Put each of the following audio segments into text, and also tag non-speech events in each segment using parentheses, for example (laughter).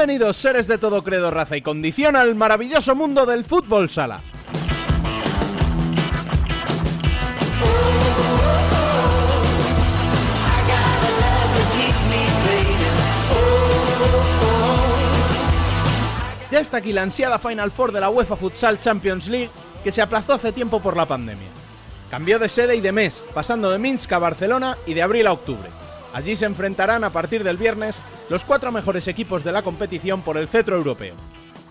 Bienvenidos seres de todo credo, raza y condición al maravilloso mundo del fútbol sala. Ya está aquí la ansiada Final Four de la UEFA Futsal Champions League que se aplazó hace tiempo por la pandemia. Cambió de sede y de mes, pasando de Minsk a Barcelona y de abril a octubre. Allí se enfrentarán a partir del viernes los cuatro mejores equipos de la competición por el cetro europeo.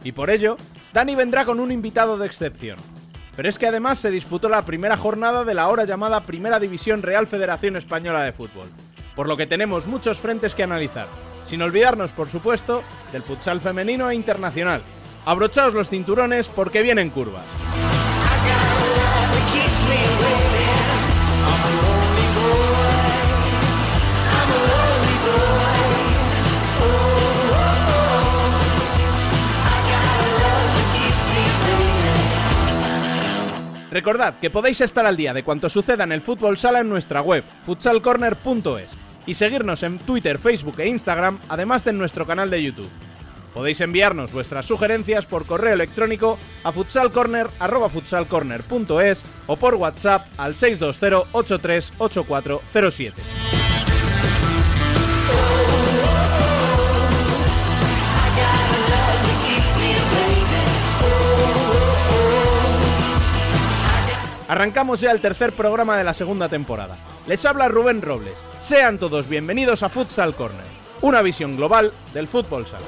Y por ello, Dani vendrá con un invitado de excepción. Pero es que además se disputó la primera jornada de la ahora llamada Primera División Real Federación Española de Fútbol, por lo que tenemos muchos frentes que analizar, sin olvidarnos, por supuesto, del futsal femenino e internacional. Abrochaos los cinturones porque vienen curvas. Recordad que podéis estar al día de cuanto suceda en el fútbol sala en nuestra web, futsalcorner.es, y seguirnos en Twitter, Facebook e Instagram, además de en nuestro canal de YouTube. Podéis enviarnos vuestras sugerencias por correo electrónico a futsalcorner.futsalcorner.es o por WhatsApp al 620 838407. Arrancamos ya el tercer programa de la segunda temporada. Les habla Rubén Robles. Sean todos bienvenidos a Futsal Corner, una visión global del fútbol sala.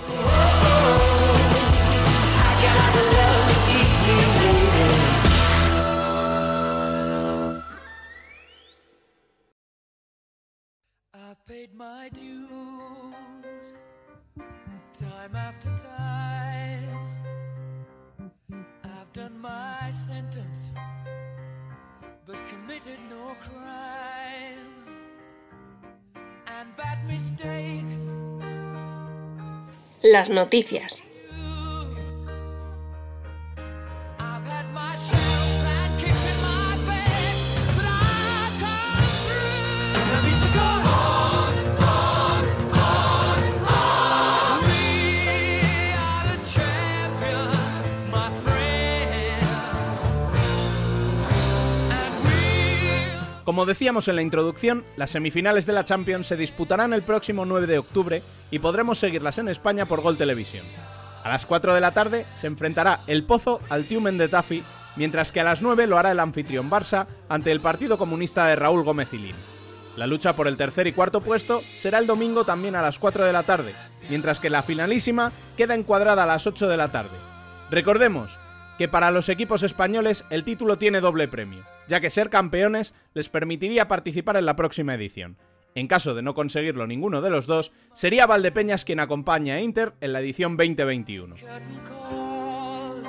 Done my sentence, but committed no crime. And bad mistakes. Las noticias. Como decíamos en la introducción, las semifinales de la Champions se disputarán el próximo 9 de octubre y podremos seguirlas en España por Gol Televisión. A las 4 de la tarde se enfrentará el Pozo al Tiumen de Tafi, mientras que a las 9 lo hará el anfitrión Barça ante el Partido Comunista de Raúl Gómez Ilín. La lucha por el tercer y cuarto puesto será el domingo también a las 4 de la tarde, mientras que la finalísima queda encuadrada a las 8 de la tarde. Recordemos que para los equipos españoles el título tiene doble premio, ya que ser campeones les permitiría participar en la próxima edición. En caso de no conseguirlo ninguno de los dos, sería Valdepeñas quien acompaña a Inter en la edición 2021. curtain calls.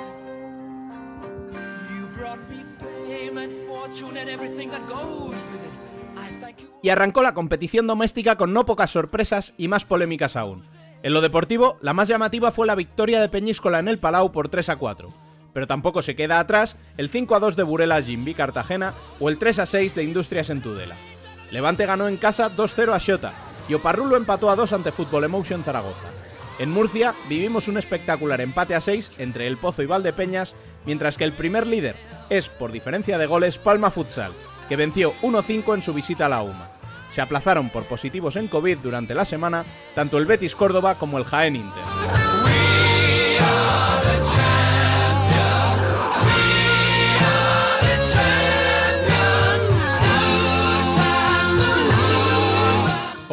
You brought me fame and fortune and everything that goes with it. I thank you. y arrancó la competición doméstica con no pocas sorpresas y más polémicas aún. En lo deportivo, la más llamativa fue la victoria de Peñíscola en el Palau por 3 a 4. Pero tampoco se queda atrás el 5 a 2 de Burela Jimbi Cartagena o el 3 a 6 de Industrias en Tudela. Levante ganó en casa 2-0 a Xota y Oparrulo empató a 2 ante Fútbol Emotion Zaragoza. En Murcia vivimos un espectacular empate a 6 entre El Pozo y Valdepeñas, mientras que el primer líder es, por diferencia de goles, Palma Futsal, que venció 1-5 en su visita a la UMA. Se aplazaron por positivos en COVID durante la semana tanto el Betis Córdoba como el Jaén Inter.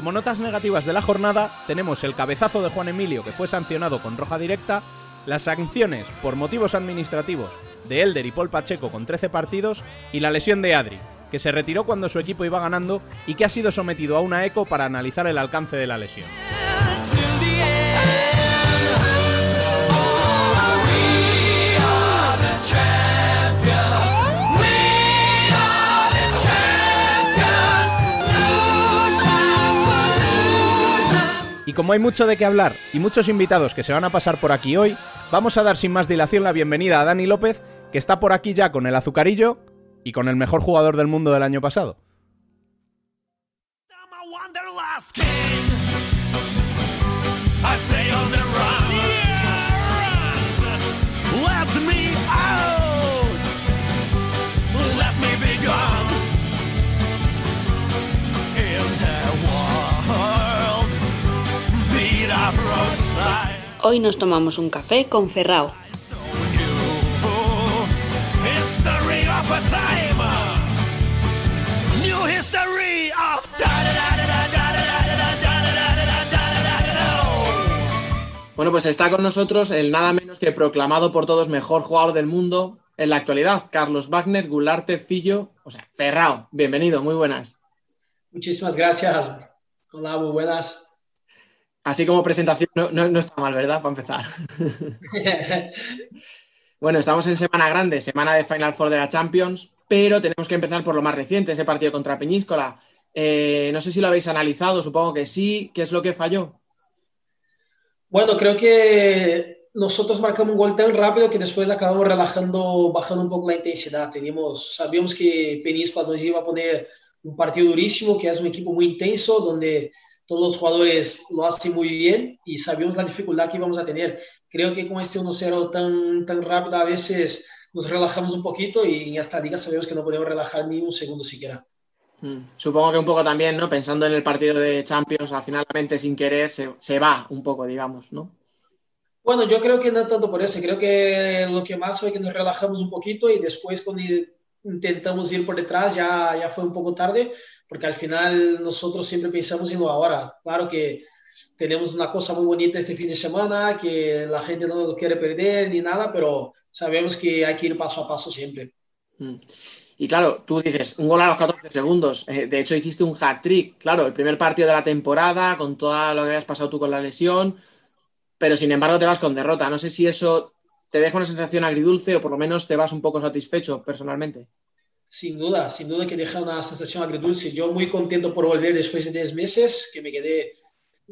Como notas negativas de la jornada, tenemos el cabezazo de Juan Emilio, que fue sancionado con roja directa, las sanciones por motivos administrativos de Elder y Paul Pacheco con 13 partidos, y la lesión de Adri, que se retiró cuando su equipo iba ganando y que ha sido sometido a una eco para analizar el alcance de la lesión. Y como hay mucho de qué hablar y muchos invitados que se van a pasar por aquí hoy, vamos a dar sin más dilación la bienvenida a Dani López, que está por aquí ya con el azucarillo y con el mejor jugador del mundo del año pasado. Hoy nos tomamos un café con Ferrao. Bueno, pues está con nosotros el nada menos que proclamado por todos mejor jugador del mundo en la actualidad, Carlos Wagner, Gularte, Fillo, o sea, Ferrao. Bienvenido, muy buenas. Muchísimas gracias. Hola, muy buenas. Así como presentación no, no- no está mal, ¿verdad? Para empezar. (laughs) Bueno, estamos en semana grande, semana de Final Four de la Champions, pero tenemos que empezar por lo más reciente, ese partido contra Peñíscola. Eh, no sé si lo habéis analizado, supongo que sí. ¿Qué es lo que falló? Bueno, creo que nosotros marcamos un gol tan rápido que después acabamos relajando, bajando un poco la intensidad. Teníamos, sabíamos que Península nos iba a poner un partido durísimo, que es un equipo muy intenso, donde todos los jugadores lo hacen muy bien y sabíamos la dificultad que íbamos a tener. Creo que con este 1-0 tan, tan rápido a veces nos relajamos un poquito y en esta liga sabemos que no podemos relajar ni un segundo siquiera. Mm, Supongo que un poco también, ¿no? Pensando en el partido de Champions, al final la mente sin querer se, se va un poco, digamos, ¿no? Bueno, yo creo que no tanto por eso, creo que lo que más fue que nos relajamos un poquito y después cuando intentamos ir por detrás ya, ya fue un poco tarde, porque al final nosotros siempre pensamos en lo ahora. Claro que tenemos una cosa muy bonita este fin de semana, que la gente no lo quiere perder ni nada, pero sabemos que hay que ir paso a paso siempre. Mm. Y claro, tú dices, un gol a los 14 segundos. Eh, de hecho, hiciste un hat-trick. Claro, el primer partido de la temporada, con todo lo que habías pasado tú con la lesión, pero sin embargo te vas con derrota. No sé si eso te deja una sensación agridulce o por lo menos te vas un poco satisfecho personalmente. Sin duda, sin duda que deja una sensación agridulce. Yo muy contento por volver después de 10 meses, que me quedé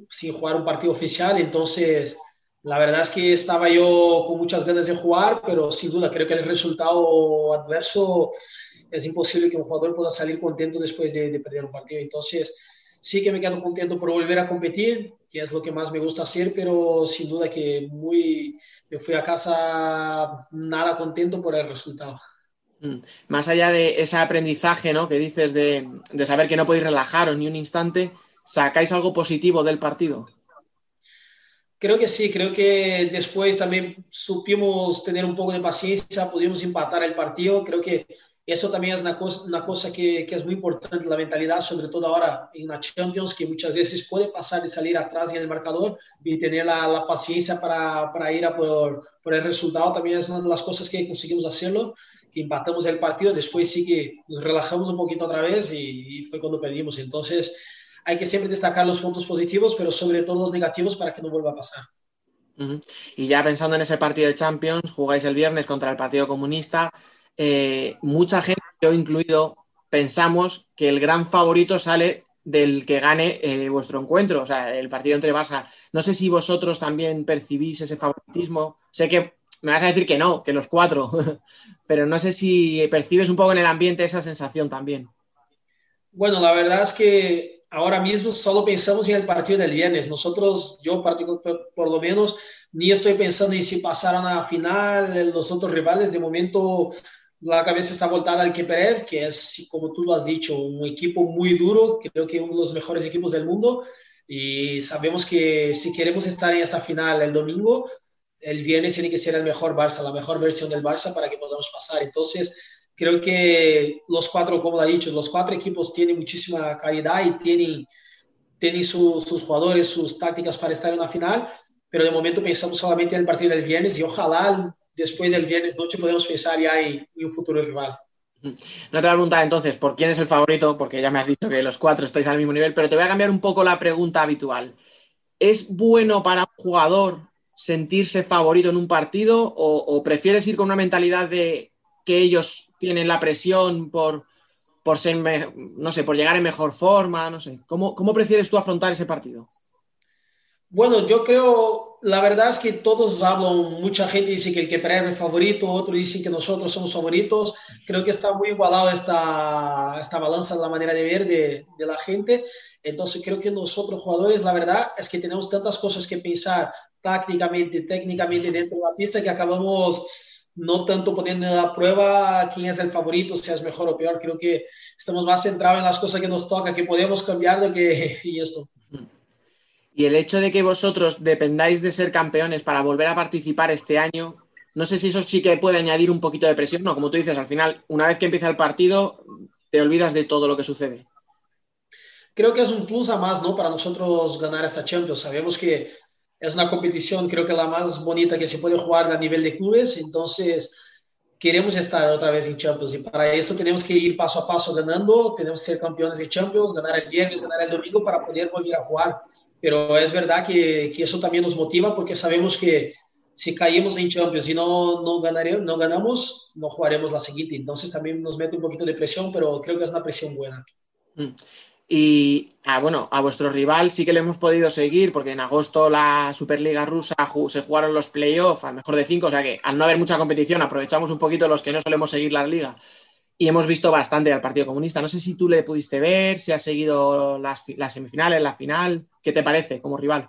sin jugar un partido oficial, entonces la verdad es que estaba yo con muchas ganas de jugar, pero sin duda creo que el resultado adverso es imposible que un jugador pueda salir contento después de, de perder un partido. Entonces sí que me quedo contento por volver a competir, que es lo que más me gusta hacer, pero sin duda que muy me fui a casa nada contento por el resultado. Mm. Más allá de ese aprendizaje, ¿no? Que dices de, saber que no podéis relajaros ni un instante, ¿sacáis algo positivo del partido? Creo que sí, creo que después también supimos tener un poco de paciencia, pudimos empatar el partido. Creo que eso también es una cosa, que, es muy importante, la mentalidad, sobre todo ahora en la Champions, que muchas veces puede pasar de salir atrás en el marcador y tener la, paciencia para, ir a por, el resultado. También es una de las cosas que conseguimos hacerlo, que empatamos el partido, después sí que nos relajamos un poquito otra vez y, fue cuando perdimos. Entonces, hay que siempre destacar los puntos positivos, pero sobre todo los negativos para que no vuelva a pasar. Y ya pensando en ese partido de Champions, jugáis el viernes contra el Partido Comunista. Eh, mucha gente, yo incluido, pensamos que el gran favorito sale del que gane eh, vuestro encuentro, o sea, el partido entre Barça. No sé si vosotros también percibís ese favoritismo. Sé que me vas a decir que no, que los cuatro, (laughs) pero no sé si percibes un poco en el ambiente esa sensación también. Bueno, la verdad es que ahora mismo solo pensamos en el partido del viernes. Nosotros, yo por, lo menos, ni estoy pensando en si pasaron a la final los otros rivales. De momento, la cabeza está voltada al Keperev, que es, como tú lo has dicho, un equipo muy duro, creo que uno de los mejores equipos del mundo. Y sabemos que si queremos estar en esta final el domingo, el viernes tiene que ser el mejor Barça, la mejor versión del Barça para que podamos pasar. Entonces, creo que los cuatro, como lo ha dicho, los cuatro equipos tienen muchísima calidad y tienen, tienen su, sus jugadores, sus tácticas para estar en la final, pero de momento pensamos solamente en el partido del viernes y ojalá después del viernes noche podemos pensar ya en, en un futuro rival. No te voy a preguntar entonces por quién es el favorito, porque ya me has dicho que los cuatro estáis al mismo nivel, pero te voy a cambiar un poco la pregunta habitual. ¿Es bueno para un jugador sentirse favorito en un partido o, o prefieres ir con una mentalidad de que ellos tienen la presión por, por ser, no sé, por llegar en mejor forma, no sé. ¿Cómo, ¿Cómo, prefieres tú afrontar ese partido? Bueno, yo creo, la verdad es que todos hablan, mucha gente dice que el que es favorito, otros dicen que nosotros somos favoritos. Creo que está muy igualado esta, esta balanza, la manera de ver de, de la gente. Entonces creo que nosotros jugadores, la verdad es que tenemos tantas cosas que pensar tácticamente, técnicamente dentro de la pista que acabamos no tanto poniendo a prueba quién es el favorito, si es mejor o peor. Creo que estamos más centrados en las cosas que nos toca, que podemos cambiar de que (laughs) y esto. Y el hecho de que vosotros dependáis de ser campeones para volver a participar este año, no sé si eso sí que puede añadir un poquito de presión, ¿no? Como tú dices, al final, una vez que empieza el partido, te olvidas de todo lo que sucede. Creo que es un plus a más, ¿no? Para nosotros ganar esta Champions. Sabemos que es una competición, creo que la más bonita que se puede jugar a nivel de clubes, entonces queremos estar otra vez en Champions y para eso tenemos que ir paso a paso ganando, tenemos que ser campeones de Champions, ganar el viernes, ganar el domingo para poder volver a jugar. Pero es verdad que, que eso también nos motiva porque sabemos que si caímos en Champions y no, no, ganaremos, no ganamos, no jugaremos la siguiente. Entonces también nos mete un poquito de presión, pero creo que es una presión buena. Y bueno, a vuestro rival sí que le hemos podido seguir porque en agosto la Superliga rusa se jugaron los playoffs al mejor de cinco, o sea que al no haber mucha competición aprovechamos un poquito los que no solemos seguir la liga y hemos visto bastante al Partido Comunista. No sé si tú le pudiste ver, si has seguido las, las semifinales, la final, ¿qué te parece como rival?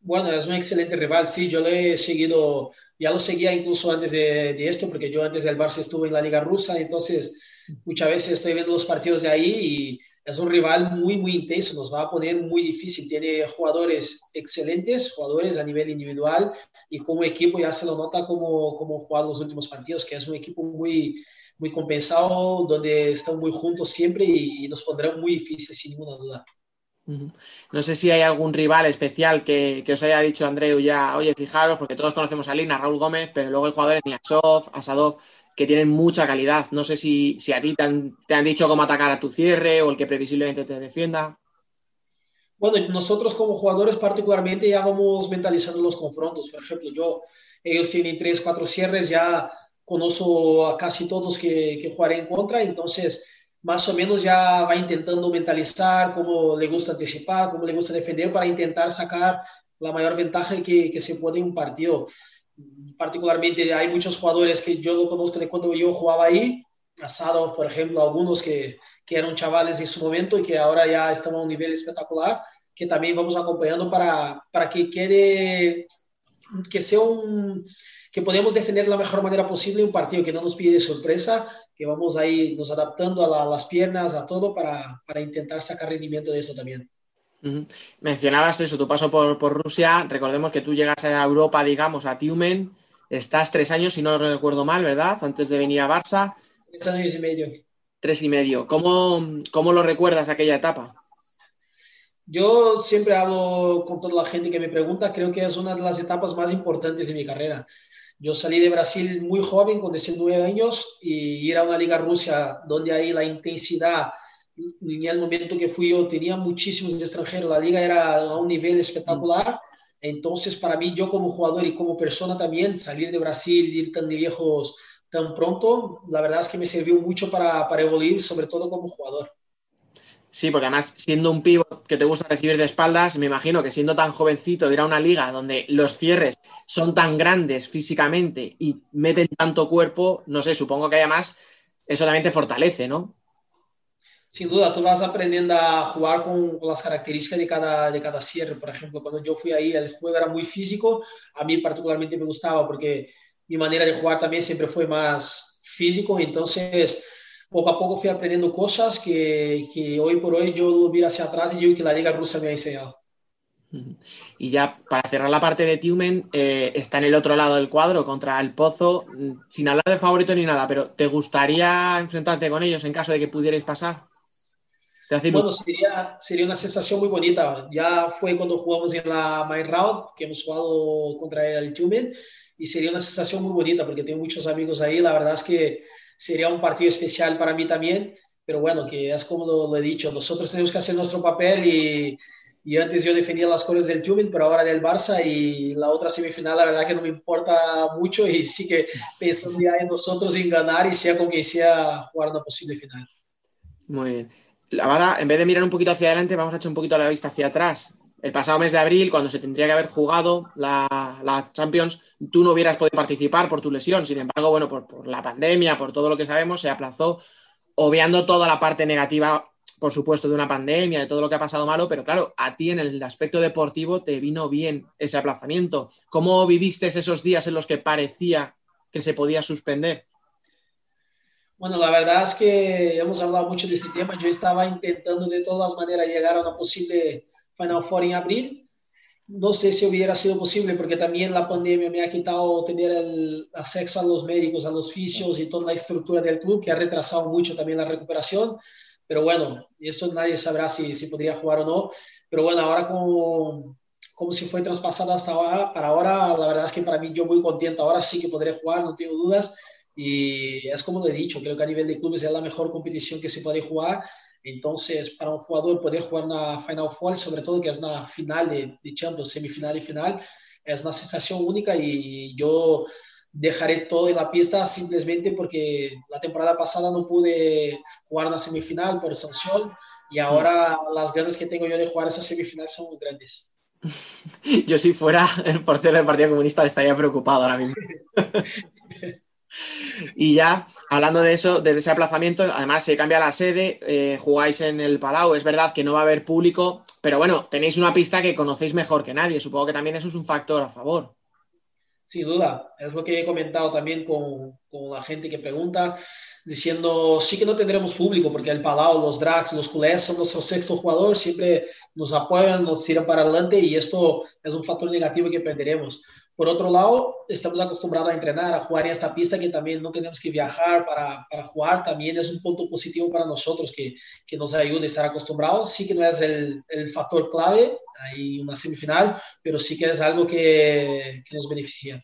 Bueno, es un excelente rival, sí, yo lo he seguido, ya lo seguía incluso antes de, de esto, porque yo antes del Barça estuve en la Liga Rusa, entonces muchas veces estoy viendo los partidos de ahí y es un rival muy, muy intenso, nos va a poner muy difícil, tiene jugadores excelentes, jugadores a nivel individual y como equipo ya se lo nota como, como jugado los últimos partidos, que es un equipo muy, muy compensado, donde están muy juntos siempre y, nos pondrán muy difícil, sin ninguna duda. No sé si hay algún rival especial que, que os haya dicho Andreu ya, oye, fijaros, porque todos conocemos a Lina, Raúl Gómez, pero luego hay jugadores Niasov, Asadov, que tienen mucha calidad. No sé si, si a ti te han, te han dicho cómo atacar a tu cierre o el que previsiblemente te defienda. Bueno, nosotros como jugadores particularmente ya vamos mentalizando los confrontos. Por ejemplo, yo, ellos tienen tres, cuatro cierres, ya conozco a casi todos que, que jugaré en contra, entonces más o menos ya va intentando mentalizar cómo le gusta anticipar, cómo le gusta defender para intentar sacar la mayor ventaja que, que se puede en un partido. Particularmente hay muchos jugadores que yo lo conozco de cuando yo jugaba ahí, Asadov, por ejemplo, algunos que, que eran chavales en su momento y que ahora ya están a un nivel espectacular, que también vamos acompañando para, para que quede, que sea un, que podemos defender de la mejor manera posible un partido que no nos pide sorpresa, que vamos ahí nos adaptando a las piernas, a todo, para, para, intentar sacar rendimiento de eso también. Uh -huh. Mencionabas eso, tu paso por, por, Rusia, recordemos que tú llegas a Europa, digamos, a Tiumen, estás tres años, si no recuerdo mal, ¿verdad? Antes de venir a Barça. Tres años y medio. Tres y medio. ¿Cómo, cómo lo recuerdas aquella etapa? Yo siempre hablo con toda la gente que me pregunta, creo que es una de las etapas más importantes de mi carrera. Yo salí de Brasil muy joven, con 19 años, y ir a una liga rusa donde ahí la intensidad, en el momento que fui yo, tenía muchísimos extranjeros, la liga era a un nivel espectacular. Entonces, para mí, yo como jugador y como persona también, salir de Brasil, ir tan viejos tan pronto, la verdad es que me sirvió mucho para, para evoluir, sobre todo como jugador. Sí, porque además, siendo un pívot que te gusta recibir de espaldas, me imagino que siendo tan jovencito, ir a una liga donde los cierres son tan grandes físicamente y meten tanto cuerpo, no sé, supongo que además eso también te fortalece, ¿no? Sin duda, tú vas aprendiendo a jugar con, las características de cada, de cada cierre. Por ejemplo, cuando yo fui ahí, el juego era muy físico. A mí particularmente me gustaba porque mi manera de jugar también siempre fue más físico. Entonces, poco a poco fui aprendiendo cosas que, que hoy por hoy yo lo miro hacia atrás y digo que la liga rusa me ha enseñado. Y ya para cerrar la parte de Tiumen, eh, está en el otro lado del cuadro contra el Pozo, sin hablar de favorito ni nada, pero ¿te gustaría enfrentarte con ellos en caso de que pudierais pasar? Bueno, sería, sería una sensación muy bonita. Ya fue cuando jugamos en la Main Round, que hemos jugado contra el Tumen, y sería una sensación muy bonita porque tengo muchos amigos ahí. La verdad es que sería un partido especial para mí también, pero bueno, que es como lo, lo he dicho, nosotros tenemos que hacer nuestro papel y, y antes yo defendía las cosas del Tumen, pero ahora del Barça y la otra semifinal, la verdad que no me importa mucho y sí que pensando ya en nosotros en ganar y sea con quien sea jugar una posible final. Muy bien. Ahora, en vez de mirar un poquito hacia adelante, vamos a echar un poquito la vista hacia atrás. El pasado mes de abril, cuando se tendría que haber jugado la, la Champions, tú no hubieras podido participar por tu lesión. Sin embargo, bueno, por, por, la pandemia, por todo lo que sabemos, se aplazó, obviando toda la parte negativa, por supuesto, de una pandemia, de todo lo que ha pasado malo. Pero claro, a ti en el aspecto deportivo te vino bien ese aplazamiento. ¿Cómo viviste esos días en los que parecía que se podía suspender? Bueno, la verdad es que hemos hablado mucho de este tema. Yo estaba intentando de todas maneras llegar a una posible Final Four en abril no sé si hubiera sido posible porque también la pandemia me ha quitado tener el acceso a los médicos, a los fisios y toda la estructura del club que ha retrasado mucho también la recuperación. Pero bueno, eso nadie sabrá si, si podría jugar o no. Pero bueno, ahora como, como si fue traspasado hasta ahora, para ahora, la verdad es que para mí yo muy contento. Ahora sí que podré jugar, no tengo dudas. Y es como lo he dicho, creo que a nivel de clubes es la mejor competición que se puede jugar. Entonces, para un jugador poder jugar una Final Four, sobre todo que es una final de, de Champions, semifinal y final, es una sensación única y yo dejaré todo en la pista simplemente porque la temporada pasada no pude jugar una semifinal por sanción y ahora las ganas que tengo yo de jugar esa semifinal son muy grandes. (laughs) Yo si fuera el portero del Partido Comunista estaría preocupado ahora mismo. (laughs) Y ya, hablando de eso, de ese aplazamiento, además se cambia la sede, eh, jugáis en el Palau, es verdad que no va a haber público, pero bueno, tenéis una pista que conocéis mejor que nadie, supongo que también eso es un factor a favor. Sin duda, es lo que he comentado también con, con, la gente que pregunta, diciendo, sí que no tendremos público, porque el Palau, los Drax, los culés son nuestro sexto jugador, siempre nos apoyan, nos tiran para adelante y esto es un factor negativo que perderemos. Por otro lado, estamos acostumbrados a entrenar, a jugar en esta pista que también no tenemos que viajar para, para jugar, también es un punto positivo para nosotros que, que nos ayude a estar acostumbrados. Sí que no es el, el factor clave, hay una semifinal, pero sí que es algo que, que nos beneficia.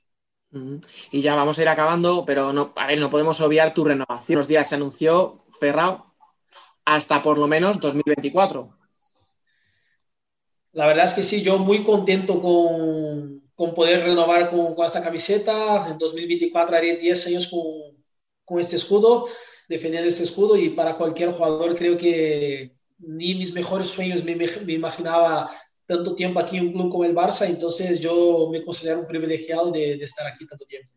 Y ya vamos a ir acabando, pero no, a ver, no podemos obviar tu renovación. Los días se anunció, Ferrao, hasta por lo menos 2024. La verdad es que sí, yo muy contento con, con poder renovar con, con, esta camiseta. En 2024 haré 10 años con, con este escudo, defendiendo este escudo y para cualquier jugador creo que ni mis mejores sueños me, me imaginaba tanto tiempo aquí en un club como el Barça, entonces yo me considero un privilegiado de, de estar aquí tanto tiempo.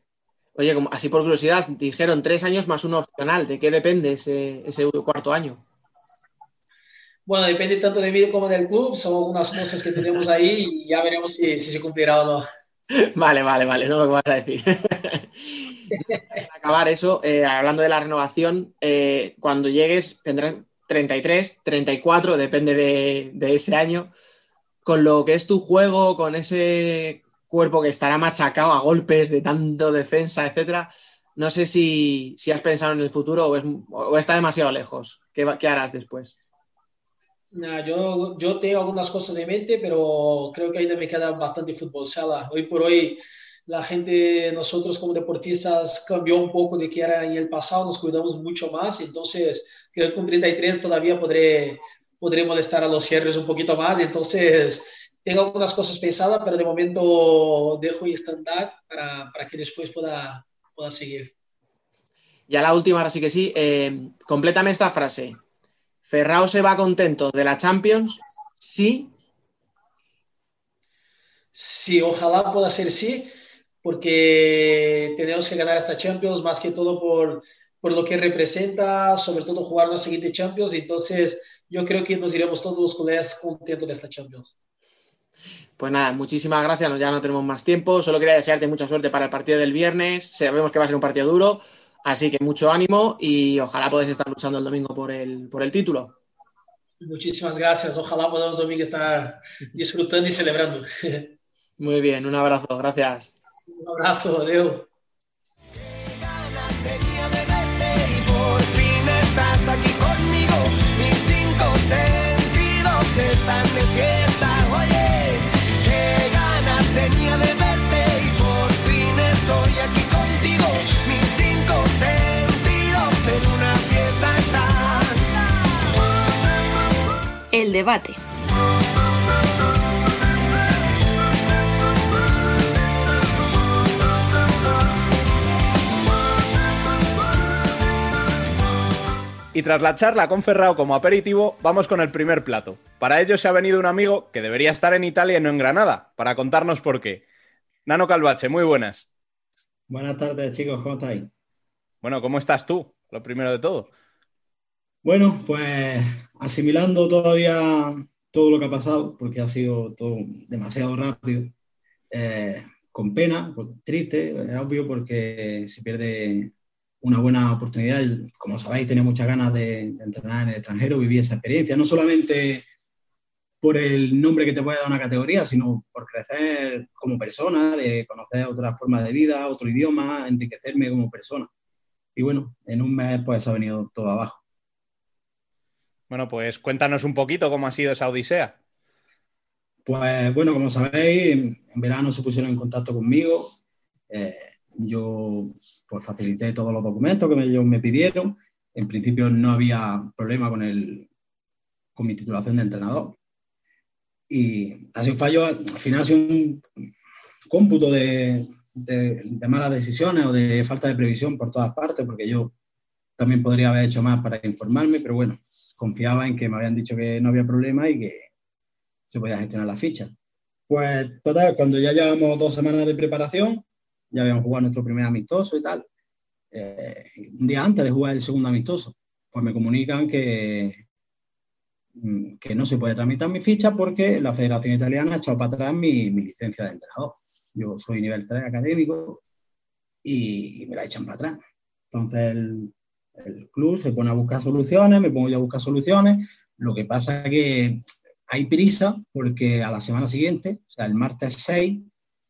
Oye, como, así por curiosidad, dijeron tres años más uno opcional. ¿De qué depende ese, ese cuarto año? Bueno, depende tanto de mí como del club. Son algunas cosas que tenemos ahí y ya veremos si, si se cumplirá o no. (laughs) Vale, vale, vale, no lo que vas a decir. Para acabar eso, eh, hablando de la renovación, eh, cuando llegues tendrán 33, 34, depende de, de ese año con lo que es tu juego, con ese cuerpo que estará machacado a golpes de tanto defensa, etcétera. No sé si, si has pensado en el futuro o, es, o está demasiado lejos. ¿Qué, qué harás después? Nah, yo, yo tengo algunas cosas en mente, pero creo que ainda me queda bastante fútbol sala. Hoy por hoy la gente, nosotros como deportistas, cambió un poco de que era en el pasado, nos cuidamos mucho más, entonces creo que con 33 todavía podré, podré molestar a los cierres un poquito más. Entonces, tengo algunas cosas pensadas, pero de momento dejo y estándar para, para, que después pueda, pueda seguir. Ya la última, ahora sí que sí. Eh, complétame esta frase. ¿Ferrao se va contento de la Champions? Sí. Sí, ojalá pueda ser sí, porque tenemos que ganar esta Champions más que todo por, por lo que representa, sobre todo jugar la siguiente Champions. Entonces, yo creo que nos iremos todos los colegas contentos de esta Champions. Pues nada, muchísimas gracias, ya no tenemos más tiempo, solo quería desearte mucha suerte para el partido del viernes, sabemos que va a ser un partido duro, así que mucho ánimo y ojalá podáis estar luchando el domingo por el, por el título. Muchísimas gracias, ojalá podamos domingo estar disfrutando y celebrando. (laughs) Muy bien, un abrazo, gracias. Un abrazo, adiós. Sentidos están de fiesta. Oye, qué ganas tenía de verte y por fin estoy aquí contigo. Mis cinco sentidos en una fiesta están. El debate. Y tras la charla con Ferrao como aperitivo, vamos con el primer plato. Para ello se ha venido un amigo que debería estar en Italia y no en Granada, para contarnos por qué. Nano Calvache, muy buenas. Buenas tardes, chicos, ¿cómo estáis? Bueno, ¿cómo estás tú? Lo primero de todo. Bueno, pues asimilando todavía todo lo que ha pasado, porque ha sido todo demasiado rápido, eh, con pena, pues, triste, es obvio, porque se pierde una buena oportunidad. Como sabéis, tenía muchas ganas de, de, entrenar en el extranjero, vivir esa experiencia, no solamente por el nombre que te puede dar una categoría, sino por crecer como persona, de conocer otras formas de vida, otro idioma, enriquecerme como persona. Y bueno, en un mes pues ha venido todo abajo. Bueno, pues cuéntanos un poquito cómo ha sido esa odisea. Pues bueno, como sabéis, en verano se pusieron en contacto conmigo. Eh, yo pues facilité todos los documentos que ellos me pidieron. En principio no había problema con, el, con mi titulación de entrenador. Y ha sido un fallo, al final ha sido un cómputo de, de- de malas decisiones o de falta de previsión por todas partes, porque yo también podría haber hecho más para informarme, pero bueno, confiaba en que me habían dicho que no había problema y que se podía gestionar la ficha. Pues total, cuando ya llevamos dos semanas de preparación, ya habíamos jugado nuestro primer amistoso y tal, eh, un día antes de jugar el segundo amistoso, pues me comunican que, mm, que no se puede tramitar mi ficha porque la Federación Italiana ha echado para atrás mi, mi licencia de entrenador. Yo soy nivel 3 académico y, y me la echan para atrás. Entonces el, el club se pone a buscar soluciones, me pongo yo a buscar soluciones. Lo que pasa es que hay prisa porque a la semana siguiente, o sea, el martes 6,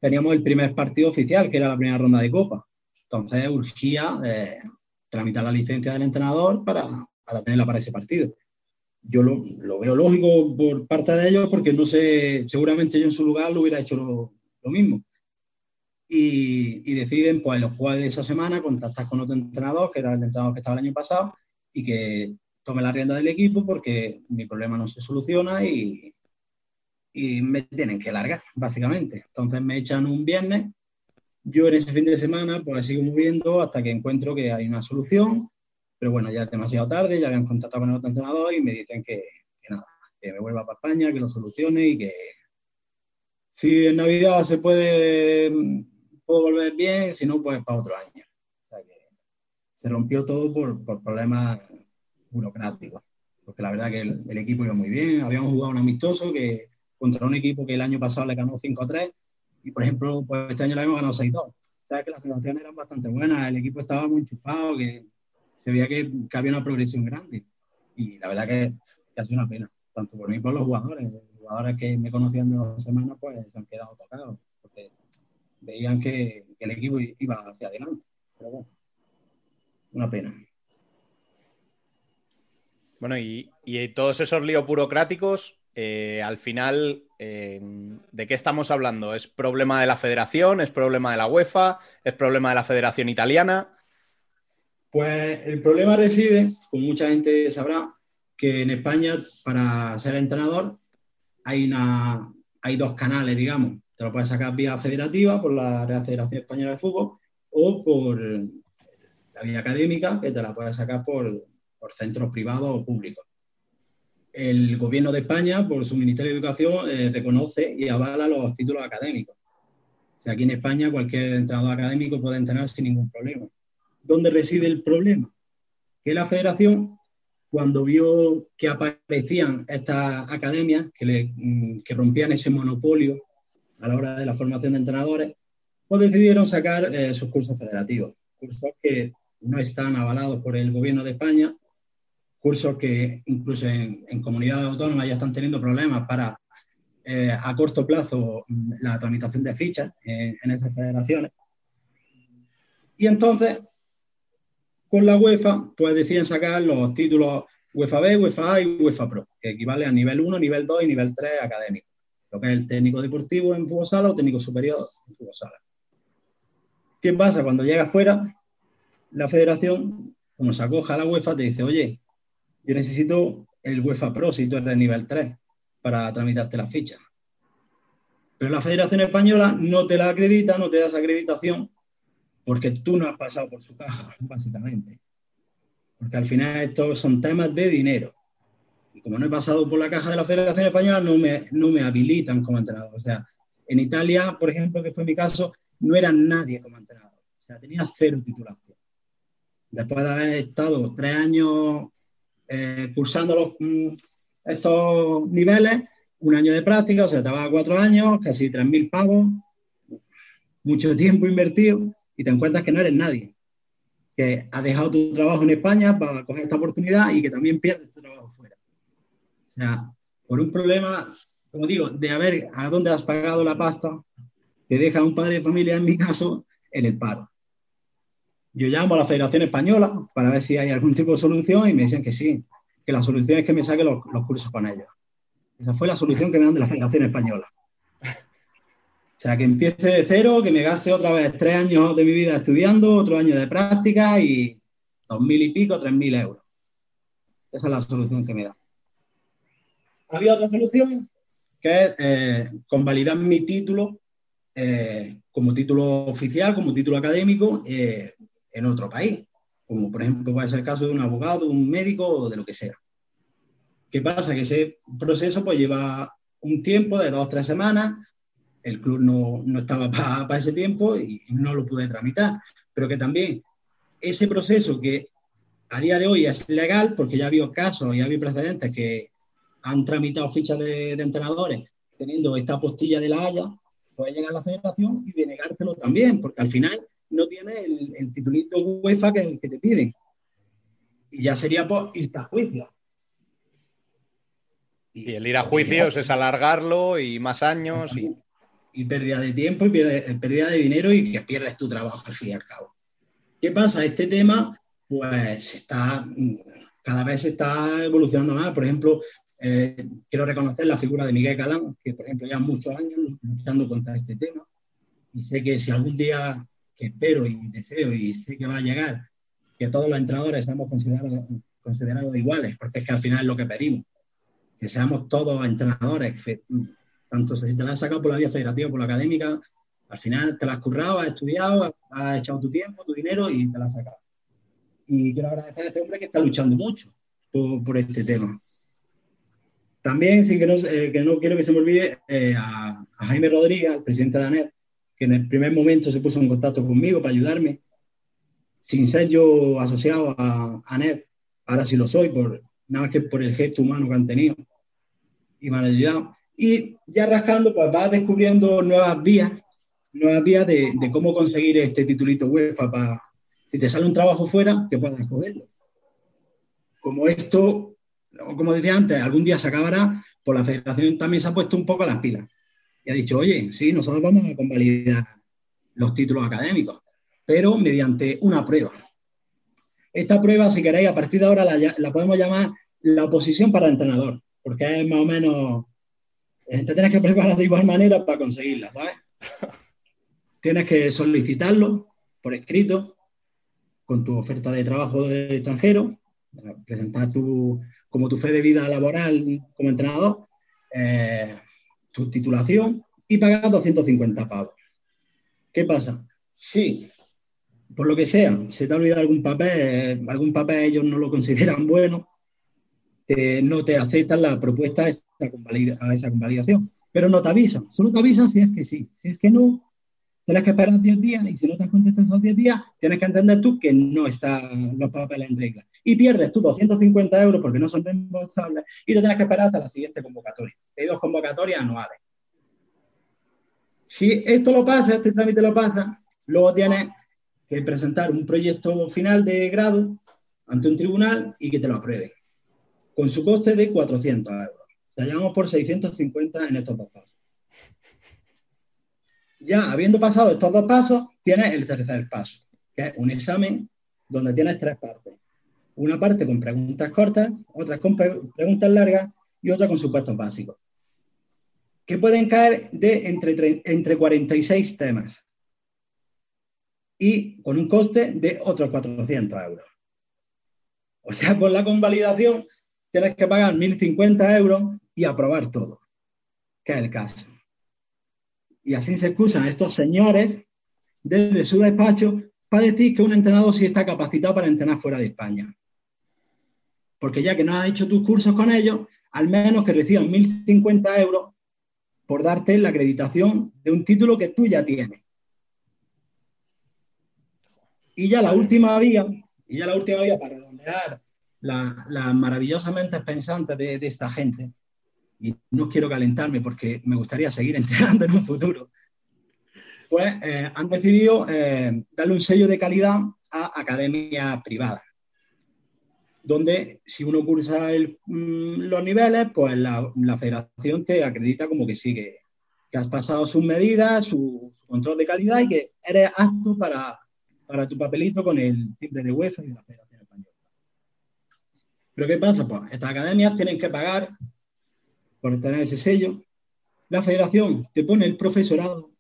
teníamos el primer partido oficial, que era la primera ronda de Copa. Entonces urgía eh, tramitar la licencia del entrenador para, para tenerla para ese partido. Yo lo, lo veo lógico por parte de ellos porque no sé, seguramente yo en su lugar lo hubiera hecho lo, lo mismo. Y, y deciden, pues, los jueves de esa semana contactar con otro entrenador, que era el entrenador que estaba el año pasado, y que tome la rienda del equipo porque mi problema no se soluciona y, y me tienen que largar, básicamente. Entonces me echan un viernes. Yo en ese fin de semana pues sigo moviendo hasta que encuentro que hay una solución, pero bueno, ya es demasiado tarde, ya habían contactado con el otro entrenador y me dicen que, que nada, que me vuelva para España, que lo solucione y que si en Navidad se puede, puedo volver bien, si no, pues para otro año. O sea que se rompió todo por, por problemas burocráticos, porque la verdad que el, el equipo iba muy bien, habíamos jugado un amistoso que contra un equipo que el año pasado le ganó 5-3 y por ejemplo pues este año le habíamos ganado 6-2. O sea que las sensaciones eran bastante buenas, el equipo estaba muy enchufado, que se veía que, que había una progresión grande y la verdad que, que ha sido una pena, tanto por mí como por los jugadores. Los jugadores que me conocían de dos semanas pues se han quedado tocados, porque veían que, que el equipo iba hacia adelante. Pero bueno, una pena. Bueno, y, y todos esos líos burocráticos, eh, al final, eh, ¿de qué estamos hablando? ¿Es problema de la federación? ¿Es problema de la UEFA? ¿Es problema de la Federación Italiana? Pues el problema reside, como mucha gente sabrá, que en España para ser entrenador hay, una, hay dos canales, digamos. Te lo puedes sacar vía federativa por la Real Federación Española de Fútbol o por la vía académica, que te la puedes sacar por centros privados o públicos. El gobierno de España, por su Ministerio de Educación, eh, reconoce y avala los títulos académicos. O sea, aquí en España cualquier entrenador académico puede entrenar sin ningún problema. ¿Dónde reside el problema? Que la federación, cuando vio que aparecían estas academias que, mm, rompían ese monopolio a la hora de la formación de entrenadores, pues decidieron sacar eh, sus cursos federativos, cursos que no están avalados por el gobierno de España, cursos que incluso en, en comunidades autónomas ya están teniendo problemas para eh, a corto plazo la tramitación de fichas en, en esas federaciones. Y entonces, con la UEFA, pues deciden sacar los títulos UEFA B, UEFA A y UEFA Pro, que equivale a nivel 1, nivel 2 y nivel 3 académico, lo que es el técnico deportivo en fútbol sala o técnico superior en fútbol sala. ¿Qué pasa? Cuando llega afuera, la federación, como se acoja a la UEFA, te dice, oye, yo necesito el UEFA Pro si tú eres nivel 3 para tramitarte la ficha. Pero la Federación Española no te la acredita, no te da esa acreditación porque tú no has pasado por su caja, (laughs) básicamente. Porque al final estos son temas de dinero. Y como no he pasado por la caja de la Federación Española, no me, no me habilitan como entrenador. O sea, en Italia, por ejemplo, que fue mi caso, no era nadie como entrenador. O sea, tenía cero titulación. Después de haber estado tres años eh, cursando los, mm, estos niveles, un año de práctica, o sea, te vas a cuatro años, casi 3.000 pavos, mucho tiempo invertido, y te encuentras que no eres nadie, que has dejado tu trabajo en España para coger esta oportunidad y que también pierdes tu trabajo fuera. O sea, por un problema, como digo, de a ver a dónde has pagado la pasta, te deja un padre de familia, en mi caso, en el paro. Yo llamo a la Federación Española para ver si hay algún tipo de solución y me dicen que sí, que la solución es que me saque los, cursos con ellos. Esa fue la solución que me dan de la Federación Española. O sea, que empiece de cero, que me gaste otra vez tres años de mi vida estudiando, otro año de práctica y dos mil y pico, tres mil euros. Esa es la solución que me da. Había otra solución, que es eh, convalidar mi título eh, como título oficial, como título académico eh, en otro país, como por ejemplo puede ser el caso de un abogado, un médico o de lo que sea. ¿Qué pasa? Que ese proceso pues lleva un tiempo de dos o tres semanas, el club no, no estaba para ese tiempo y no lo pude tramitar, pero que también ese proceso que a día de hoy es legal, porque ya ha habido casos y ha habido precedentes que han tramitado fichas de, de entrenadores teniendo esta postilla de la Haya, puede llegar a la federación y denegártelo también, porque al final no tiene el, el titulito UEFA que, que te piden. Y ya sería por irte a juicio. Y el ir a juicios es alargarlo y más años y... y pérdida de tiempo y pierde- pérdida de dinero y que pierdes tu trabajo al fin y al cabo. ¿Qué pasa? Este tema, pues, está, mm, cada vez se está evolucionando más. Por ejemplo, eh, quiero reconocer la figura de Miguel Galán, que, por ejemplo, ya muchos años luchando contra este tema. Y sé que si algún día, que espero y deseo y sé que va a llegar, que todos los entrenadores seamos considerados, considerados iguales, porque es que al final es lo que pedimos, que seamos todos entrenadores, que, tanto si te la has sacado por la vía federativa, por la académica, al final te la has currado, has estudiado, has echado tu tiempo, tu dinero y te la has sacado. Y quiero agradecer a este hombre que está luchando mucho por, por este tema. También, sin que no, eh, que no quiero que se me olvide, eh, a, a Jaime Rodríguez, el presidente de ANER, que en el primer momento se puso en contacto conmigo para ayudarme, sin ser yo asociado a ANER, ahora sí lo soy, por, nada que por el gesto humano que han tenido, y me han ayudado. Y ya rascando, pues vas descubriendo nuevas vías, nuevas vías de, de cómo conseguir este titulito UEFA para, si te sale un trabajo fuera, que puedas cogerlo. Como esto, como decía antes, algún día se acabará, pues la federación también se ha puesto un poco a las pilas. Y ha dicho, oye, sí, nosotros vamos a convalidar los títulos académicos, pero mediante una prueba. Esta prueba, si queréis, a partir de ahora la, podemos llamar la oposición para entrenador, porque es más o menos, eh, te tienes que preparar de igual manera para conseguirla, ¿sabes? (laughs) Tienes que solicitarlo por escrito, con tu oferta de trabajo del extranjero, presentar tu, como tu fe de vida laboral como entrenador, eh, tu titulación y pagar 250 pavos. ¿Qué pasa? Si, por lo que sea, se te ha olvidado algún papel, algún papel ellos no lo consideran bueno, te- no te aceptan la propuesta a esa, a esa convalidación. Pero no te avisan, solo te avisan si es que sí. Si es que no, tienes que esperar 10 días y si no te han contestado esos 10 días, tienes que entender tú que no están los papeles en regla. Y pierdes tus 250 euros porque no son reembolsables y te tienes que esperar hasta la siguiente convocatoria. Hay dos convocatorias anuales. Si esto lo pasa, este trámite lo pasa, luego tienes que presentar un proyecto final de grado ante un tribunal y que te lo apruebe, con su coste de 400 euros. Sea, llevamos por 650 en estos dos pasos. Ya habiendo pasado estos dos pasos, tienes el tercer paso, que es un examen donde tienes tres partes. Una parte con preguntas cortas, otra con pre- preguntas largas y otra con supuestos básicos, que pueden caer de entre, tre- entre 46 temas y con un coste de otros 400 euros. O sea, por la convalidación tienes que pagar 1.050 euros y aprobar todo, que es el caso. Y así se excusan estos señores desde su despacho para decir que un entrenador sí está capacitado para entrenar fuera de España. Porque ya que no has hecho tus cursos con ellos, al menos que reciban 1.050 euros por darte la acreditación de un título que tú ya tienes. Y ya la última vía, y ya la última vía para redondear la, la maravillosamente pensante de, de esta gente, y no quiero calentarme porque me gustaría seguir (laughs) entrenando en un futuro, pues eh, han decidido eh, darle un sello de calidad a academias privadas. Donde si uno cursa el- mm, los niveles, pues la, federación te acredita como que sí, que, has pasado sus medidas, su, su control de calidad y que eres apto para, para tu papelito con el timbre de UEFA y de la Federación Española. Pero ¿qué pasa? Pues estas academias tienen que pagar por tener ese sello. La federación te pone el profesorado,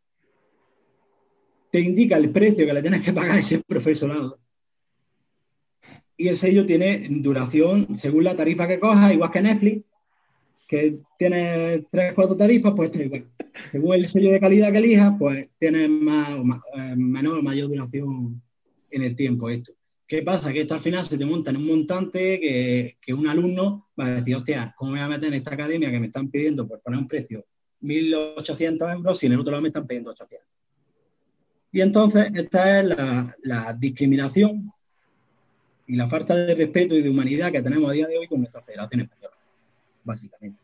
te indica el precio que le tienes que pagar a ese profesorado. Y el sello tiene duración según la tarifa que cojas, igual que Netflix, que tiene tres, cuatro tarifas, pues esto igual. Según el sello de calidad que elijas, pues tiene más, o más- eh, menor o mayor duración en el tiempo esto. ¿Qué pasa? Que esto al final se te monta en un montante que, que un alumno va a decir, hostia, ¿cómo me voy a meter en esta academia que me están pidiendo por poner un precio 1.800 euros si en el otro lado me están pidiendo 800? Y entonces esta es la discriminación y la falta de respeto y de humanidad que tenemos a día de hoy con nuestra Federación Española, básicamente.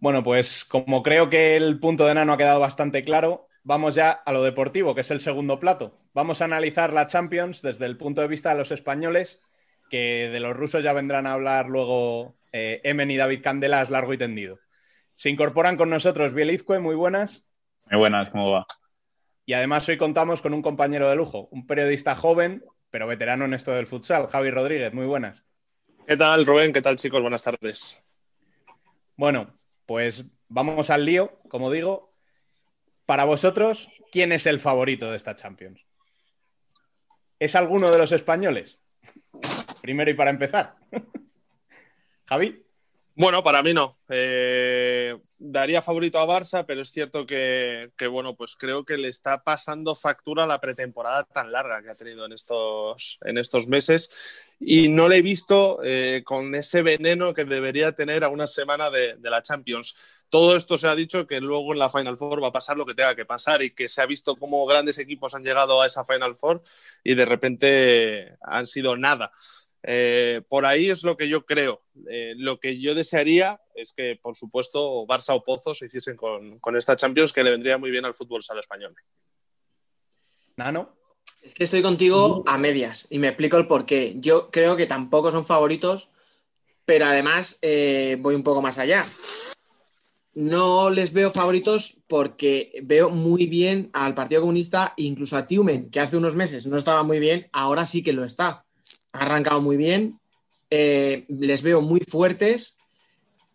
Bueno, pues como creo que el punto de Nano ha quedado bastante claro, vamos ya a lo deportivo, que es el segundo plato. Vamos a analizar la Champions desde el punto de vista de los españoles, que de los rusos ya vendrán a hablar luego eh, Emen y David Candelas largo y tendido. Se incorporan con nosotros Bielizque, muy buenas. Muy buenas, ¿cómo va? Y además hoy contamos con un compañero de lujo, un periodista joven, pero veterano en esto del futsal, Javi Rodríguez, muy buenas. ¿Qué tal, Rubén? ¿Qué tal, chicos? Buenas tardes. Bueno, pues vamos al lío, como digo. Para vosotros, ¿quién es el favorito de esta Champions? ¿Es alguno de los españoles? Primero y para empezar. (laughs) Javi. Bueno, para mí no. Eh, daría favorito a Barça, pero es cierto que, bueno, pues creo que le está pasando factura la pretemporada tan larga que ha tenido en estos, en estos meses y no le he visto eh, con ese veneno que debería tener a una semana de, de la Champions. Todo esto se ha dicho que luego en la Final Four va a pasar lo que tenga que pasar y que se ha visto cómo grandes equipos han llegado a esa Final Four y de repente han sido nada. Eh, por ahí es lo que yo creo. Eh, lo que yo desearía es que, por supuesto, Barça o Pozo se hiciesen con, con, esta Champions, que le vendría muy bien al fútbol sala español. Nano. Es que estoy contigo a medias y me explico el por qué. Yo creo que tampoco son favoritos, pero además eh, voy un poco más allá. No les veo favoritos porque veo muy bien al Partido Comunista, incluso a Tiumen, que hace unos meses no estaba muy bien, ahora sí que lo está ha arrancado muy bien, eh, les veo muy fuertes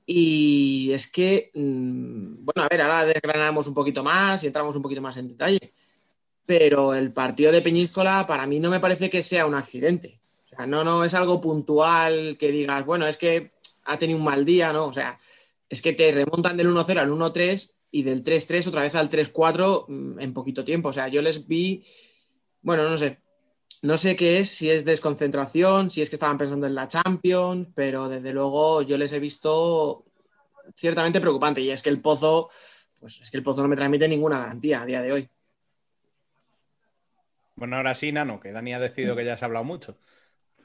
y es que, mmm, bueno, a ver, ahora desgranamos un poquito más y entramos un poquito más en detalle, pero el partido de Peñíscola para mí no me parece que sea un accidente. O sea, no, no es algo puntual que digas, bueno, es que ha tenido un mal día, ¿no? O sea, es que te remontan del 1-0 al 1-3 y del 3-3 otra vez al 3-4 en poquito tiempo. O sea, yo les vi, bueno, no sé, no sé qué es, si es desconcentración, si es que estaban pensando en la Champions, pero desde luego yo les he visto ciertamente preocupante. Y es que el pozo, pues es que el pozo no me transmite ninguna garantía a día de hoy. Bueno, ahora sí, Nano, que Dani ha decidido que ya se ha hablado mucho.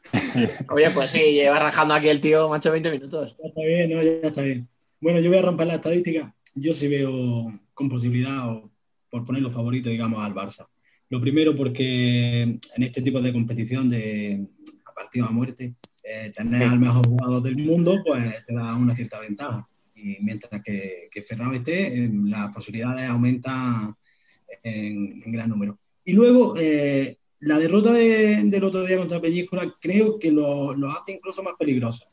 (laughs) Oye, pues sí, lleva rajando aquí el tío, macho, 20 minutos. Ya está bien, no, ya está bien. Bueno, yo voy a romper la estadística. Yo sí veo con posibilidad, o por ponerlo favorito, digamos, al Barça. Lo primero porque en este tipo de competición de a partido a muerte, eh, tener al mejor jugador del mundo, pues te da una cierta ventaja. Y mientras que, que Ferrao esté, eh, las posibilidades aumentan en, en, gran número. Y luego, eh, la derrota de, del otro día contra Pellíscola creo que lo, lo, hace incluso más peligroso,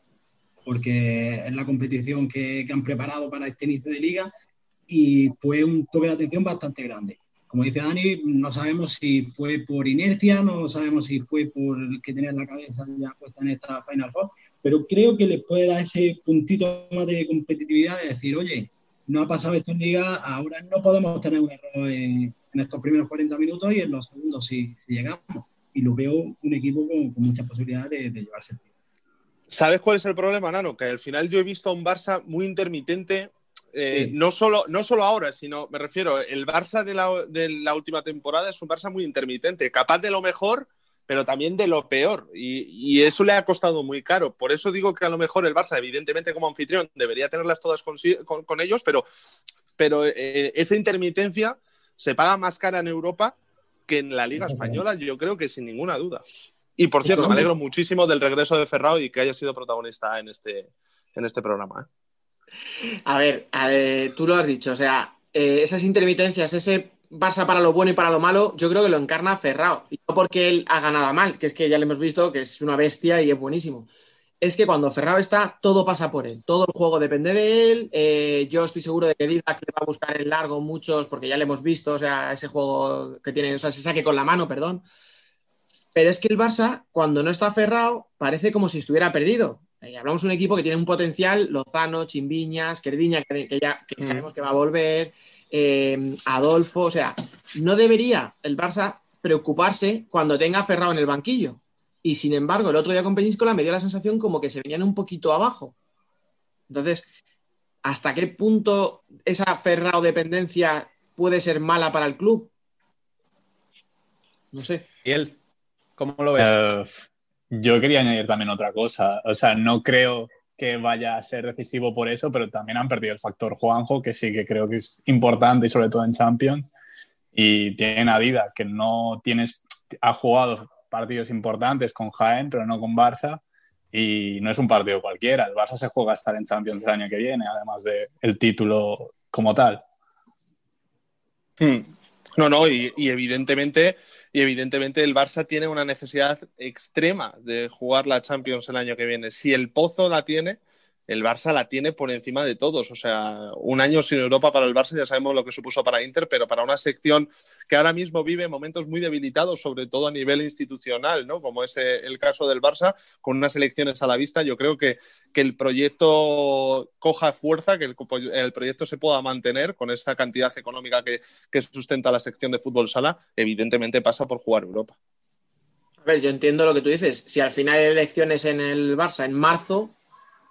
porque es la competición que, que han preparado para este inicio de liga y fue un toque de atención bastante grande como dice Dani, no sabemos si fue por inercia, no sabemos si fue por que tenían la cabeza ya puesta en esta Final Four, pero creo que les puede dar ese puntito más de competitividad de decir, oye, no ha pasado esto en liga, ahora no podemos tener un error en, en estos primeros 40 minutos y en los segundos si, si llegamos. Y lo veo un equipo con, con muchas posibilidades de, de llevarse el tiro. ¿Sabes cuál es el problema, Nano? Que al final yo he visto a un Barça muy intermitente eh, sí. no, solo, no solo ahora, sino me refiero, el Barça de la, de la, última temporada es un Barça muy intermitente, capaz de lo mejor, pero también de lo peor. Y, y, eso le ha costado muy caro. Por eso digo que a lo mejor el Barça, evidentemente como anfitrión, debería tenerlas todas con, con, con ellos, pero, pero eh, esa intermitencia se paga más cara en Europa que en la Liga Española, yo creo que sin ninguna duda. Y por cierto, me alegro muchísimo del regreso de Ferrao y que haya sido protagonista en este, en este programa. ¿eh? A ver, eh, tú lo has dicho, o sea, eh, esas intermitencias, ese Barça para lo bueno y para lo malo, yo creo que lo encarna Ferrao. Y no porque él haga nada mal, que es que ya le hemos visto que es una bestia y es buenísimo. Es que cuando Ferrao está, todo pasa por él. Todo el juego depende de él. Eh, yo estoy seguro de que Didac le va a buscar en largo muchos, porque ya le hemos visto, o sea, ese juego que tiene, o sea, ese saque con la mano, perdón. Pero es que el Barça, cuando no está Ferrao, parece como si estuviera perdido. Eh, hablamos de un equipo que tiene un potencial, Lozano, Chimbiñas, Querdiña, que, que ya que Mm. sabemos que va a volver, eh, Adolfo, o sea, no debería el Barça preocuparse cuando tenga a Ferrao en el banquillo. Y sin embargo, el otro día con Peñíscola me dio la sensación como que se venían un poquito abajo. Entonces, ¿hasta qué punto esa Ferrao dependencia puede ser mala para el club? No sé. ¿Y él? ¿Cómo lo ves? Yo quería añadir también otra cosa. O sea, no creo que vaya a ser decisivo por eso, pero también han perdido el factor Juanjo, que sí que creo que es importante y sobre todo en Champions. Y tienen a Dida, que no tienes, ha jugado partidos importantes con Jaén, pero no con Barça. Y no es un partido cualquiera. El Barça se juega a estar en Champions el año que viene, además del título como tal. Hmm. No, no, y, evidentemente, y evidentemente el Barça tiene una necesidad extrema de jugar la Champions el año que viene. Si el Pozo la tiene, el Barça la tiene por encima de todos. O sea, un año sin Europa para el Barça ya sabemos lo que supuso para Inter, pero para una sección que ahora mismo vive momentos muy debilitados, sobre todo a nivel institucional, ¿no? Como es eh, el caso del Barça, con unas elecciones a la vista, yo creo que, que el proyecto coja fuerza, que el, proyecto se pueda mantener con esa cantidad económica que, que sustenta la sección de fútbol sala, evidentemente pasa por jugar Europa. A ver, yo entiendo lo que tú dices. Si al final hay elecciones en el Barça en marzo,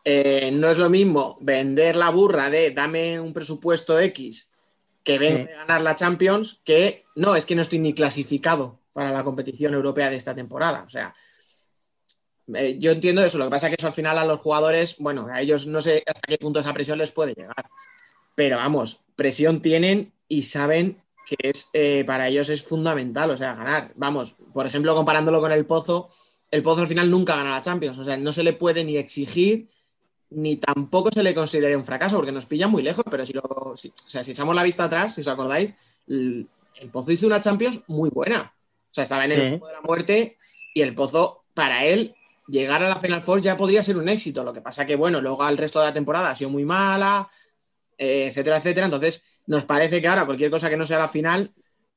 eh, no es lo mismo vender la burra de dame un presupuesto X que venga de ganar la Champions que no, es que no estoy ni clasificado para la competición europea de esta temporada. O sea, eh, yo entiendo eso. Lo que pasa es que eso al final a los jugadores, bueno, a ellos no sé hasta qué punto esa presión les puede llegar. Pero vamos, presión tienen y saben que es eh, para ellos es fundamental, o sea, ganar. Vamos, por ejemplo, comparándolo con el Pozo, el Pozo al final nunca gana la Champions, o sea, no se le puede ni exigir ni tampoco se le considere un fracaso porque nos pillan muy lejos, pero si lo, si- o sea, si echamos la vista atrás, si os acordáis, el, el Pozo hizo una Champions muy buena. O sea, estaba en el de la muerte y el Pozo, para él, llegar a la Final Four ya podría ser un éxito. Lo que pasa que, bueno, luego el resto de la temporada ha sido muy mala, eh, etcétera, etcétera. Entonces, nos parece que ahora cualquier cosa que no sea la final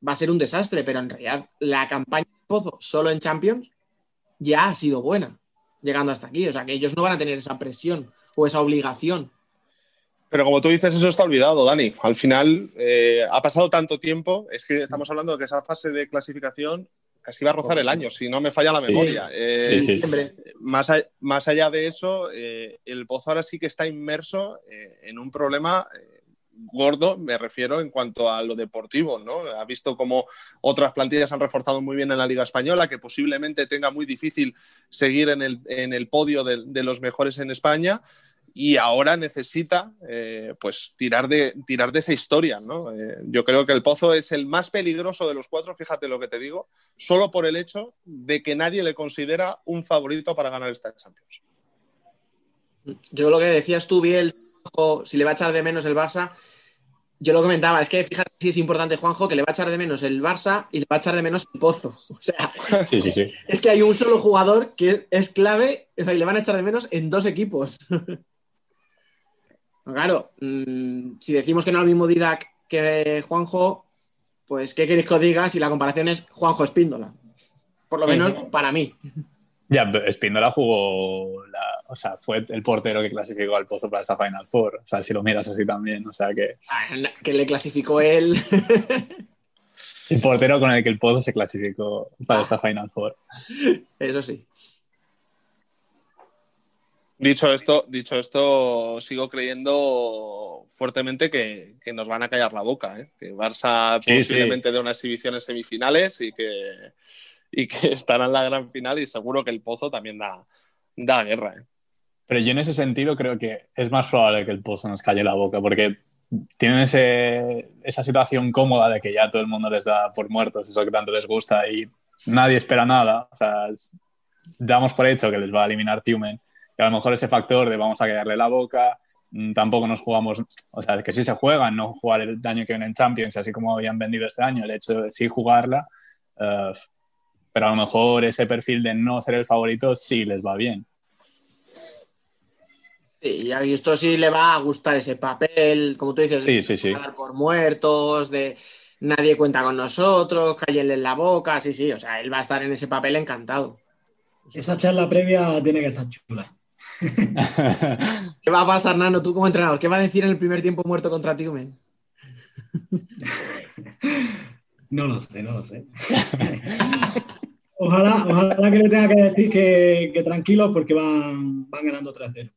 va a ser un desastre, pero en realidad la campaña de Pozo solo en Champions ya ha sido buena, llegando hasta aquí. O sea, que ellos no van a tener esa presión o esa obligación. Pero como tú dices, eso está olvidado, Dani. Al final eh, ha pasado tanto tiempo, es que estamos hablando de que esa fase de clasificación casi va a rozar el año, si no me falla la Sí. memoria. Eh, Sí, sí. Siempre. Más, a- más allá de eso, eh, el Pozo ahora sí que está inmerso eh, en un problema eh, gordo, me refiero en cuanto a lo deportivo, ¿no? Ha visto cómo otras plantillas han reforzado muy bien en la Liga Española, que posiblemente tenga muy difícil seguir en el, en el podio de, los mejores en España. Y ahora necesita eh, pues tirar de, tirar de esa historia. ¿no? Eh, yo creo que el Pozo es el más peligroso de los cuatro, fíjate lo que te digo, solo por el hecho de que nadie le considera un favorito para ganar esta Champions. Yo lo que decías tú, Biel, Juanjo, si le va a echar de menos el Barça, yo lo comentaba, es que fíjate si es importante, Juanjo, que le va a echar de menos el Barça y le va a echar de menos el Pozo. (laughs) O sea, Sí, sí, sí. es que hay un solo jugador que es clave o sea, y le van a echar de menos en dos equipos. (laughs) claro, mmm, si decimos que no es el mismo Didac que Juanjo, pues ¿qué queréis que os diga si la comparación es Juanjo Espíndola? Por lo menos para mí. Ya, pero Espíndola jugó, la, o sea, fue el portero que clasificó al Pozo para esta Final Four. O sea, si lo miras así también, o sea que Ah, Que le clasificó él. (laughs) el portero con el que el Pozo se clasificó para esta Final Four. Eso sí. Dicho esto, dicho esto, sigo creyendo fuertemente que, que nos van a callar la boca, ¿eh? que Barça Sí, posiblemente dé una exhibición en semifinales y que, (laughs) y que estará en la gran final y seguro que el Pozo también da, da guerra. ¿eh? Pero yo en ese sentido creo que es más probable que el Pozo nos calle la boca, porque tienen ese, esa situación cómoda de que ya todo el mundo les da por muertos, eso que tanto les gusta, y nadie espera nada. O sea, es- damos por hecho que les va a eliminar Tiumen, y a lo mejor ese factor de vamos a callarle la boca, mm, tampoco nos jugamos, o sea, que sí se juegan, no jugar el año que viene en Champions, así como habían vendido este año, el hecho de sí jugarla, eh, pero a lo mejor ese perfil de no ser el favorito sí les va bien. Sí, y a esto sí le va a gustar ese papel, como tú dices, Sí, de sí, por muertos, de nadie cuenta con nosotros, cállenle en la boca, sí, sí, o sea, él va a estar en ese papel encantado. Esa charla previa tiene que estar chula. (laughs) ¿Qué va a pasar, Nano, tú como entrenador? ¿Qué va a decir en el primer tiempo muerto contra Tiumen? (laughs) No lo sé, no lo sé. (laughs) ojalá, ojalá que le tenga que decir que, que tranquilos porque van, van ganando 3-0.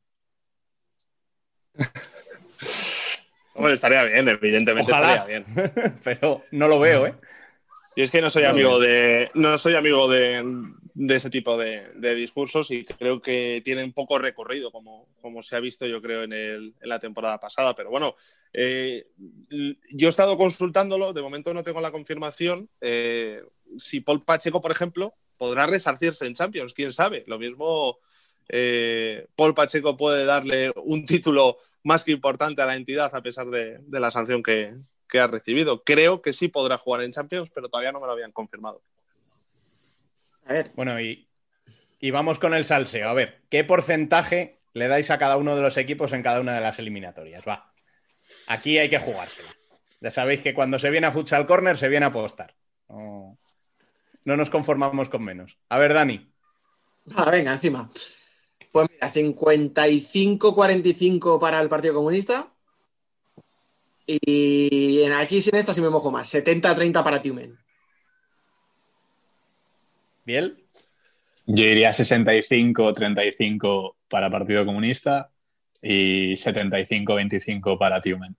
(laughs) Hombre, estaría bien, evidentemente Ojalá. estaría bien. (laughs) Pero no lo veo, ¿eh? Y es que no soy amigo de. No soy amigo de, de ese tipo de, de discursos y creo que tienen poco recorrido, como, como se ha visto, yo creo, en, el- en la temporada pasada. Pero bueno, eh, yo he estado consultándolo, de momento no tengo la confirmación. eh, si Paul Pacheco, por ejemplo, podrá resarcirse en Champions, quién sabe. Lo mismo eh, Paul Pacheco puede darle un título más que importante a la entidad a pesar de, de la sanción que, que ha recibido. Creo que sí podrá jugar en Champions, pero todavía no me lo habían confirmado. A ver, Bueno, y, y vamos con el salseo. A ver, ¿qué porcentaje le dais a cada uno de los equipos en cada una de las eliminatorias? Va. Aquí hay que jugársela. Ya sabéis que cuando se viene a Futsal Corner se viene a apostar. No, no nos conformamos con menos. A ver, Dani. Ah, venga, encima. Pues mira, 55-45 para el Partido Comunista. Y en aquí sin esta sí me mojo más. 70-30 para Tiumen. ¿Biel? Yo diría 65-35 para Partido Comunista y 75-25 para Tiumen.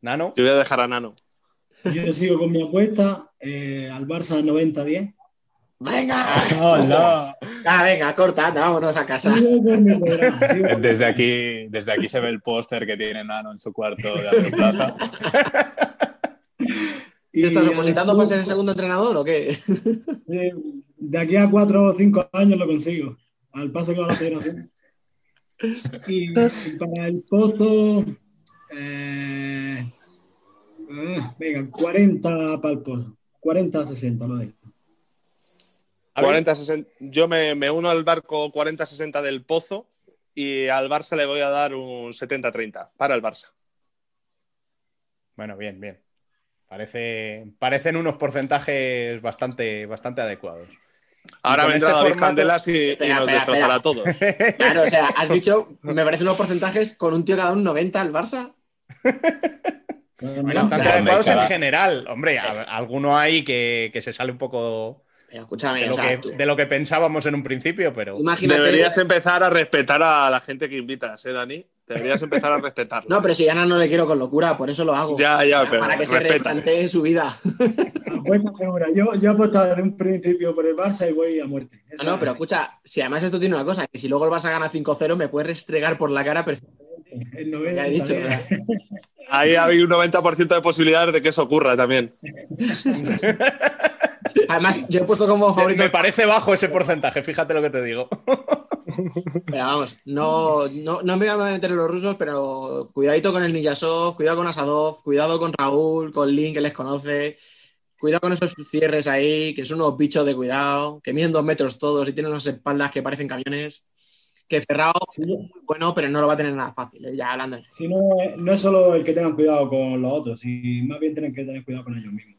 ¿Nano? Yo voy a dejar a Nano. Yo sigo con mi apuesta eh, al Barça 90-10. ¡Venga! ¡Hola! Ah, venga, corta, anda, vámonos a casa. Desde aquí, desde aquí se ve el póster que tiene Nano en su cuarto de Plaza. y ¿Te estás opositando para ser el segundo entrenador o qué? De aquí a cuatro o cinco años lo consigo. Al paso que va la federación. Y, y para el pozo. eh, ah, venga, 40 para el pozo. 40-60 lo dejo. A ver. 40-60. Yo me, me uno al barco 40-60 del Pozo y al Barça le voy a dar un 70-30 para el Barça. Bueno, bien, bien. Parece, parecen unos porcentajes bastante, bastante adecuados. Ahora vendrá este David formato- Candelas y, y Espera, nos espera, destrozará espera. a todos. (laughs) Claro, o sea, has dicho, me parecen unos porcentajes con un tío que ha dado un 90 al Barça. (laughs) Bastante Bueno, adecuados en general. Hombre, a- alguno hay que, que se sale un poco Pero escúchame, de o lo, sea, que, tú- de lo que pensábamos en un principio, pero imagínate. Deberías empezar a respetar a la gente que invitas, ¿eh, Dani? Deberías empezar a respetarlo. (laughs) No, pero si gana no le quiero con locura, por eso lo hago. Ya, ya, pero para que se replantee su vida. (laughs) Apuesta segura. Yo, yo he apostado desde un principio por el Barça y voy a muerte. Eso No, pero escucha, si además esto tiene una cosa, que si luego el Barça gana 5-0, me puedes restregar por la cara perfectamente. (laughs) El 90, Ya he dicho. Ahí hay un 90% de posibilidades de que eso ocurra también. (laughs) Además, yo he puesto como favorito. me parece bajo ese porcentaje, fíjate lo que te digo. (laughs) Pero vamos, no, no, no me voy a meter en los rusos, pero cuidadito con el Niyasov, cuidado con Asadov, cuidado con Raúl, con Link, que les conoce. Cuidado con esos cierres ahí, que son unos bichos de cuidado, que miden dos metros todos y tienen unas espaldas que parecen camiones. Que Sí, muy bueno, pero no lo va a tener nada fácil, ¿eh? ya hablando en serio. si no, eh, no es solo el que tengan cuidado con los otros, y más bien tienen que tener cuidado con ellos mismos.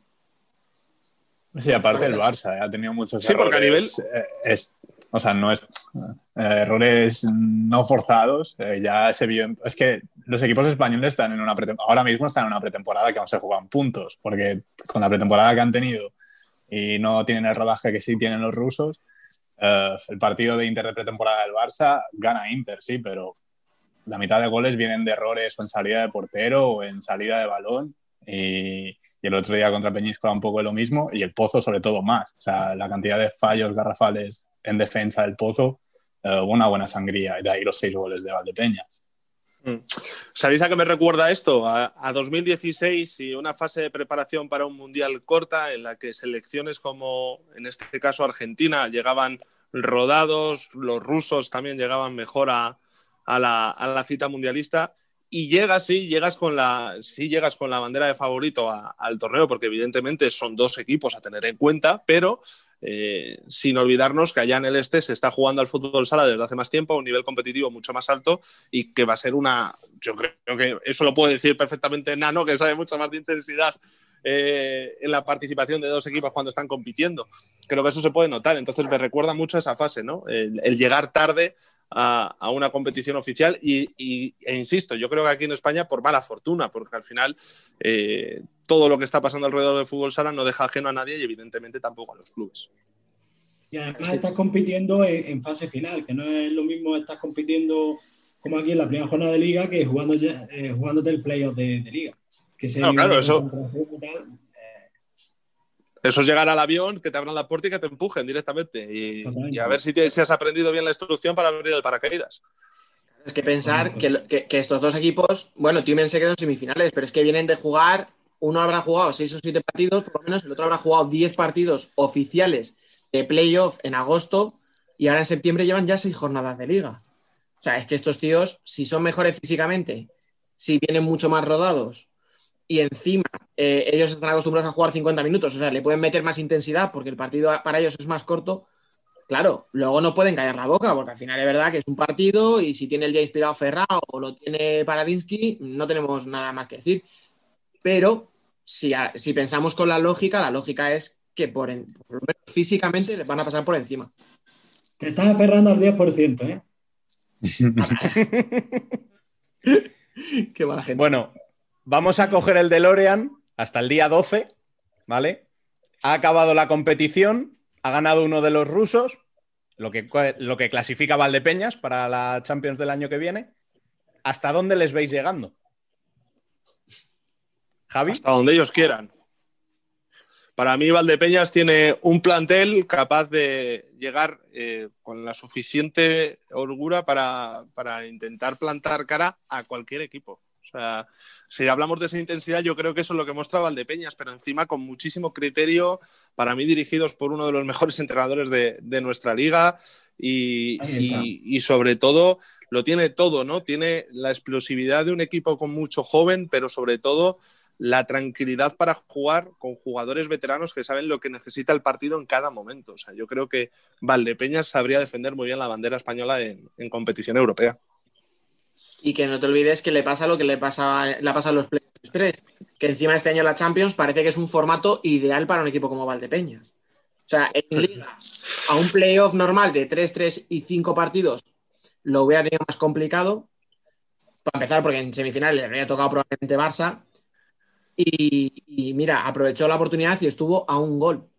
Sí, aparte el eso. Barça eh, ha tenido muchos Sí, porque a errores. eh, es- o sea, no es. eh, errores no forzados. eh, ya se vio. Es que los equipos españoles están en una pretemporada. Ahora mismo están en una pretemporada que aún se juegan puntos. Porque con la pretemporada que han tenido y no tienen el rodaje que sí tienen los rusos, eh, el partido de Inter de pretemporada del Barça gana Inter, sí, pero la mitad de goles vienen de errores o en salida de portero o en salida de balón. Y, el otro día contra Peñíscola un poco de lo mismo y el Pozo sobre todo más. O sea, la cantidad de fallos garrafales en defensa del Pozo, hubo una buena sangría y de ahí los seis goles de Valdepeñas. Mm. ¿Sabéis a qué me recuerda esto? A, a 2016 y una fase de preparación para un mundial corta en la que selecciones como, en este caso, Argentina, llegaban rodados, los rusos también llegaban mejor a, la, cita mundialista. Y llegas, sí, llegas con la, sí, llegas con la bandera de favorito al torneo, porque evidentemente son dos equipos a tener en cuenta, pero eh, sin olvidarnos que allá en el este se está jugando al fútbol sala desde hace más tiempo, a un nivel competitivo mucho más alto y que va a ser una, yo creo que eso lo puede decir perfectamente Nano, que sabe mucho más de intensidad eh, en la participación de dos equipos cuando están compitiendo. Creo que eso se puede notar, entonces me recuerda mucho esa fase, ¿no? El, llegar tarde a, una competición oficial y, e insisto, yo creo que aquí en España por mala fortuna, porque al final eh, todo lo que está pasando alrededor del fútbol sala no deja ajeno a nadie y evidentemente tampoco a los clubes. Y además estás compitiendo en, fase final, que no es lo mismo estás compitiendo como aquí en la primera jornada de liga que jugando eh, jugándote el playoff de liga. Que ese No, claro, eso- tal, Eso es llegar al avión, que te abran la puerta y que te empujen directamente. Y, a ver si, te- si has aprendido bien la instrucción para abrir el paracaídas. Es que pensar que, que- que estos dos equipos, bueno, Tiumen se quedó en semifinales, pero es que vienen de jugar, uno habrá jugado seis o siete partidos, por lo menos, el otro habrá jugado 10 partidos oficiales de playoff en agosto y ahora en septiembre llevan ya seis jornadas de liga. O sea, es que estos tíos, si son mejores físicamente, si vienen mucho más rodados y encima eh, ellos están acostumbrados a jugar 50 minutos, o sea, le pueden meter más intensidad porque el partido para ellos es más corto, Claro, luego no pueden callar la boca, porque al final es verdad que es un partido y si tiene el día inspirado Ferrao o lo tiene Paradinsky, no tenemos nada más que decir. Pero si, a- si pensamos con la lógica, la lógica es que por, en- por lo menos físicamente les van a pasar por encima. te estás aferrando al 10%, ¿eh? (laughs) Qué mala gente. Bueno, vamos a coger el DeLorean hasta el día 12, ¿vale? Ha acabado la competición, ha ganado uno de los rusos, lo que, lo que clasifica Valdepeñas para la Champions del año que viene. ¿Hasta dónde les veis llegando? Hasta donde ellos quieran. Para mí, Valdepeñas tiene un plantel capaz de llegar eh, con la suficiente holgura para, para intentar plantar cara a cualquier equipo. Sea, si hablamos de esa intensidad, yo creo que eso es lo que muestra Valdepeñas, pero encima con muchísimo criterio, para mí dirigidos por uno de los mejores entrenadores de, de nuestra liga y, sobre todo lo tiene todo, ¿no? Tiene la explosividad de un equipo con mucho joven, pero sobre todo la tranquilidad para jugar con jugadores veteranos que saben lo que necesita el partido en cada momento. O sea, yo creo que Valdepeñas sabría defender muy bien la bandera española en, en competición europea. Y que no te olvides que le pasa lo que le pasa, le pasa a los Playoff Express, que encima este año la Champions parece que es un formato ideal para un equipo como Valdepeñas. O sea, en liga, a un playoff normal de 3, 3 y 5 partidos, lo hubiera tenido más complicado. Para empezar, porque en semifinales le habría tocado probablemente Barça. Y, y mira, aprovechó la oportunidad y estuvo a un gol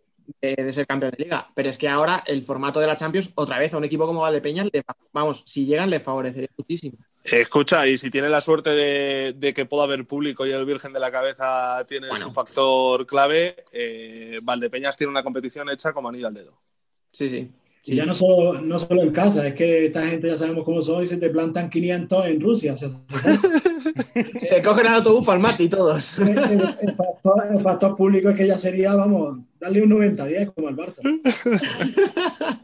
de, de ser campeón de liga. Pero es que ahora el formato de la Champions, otra vez a un equipo como Valdepeñas, le- vamos, si llegan, le favorecería muchísimo. Escucha, y si tiene la suerte de, de que pueda haber público y el Virgen de la Cabeza tiene Bueno. su factor clave, eh, Valdepeñas tiene una competición hecha como anillo al dedo. Sí, sí. Y ya no solo, no solo en casa, es que esta gente ya sabemos cómo son y se te plantan 500 en Rusia. O sea, (laughs) Se cogen al autobús para el mate y todos. (laughs) el, el- el factor, el factor público es que ya sería, vamos, darle un 90-10 como al Barça. (laughs)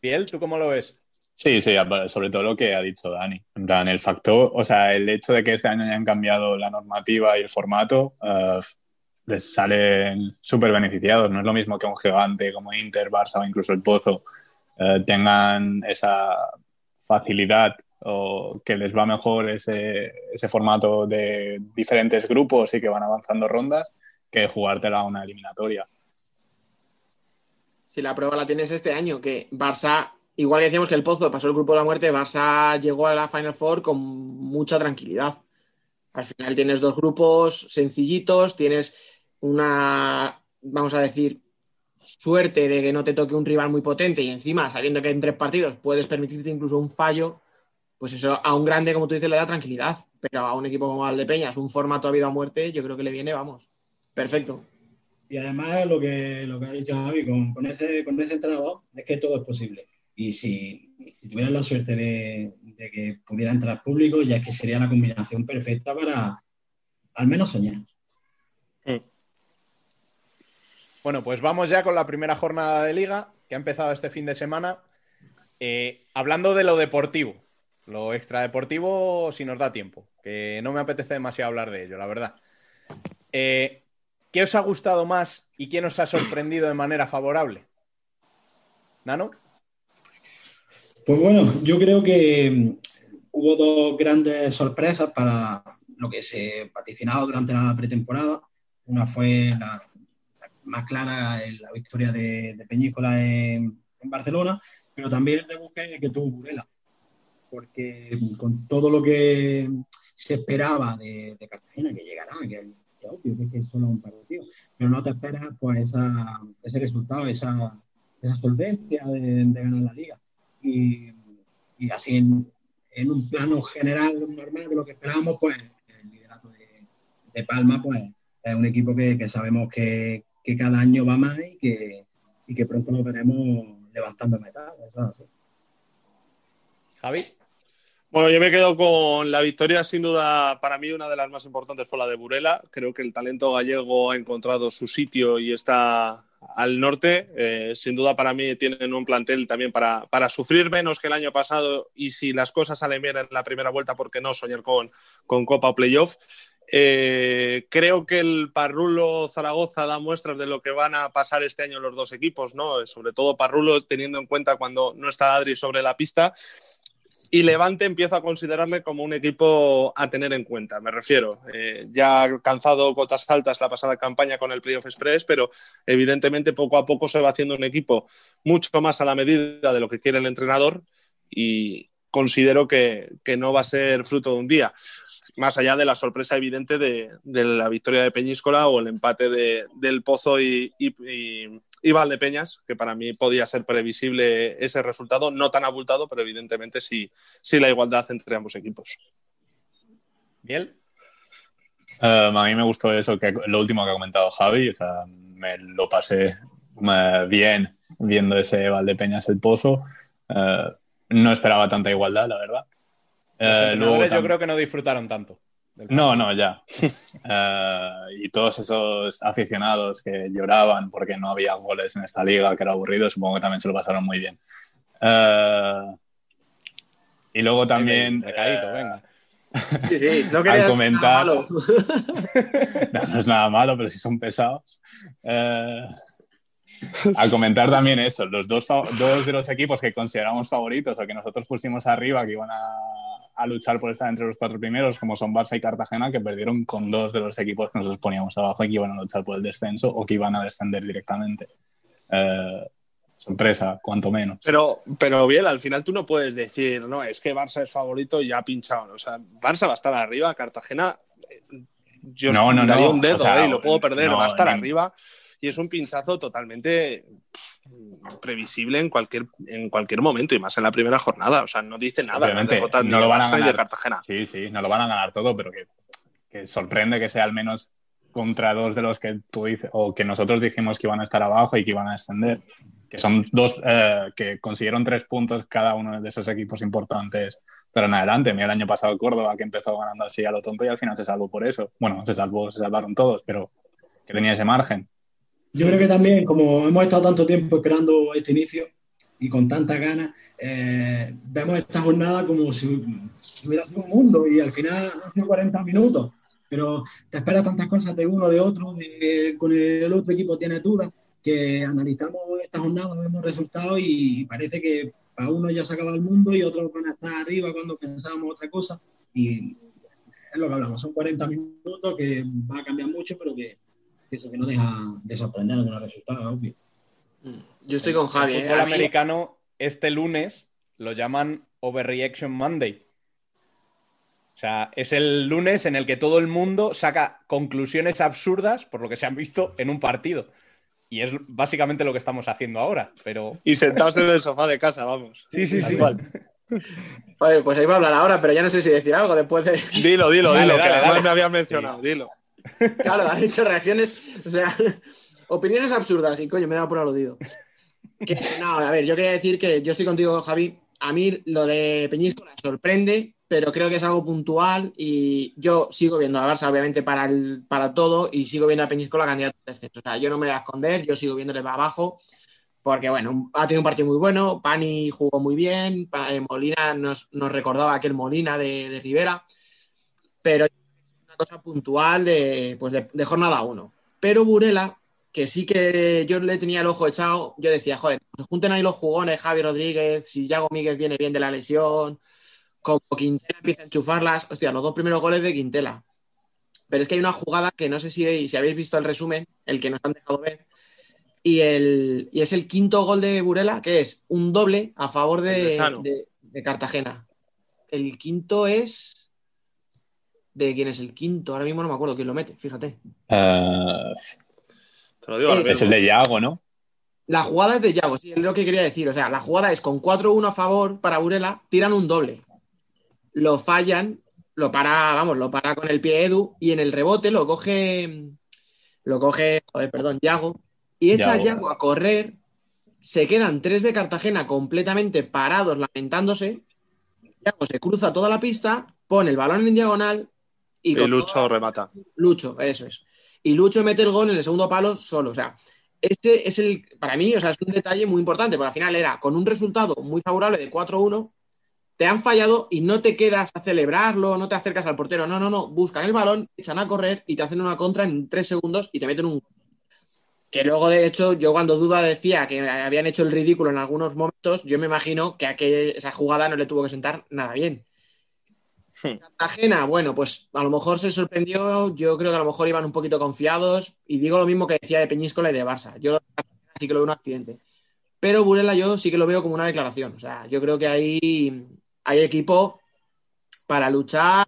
Piel, ¿tú cómo lo ves? Sí, sí, sobre todo lo que ha dicho Dani. En plan, el factor, o sea, el hecho de que este año hayan cambiado la normativa y el formato, eh, les salen súper beneficiados. No es lo mismo que un gigante como Inter, Barça o incluso el Pozo eh, tengan esa facilidad o que les va mejor ese, ese formato de diferentes grupos y que van avanzando rondas que jugártela una eliminatoria. Si la prueba la tienes este año, que Barça, igual que decíamos que el Pozo pasó el grupo de la muerte, Barça llegó a la Final Four con mucha tranquilidad. Al final tienes dos grupos sencillitos, tienes una, vamos a decir, suerte de que no te toque un rival muy potente y encima, sabiendo que en tres partidos puedes permitirte incluso un fallo, pues eso a un grande, como tú dices, le da tranquilidad. Pero a un equipo como Valdepeñas, un formato a vida o muerte, yo creo que le viene, vamos, perfecto. Y además lo que, lo que ha dicho Javi, con, ese, con ese entrenador, es que todo es posible. Y si, si tuvieran la suerte de, de que pudiera entrar público, ya es que sería la combinación perfecta para al menos soñar. Bueno, pues vamos ya con la primera jornada de liga que ha empezado este fin de semana. Eh, hablando de lo deportivo, lo extradeportivo, si nos da tiempo, que no me apetece demasiado hablar de ello, la verdad. Eh, ¿Qué os ha gustado más y quién os ha sorprendido de manera favorable? ¿Nano? Pues bueno, yo creo que mm, hubo dos grandes sorpresas para lo que se vaticinaba durante la pretemporada. Una fue la, más clara, la victoria de, de Peñícola en, Barcelona, pero también el debut que, que tuvo Burela. Porque con todo lo que se esperaba de, Cartagena, que llegará, que, que obvio que es es solo un partido, pero no te esperas pues esa, ese resultado, esa, esa solvencia de ganar la liga. Y, y así en, en, un plano general normal de lo que esperábamos, pues el liderato de, de Palma, pues es un equipo que, que sabemos que, que, cada año va más y que, y que pronto lo veremos levantando metal. Eso es así. Javi. Bueno, yo me quedo con la victoria, sin duda, para mí una de las más importantes fue la de Burela. Creo que el talento gallego ha encontrado su sitio y está al norte. Eh, sin duda, para mí tienen un plantel también para, para, sufrir menos que el año pasado y si las cosas salen bien en la primera vuelta, ¿por qué no soñar con, con Copa o Playoff? Eh, creo que el Parrulo Zaragoza da muestras de lo que van a pasar este año los dos equipos, ¿no? Sobre todo Parrulo, teniendo en cuenta cuando no está Adri sobre la pista. Y Levante empiezo a considerarle como un equipo a tener en cuenta. Me refiero, eh, ya ha alcanzado cotas altas la pasada campaña con el Playoff Express, pero evidentemente poco a poco se va haciendo un equipo mucho más a la medida de lo que quiere el entrenador y considero que, que no va a ser fruto de un día más allá de la sorpresa evidente de, de, la victoria de Peñíscola o el empate de, del Pozo y, y, Valdepeñas, que para mí podía ser previsible ese resultado, no tan abultado, pero evidentemente sí, la igualdad entre ambos equipos. ¿Bien? Um, a mí me gustó eso, que lo último que ha comentado Javi, o sea, me lo pasé bien viendo ese Valdepeñas el Pozo. Uh, no esperaba tanta igualdad, la verdad. Uh, luego yo creo que no disfrutaron tanto. No, no, ya. uh, y todos esos aficionados que lloraban porque no había goles en esta liga, que era aburrido, supongo que también se lo pasaron muy bien. Uh, y luego también... Decadito, venga. (laughs) Sí, sí, no al comentar... Nada malo. (laughs) no, no, es nada malo, pero sí son pesados. (laughs) al comentar también eso, los dos, dos de los equipos que consideramos favoritos o que nosotros pusimos arriba, que iban a a luchar por estar entre los cuatro primeros, como son Barça y Cartagena, que perdieron con dos de los equipos que nosotros poníamos abajo y que iban a luchar por el descenso o que iban a descender directamente. Eh, sorpresa, cuanto menos. Pero, pero bien, al final tú no puedes decir, no, es que Barça es favorito y ya ha pinchado. O sea, Barça va a estar arriba, Cartagena. Yo no, no, daría no. un dedo o sea, eh, y lo puedo perder, no, va a estar arriba. Y es un pinchazo totalmente previsible en cualquier, en cualquier momento y más en la primera jornada. O sea, no dice nada. Obviamente, no lo van a ganar. De Cartagena. Sí, sí, no lo van a ganar todo, pero que, que, sorprende que sea al menos contra dos de los que tú dices, o que nosotros dijimos que iban a estar abajo y que iban a descender. Que son dos eh, que consiguieron tres puntos cada uno de esos equipos importantes. Pero en adelante, mira el año pasado Córdoba que empezó ganando así a lo tonto y al final se salvó por eso. Bueno, se salvó, se salvaron todos, pero que tenía ese margen. Yo creo que también, como hemos estado tanto tiempo esperando este inicio y con tantas ganas, eh, vemos esta jornada como si hubiera sido un mundo y al final han sido 40 minutos, pero te esperas tantas cosas de uno, de otro, de, con el otro equipo tienes dudas, que analizamos esta jornada, vemos resultados y parece que para uno ya se acaba el mundo y otros van a estar arriba cuando pensábamos otra cosa y es lo que hablamos, son 40 minutos que va a cambiar mucho, pero que eso que no deja de sorprender con los resultados, obvio. Yo estoy con Javi. El fútbol ¿eh? americano este lunes lo llaman Overreaction Monday. O sea, es el lunes en el que todo el mundo saca conclusiones absurdas por lo que se han visto en un partido. Y es básicamente lo que estamos haciendo ahora. Pero... Y sentados en el sofá de casa, vamos. Sí, sí, sí. Oye, pues ahí va a hablar ahora, pero ya no sé si decir algo después de. Dilo, dilo, dilo, dale, que dale, además dale. me habías mencionado, sí. dilo. Claro, ha dicho reacciones, o sea, opiniones absurdas y coño, me he dado por aludido. Que, no, a ver, yo quería decir que yo estoy contigo, Javi. A mí lo de Peñíscola sorprende, pero creo que es algo puntual y yo sigo viendo a Barça, obviamente, para, para todo y sigo viendo a Peñíscola candidato a descenso. O sea, yo no me voy a esconder, yo sigo viéndole para abajo porque, bueno, ha tenido un partido muy bueno, Pani jugó muy bien, eh, Molina nos, nos recordaba aquel Molina de, de Rivera, pero cosa puntual de, pues de, de jornada 1. Pero Burela, que sí que yo le tenía el ojo echado, yo decía, joder, se junten ahí los jugones, Javi Rodríguez, si Yago Míguez viene bien de la lesión, como Quintela empieza a enchufarlas, hostia, los dos primeros goles de Quintela. Pero es que hay una jugada que no sé si, si habéis visto el resumen, el que nos han dejado ver, y, el, y es el quinto gol de Burela, que es un doble a favor de Cartagena. El quinto es... ¿De quién es el quinto? Ahora mismo no me acuerdo quién lo mete, fíjate. Eh, Te lo digo ahora Eh, es el de Yago, ¿no? La jugada es de Yago, sí, es lo que quería decir. O sea, la jugada es con 4-1 a favor para Burela, tiran un doble. Lo fallan, lo para, vamos, lo para con el pie Edu y en el rebote lo coge, lo coge, joder, perdón, Yago, y echa Yago. a Yago a correr. Se quedan tres de Cartagena completamente parados, lamentándose. Yago se cruza toda la pista, pone el balón en diagonal y, Lucho remata. Lucho, eso es. Y Lucho mete el gol en el segundo palo solo. O sea, este es el, para mí, o sea, es un detalle muy importante, porque al final era con un resultado muy favorable de 4-1, te han fallado y no te quedas a celebrarlo, no te acercas al portero, no, no, no, buscan el balón, echan a correr y te hacen una contra en tres segundos y te meten un que luego, de hecho, yo cuando Duda decía que habían hecho el ridículo en algunos momentos, yo me imagino que aquel- esa jugada no le tuvo que sentar nada bien. Cartagena, bueno, pues a lo mejor se sorprendió, yo creo que a lo mejor iban un poquito confiados, y digo lo mismo que decía de Peñíscola y de Barça, yo sí que lo veo un accidente. Pero Burela yo sí que lo veo como una declaración, o sea, yo creo que ahí hay equipo para luchar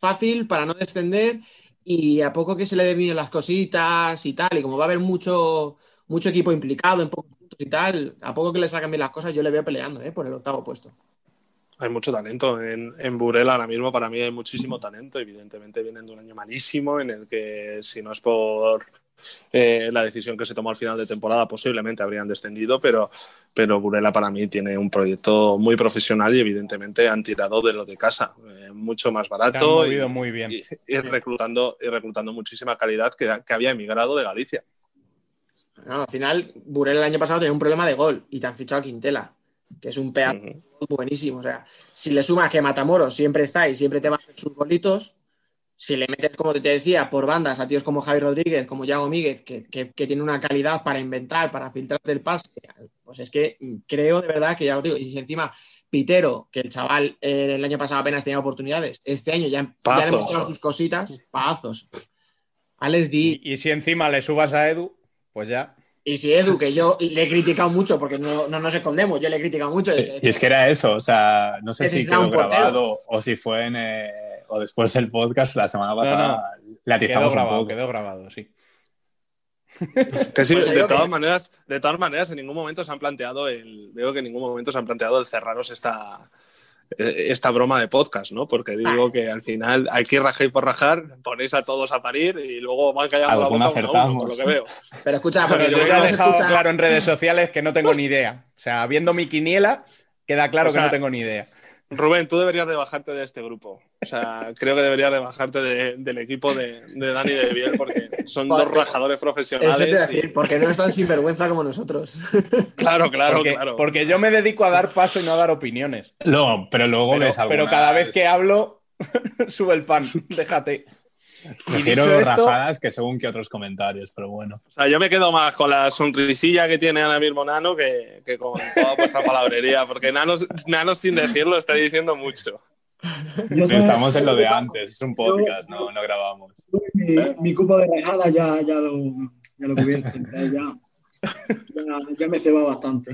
fácil, para no descender, y a poco que se le den bien las cositas y tal, y como va a haber mucho, mucho equipo implicado en pocos puntos y tal, a poco que le sacan bien las cosas, yo le veo peleando ¿eh? por el octavo puesto. Hay mucho talento en, en Burela ahora mismo. Para mí hay muchísimo talento. Evidentemente vienen de un año malísimo en el que, si no es por eh, la decisión que se tomó al final de temporada, posiblemente habrían descendido. Pero, pero Burela para mí tiene un proyecto muy profesional y, evidentemente, han tirado de lo de casa. eh, mucho más Se han barato y, movido muy bien. y- y reclutando, y reclutando muchísima calidad que, que había emigrado de Galicia. No, al final, Burela el año pasado tenía un problema de gol y te han fichado a Quintela, que es un pedazo Ujú. Buenísimo. O sea, si le sumas que Matamoros siempre está y siempre te va a hacer sus golitos, si le metes, como te decía, por bandas a tíos como Javi Rodríguez, como Yago Míguez, que, que, que tiene una calidad para inventar, para filtrar del pase, pues es que creo de verdad que ya os digo, y si encima Pitero, que el chaval eh, el año pasado apenas tenía oportunidades, este año ya, ya ha demostrado sus cositas, pazos. Alex Di, Y, y si encima le subas a Edu, pues ya. Y si Edu, que yo le he criticado mucho, porque no, no nos escondemos, yo le he criticado mucho. Sí, y es que era eso, o sea, no sé si quedó grabado o si fue en, eh, o después del podcast la semana pasada, Quedó atizamos un poco. quedó grabado, sí. Que sí, Pues de, todas que- maneras, de todas maneras, en ningún momento se han planteado el. Veo que en ningún momento se han planteado el cerraros esta, eh, esta broma de podcast, ¿no? Porque digo que al final hay que rajar y por rajar, ponéis a todos a parir y luego van callando la boca uno a uno, acertamos. por lo que veo. Pero escucha, porque Pero yo ya he dejado claro en redes sociales que no tengo ni idea. O sea, viendo mi quiniela, queda claro O sea, que no tengo ni idea. Rubén, tú deberías de bajarte de este grupo. O sea, creo que deberías de bajarte de- del equipo de, de Dani y de Biel porque son dos rajadores Eso te profesionales. decir, y- porque no es tan sinvergüenza como nosotros. (laughs) Claro, claro, porque, claro. porque yo me dedico a dar paso y no a dar opiniones. No, pero luego Pero, ves pero cada vez que hablo, (laughs) sube el pan. Déjate. Y Prefiero rajadas que según que otros comentarios, pero bueno. O sea, yo me quedo más con la sonrisilla que tiene ahora mismo Nano que, que con toda vuestra palabrería, porque Nano, Nano sin decirlo está diciendo mucho. Estamos en lo de antes, es un podcast, no, no grabamos. mi, mi cupo de rajada ya, ya, lo, ya lo cubierto. ya, (laughs) ya, ya me ceba bastante.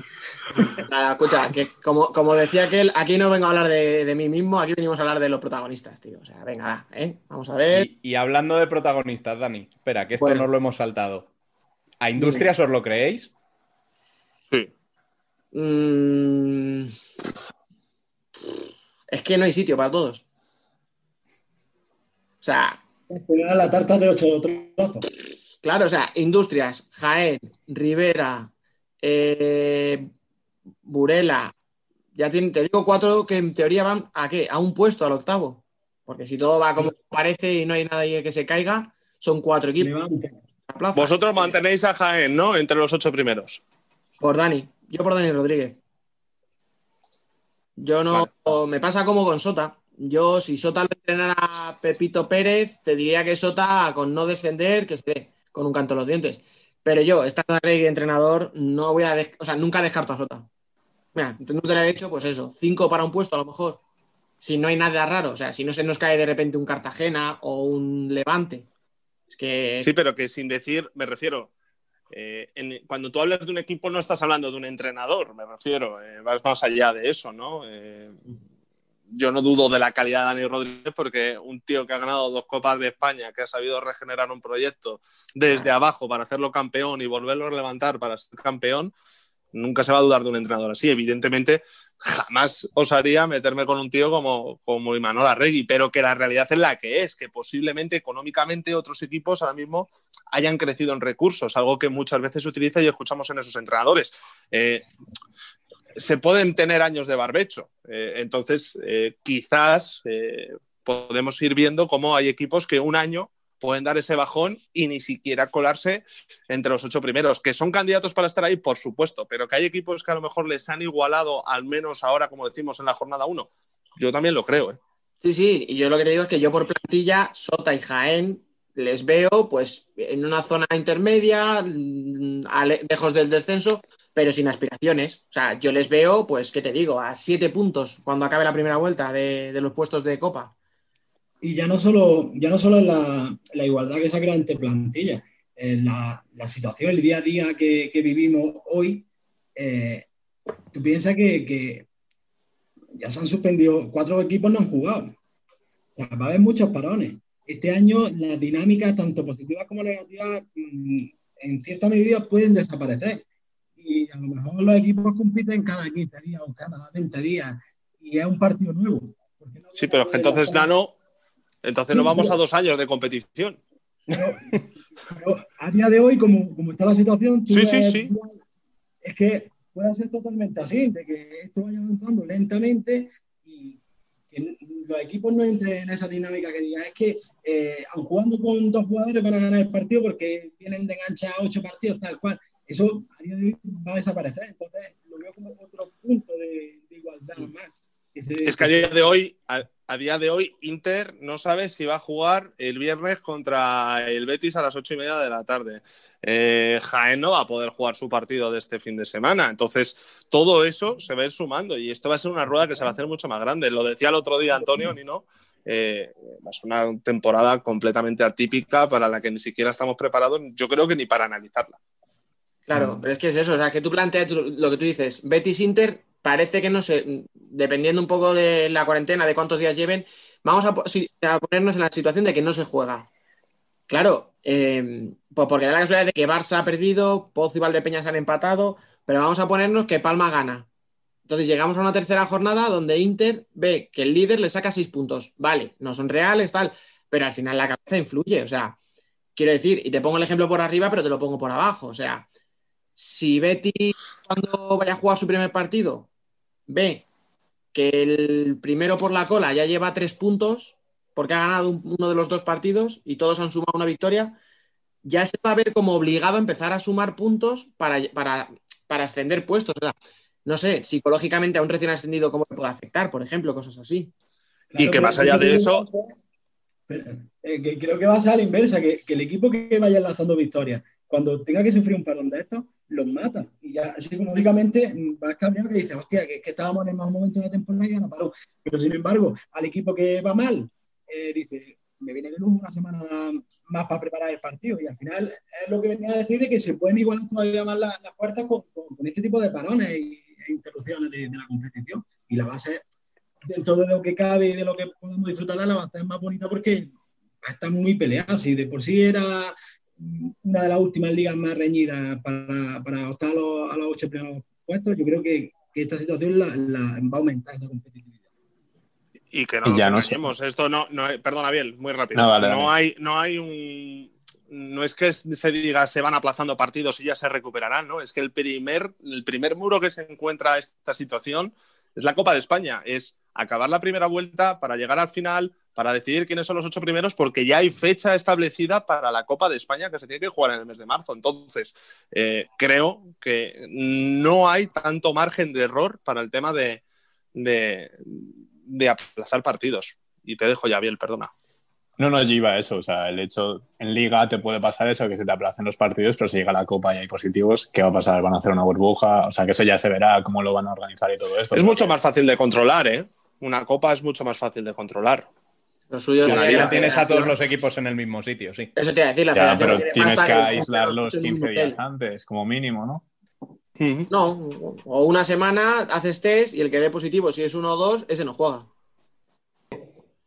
Nada, escucha, que como, como decía aquel, aquí no vengo a hablar de, de mí mismo, aquí venimos a hablar de los protagonistas, tío. O sea, venga, ¿eh? Vamos a ver. y, y hablando de protagonistas, Dani, espera, que esto Bueno. nos lo hemos saltado. ¿A Industrias os lo creéis? Sí. Mm, Es que no hay sitio para todos. O sea, la tarta de ocho trozos. Claro, o sea, Industrias, Jaén, Rivera, eh, Burela. Ya tiene- te digo cuatro que en teoría van a qué? A un puesto, al octavo. Porque si todo va como parece y no hay nadie que se caiga, son cuatro equipos. Vosotros mantenéis a Jaén, ¿no? Entre los ocho primeros. Por Dani. Yo por Dani Rodríguez. Yo no. Me pasa como con Sota. Yo, si Sota lo entrenara Pepito Pérez, te diría que Sota, con no descender, que se dé con un canto en los dientes. Pero yo, estando de entrenador, no voy a. O sea, nunca descarto a Sota. Mira, no te lo he hecho, pues eso. Cinco para un puesto, a lo mejor. Si no hay nada raro. O sea, si no se nos cae de repente un Cartagena o un Levante. Es que. Sí, pero que sin decir, me refiero. eh, cuando tú hablas de un equipo, no estás hablando de un entrenador, me refiero. eh, vas más allá de eso, ¿no? Eh, yo no dudo de la calidad de Dani Rodríguez porque un tío que ha ganado dos Copas de España, que ha sabido regenerar un proyecto desde abajo para hacerlo campeón y volverlo a levantar para ser campeón, nunca se va a dudar de un entrenador así. Evidentemente, jamás osaría meterme con un tío como, como Imanol Arregui, pero que la realidad es la que es, que posiblemente económicamente otros equipos ahora mismo hayan crecido en recursos, algo que muchas veces se utiliza y escuchamos en esos entrenadores. Eh, se pueden tener años de barbecho. Eh, entonces, eh, quizás eh, podemos ir viendo cómo hay equipos que un año pueden dar ese bajón y ni siquiera colarse entre los ocho primeros, que son candidatos para estar ahí, por supuesto, pero que hay equipos que a lo mejor les han igualado, al menos ahora, como decimos, en la jornada 1. Yo también lo creo. Sí, sí, y yo lo que te digo es que yo por plantilla, Sota y Jaén, les veo pues en una zona intermedia, mm, lejos del descenso, pero sin aspiraciones. O sea, yo les veo, pues, ¿qué te digo? A siete puntos cuando acabe la primera vuelta de, los puestos de Copa. Y ya no solo, ya no solo la, igualdad que se entre plantillas, eh, la, situación, el día a día que, que vivimos hoy, eh, tú piensas que, que ya se han suspendido, cuatro equipos no han jugado. O sea, va a haber muchos parones. Este año las dinámicas, tanto positivas como negativas, mm, en cierta medida pueden desaparecer. Y a lo mejor los equipos compiten cada 15 días o cada 20 días y es un partido nuevo. Sí, pero es que entonces, Nano, entonces Sí, no vamos pero- a dos años de competición. Pero a día de hoy, como, como está la situación, tú Sí, sí, ves- sí. es que puede ser totalmente así, de que esto vaya avanzando lentamente que los equipos no entren en esa dinámica que digan, es que eh, aun jugando con dos jugadores van a ganar el partido porque vienen de engancha a ocho partidos, tal cual. Eso a día de hoy va a desaparecer. Entonces, lo veo como otro punto de, de igualdad más. se- Es que a día de hoy, a, a día de hoy, Inter no sabe si va a jugar el viernes contra el Betis a las ocho y media de la tarde. Eh, Jaén no va a poder jugar su partido de este fin de semana. Entonces, todo eso se va a ir sumando y esto va a ser una rueda que se va a hacer mucho más grande. Lo decía el otro día Antonio, Nino. eh, va a ser una temporada completamente atípica para la que ni siquiera estamos preparados, yo creo que ni para analizarla. Claro, pero es que es eso, o sea, que tú planteas lo que tú dices, Betis Inter, parece que no sé, dependiendo un poco de la cuarentena, de cuántos días lleven, vamos a, ponernos en la situación de que no se juega. Claro, eh, pues porque da la casualidad de que Barça ha perdido, Pozo y Valdepeñas han empatado, pero vamos a ponernos que Palma gana. Entonces llegamos a una tercera jornada donde Inter ve que el líder le saca seis puntos. Vale, no son reales, tal, pero al final la cabeza influye. O sea, quiero decir, y te pongo el ejemplo por arriba, pero te lo pongo por abajo. O sea, si Betty cuando vaya a jugar su primer partido ve que el primero por la cola ya lleva tres puntos porque ha ganado un- uno de los dos partidos y todos han sumado una victoria, ya se va a ver como obligado a empezar a sumar puntos para, para, para ascender puestos. O sea, no sé, psicológicamente a un recién ascendido, ¿cómo le puede afectar? Por ejemplo, cosas así. Y que más allá de eso, Eh, que creo que va a ser a la inversa, que, que el equipo que vaya enlazando victorias, cuando tenga que sufrir un parón de estos, los mata. Y ya psicológicamente vas cabreado que dices, hostia, que, que estábamos en el mejor momento de la temporada y ya no paró. Pero sin embargo, al equipo que va mal, eh, dice, me viene de nuevo una semana más para preparar el partido. Y al final es lo que venía a decir de que se pueden igualar todavía más las, fuerzas con, este tipo de parones e interrupciones de, de la competición. Y la base, dentro de lo que cabe y de lo que podemos disfrutarla, la base es más bonita porque estar muy peleada. Si de por sí era una de las últimas ligas más reñidas para, para optar a los, a los ocho primeros puestos, yo creo que, que esta situación la, la va a aumentar esa competitividad. y que no Y nos ya no sé. Esto no, no, perdona, Biel, muy rápido. No, vale, no, hay, no hay un, no es que se diga se van aplazando partidos y ya se recuperarán, ¿no? Es que el primer, el primer muro que se encuentra esta situación es la Copa de España. Es acabar la primera vuelta para llegar al final, para decidir quiénes son los ocho primeros, porque ya hay fecha establecida para la Copa de España que se tiene que jugar en el mes de marzo. Entonces, eh, creo que no hay tanto margen de error para el tema de, de, de aplazar partidos. Y te dejo ya, bien, perdona. No, no, yo iba a eso. O sea, el hecho en Liga te puede pasar eso, que se te aplacen los partidos, pero si llega la Copa y hay positivos, ¿qué va a pasar? ¿Van a hacer una burbuja? O sea, que eso ya se verá, cómo lo van a organizar y todo esto. Es mucho más fácil de controlar, ¿eh? Una Copa es mucho más fácil de controlar. Lo suyo la liga tienes a todos los equipos en el mismo sitio, sí. Eso te iba a decir, la Ya, federación pero tienes que aislarlos en un 15 días antes, como mínimo, ¿no? No, o una semana haces test y el que dé positivo, si es uno o dos, ese no juega.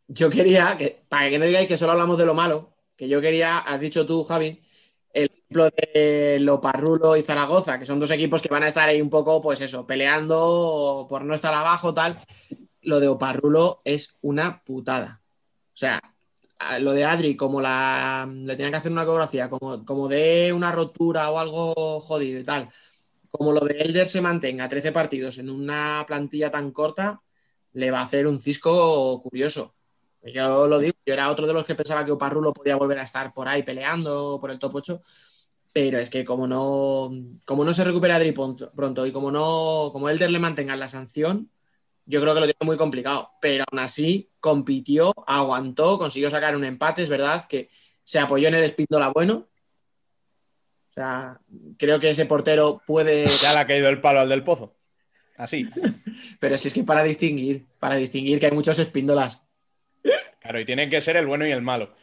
Yo quería, que, para que no digáis que solo hablamos de lo malo, que yo quería, has dicho tú, Javi, el ejemplo de Loparrulo y Zaragoza, que son dos equipos que van a estar ahí un poco, pues eso, peleando por no estar abajo, tal. Lo de Oparrulo es una putada. O sea, lo de Adri, como la, le tenían que hacer una coreografía, como, como de una rotura o algo jodido y tal, como lo de Elder se mantenga 13 partidos en una plantilla tan corta, le va a hacer un cisco curioso. Yo lo digo, yo era otro de los que pensaba que Oparrulo podía volver a estar por ahí peleando por el top 8, pero es que como no, como no se recupera Adri pronto y como no, como Elder le mantenga la sanción, yo creo que lo tiene muy complicado. Pero aún así compitió, aguantó, consiguió sacar un empate, es verdad que se apoyó en el Espíndola bueno. O sea, creo que ese portero puede. Ya le ha caído el palo al del pozo. Así. (laughs) Pero si es que para distinguir, para distinguir que hay muchos espíndolas. Claro, y tienen que ser el bueno y el malo.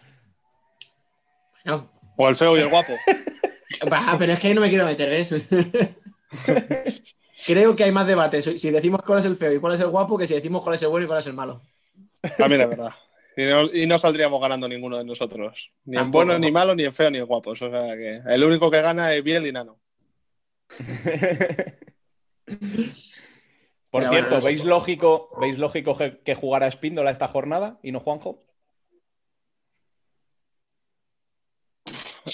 No, O el feo y el guapo. (laughs) bah, pero es que ahí no me quiero meter, ¿ves? (laughs) Creo que hay más debate si decimos cuál es el feo y cuál es el guapo que si decimos cuál es el bueno y cuál es el malo. También es verdad. Y no, y no saldríamos ganando ninguno de nosotros. Ni en Tampoco. bueno, ni malo, ni en feo, ni en guapo. O sea que el único que gana es bien y nano. Por Pero cierto, bueno, ¿veis lógico, ¿veis lógico que, que jugara Espíndola esta jornada y no Juanjo?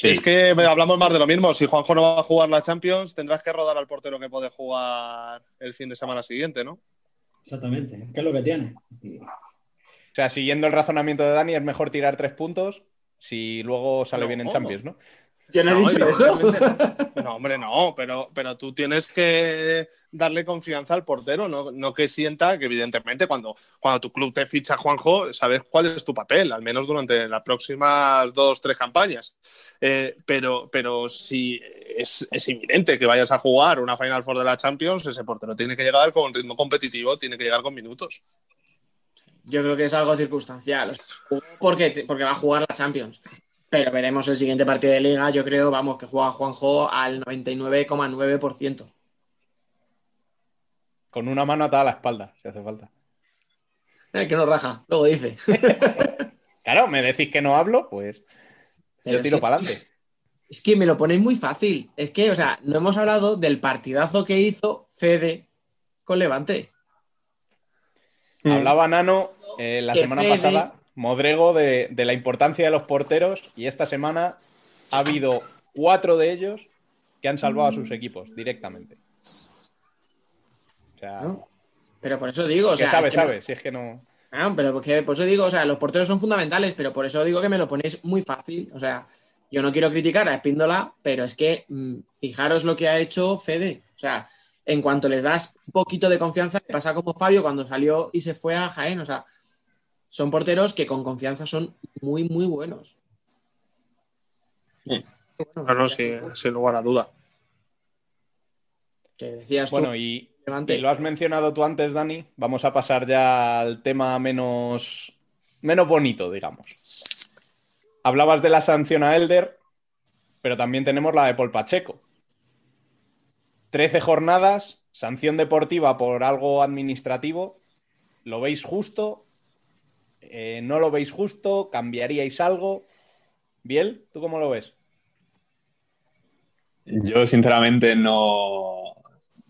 Sí. Es que hablamos más de lo mismo. Si Juanjo no va a jugar la Champions, tendrás que rodar al portero que puede jugar el fin de semana siguiente, ¿no? Exactamente. ¿Qué es lo que tiene? O sea, siguiendo el razonamiento de Dani, es mejor tirar tres puntos si luego sale No. bien en Champions, ¿no? Yo no he dicho eso. No, hombre, no, pero, pero tú tienes que darle confianza al portero, no, no que sienta que evidentemente cuando, cuando tu club te ficha, Juanjo, sabes cuál es tu papel, al menos durante las próximas dos, tres campañas. Eh, pero, pero si es, es inminente que vayas a jugar una Final Four de la Champions, ese portero tiene que llegar con ritmo competitivo, tiene que llegar con minutos. Yo creo que es algo circunstancial. Porque va a jugar la Champions. Pero veremos el siguiente partido de liga. Yo creo, vamos, que juega Juanjo al 99,9%. Con una mano atada a la espalda, si hace falta. Eh, que no raja, luego dice. (laughs) Claro, me decís que no hablo, pues Pero yo tiro sí. para adelante. Es que me lo ponéis muy fácil. Es que, o sea, no hemos hablado del partidazo que hizo Fede con Levante. Hablaba Nano eh, la Que semana Fede- pasada, Modrego, de, de la importancia de los porteros y esta semana ha habido cuatro de ellos que han salvado a sus equipos directamente. O sea, ¿no? Pero por eso digo, o sea, sabe, es que me- sabe, si es que no... Ah, pero porque por eso digo, o sea, los porteros son fundamentales, pero por eso digo que me lo ponéis muy fácil. O sea, yo no quiero criticar a Espíndola, pero es que mm, fijaros lo que ha hecho Fede. O sea, en cuanto les das un poquito de confianza, le pasa como Fabio cuando salió y se fue a Jaén. O sea, son porteros que con confianza son muy, muy buenos. Sí. Bueno, No, no, sí, sin lugar a duda. que decías tú, Bueno, y, Levante. y lo has mencionado tú antes, Dani. Vamos a pasar ya al tema menos, menos bonito, digamos. Hablabas de la sanción a Elder, pero también tenemos la de Paul Pacheco. 13 jornadas, sanción deportiva por algo administrativo. ¿Lo veis justo? Eh, ¿No lo veis justo? ¿Cambiaríais algo? Biel, ¿tú cómo lo ves? Yo sinceramente no,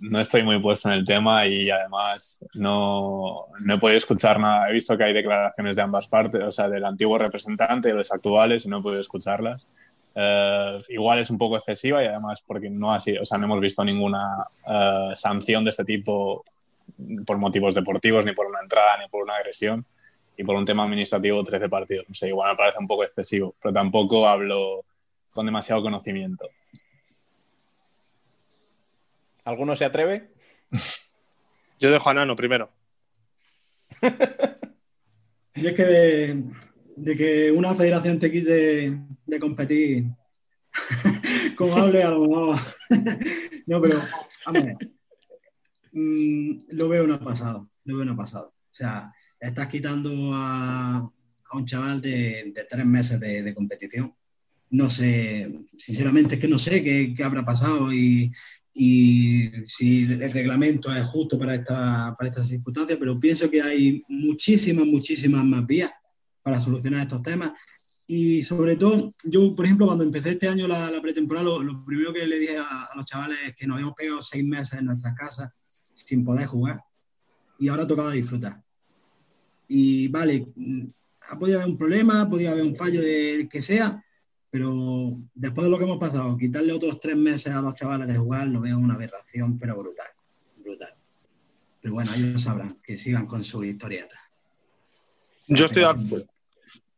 no estoy muy puesto en el tema y además no, no he podido escuchar nada. He visto que hay declaraciones de ambas partes, o sea, del antiguo representante y los actuales, y no he podido escucharlas. eh, igual es un poco excesiva y además porque no ha sido, o sea, no hemos visto ninguna eh, sanción de este tipo por motivos deportivos, ni por una entrada, ni por una agresión, y por un tema administrativo 13 partidos. No sé, igual me parece un poco excesivo, pero tampoco hablo con demasiado conocimiento. ¿Alguno se atreve? (laughs) Yo dejo a Nano primero. (laughs) Y es que de, de que una federación te quite de competir, (laughs) como hable a lo mejor. no, pero, vamos a ver. Mm, lo veo una pasada, lo veo una pasada. O sea, estás quitando a, a un chaval de, de tres meses de, de competición. No sé, sinceramente es que no sé qué, qué habrá pasado y, y si el reglamento es justo para, esta, para estas circunstancias, pero pienso que hay muchísimas, muchísimas más vías para solucionar estos temas. Y sobre todo, yo, por ejemplo, cuando empecé este año la, la pretemporada, lo, lo primero que le dije a, a los chavales es que nos habíamos pegado seis meses en nuestras casas sin poder jugar y ahora tocaba disfrutar. Y vale, mm, ha podido haber un problema, podía haber un fallo de que sea, pero después de lo que hemos pasado, quitarle otros tres meses a los chavales de jugar lo veo una aberración, pero brutal, brutal. Pero bueno, ellos sabrán que sigan con su historieta. Yo estoy de acuerdo.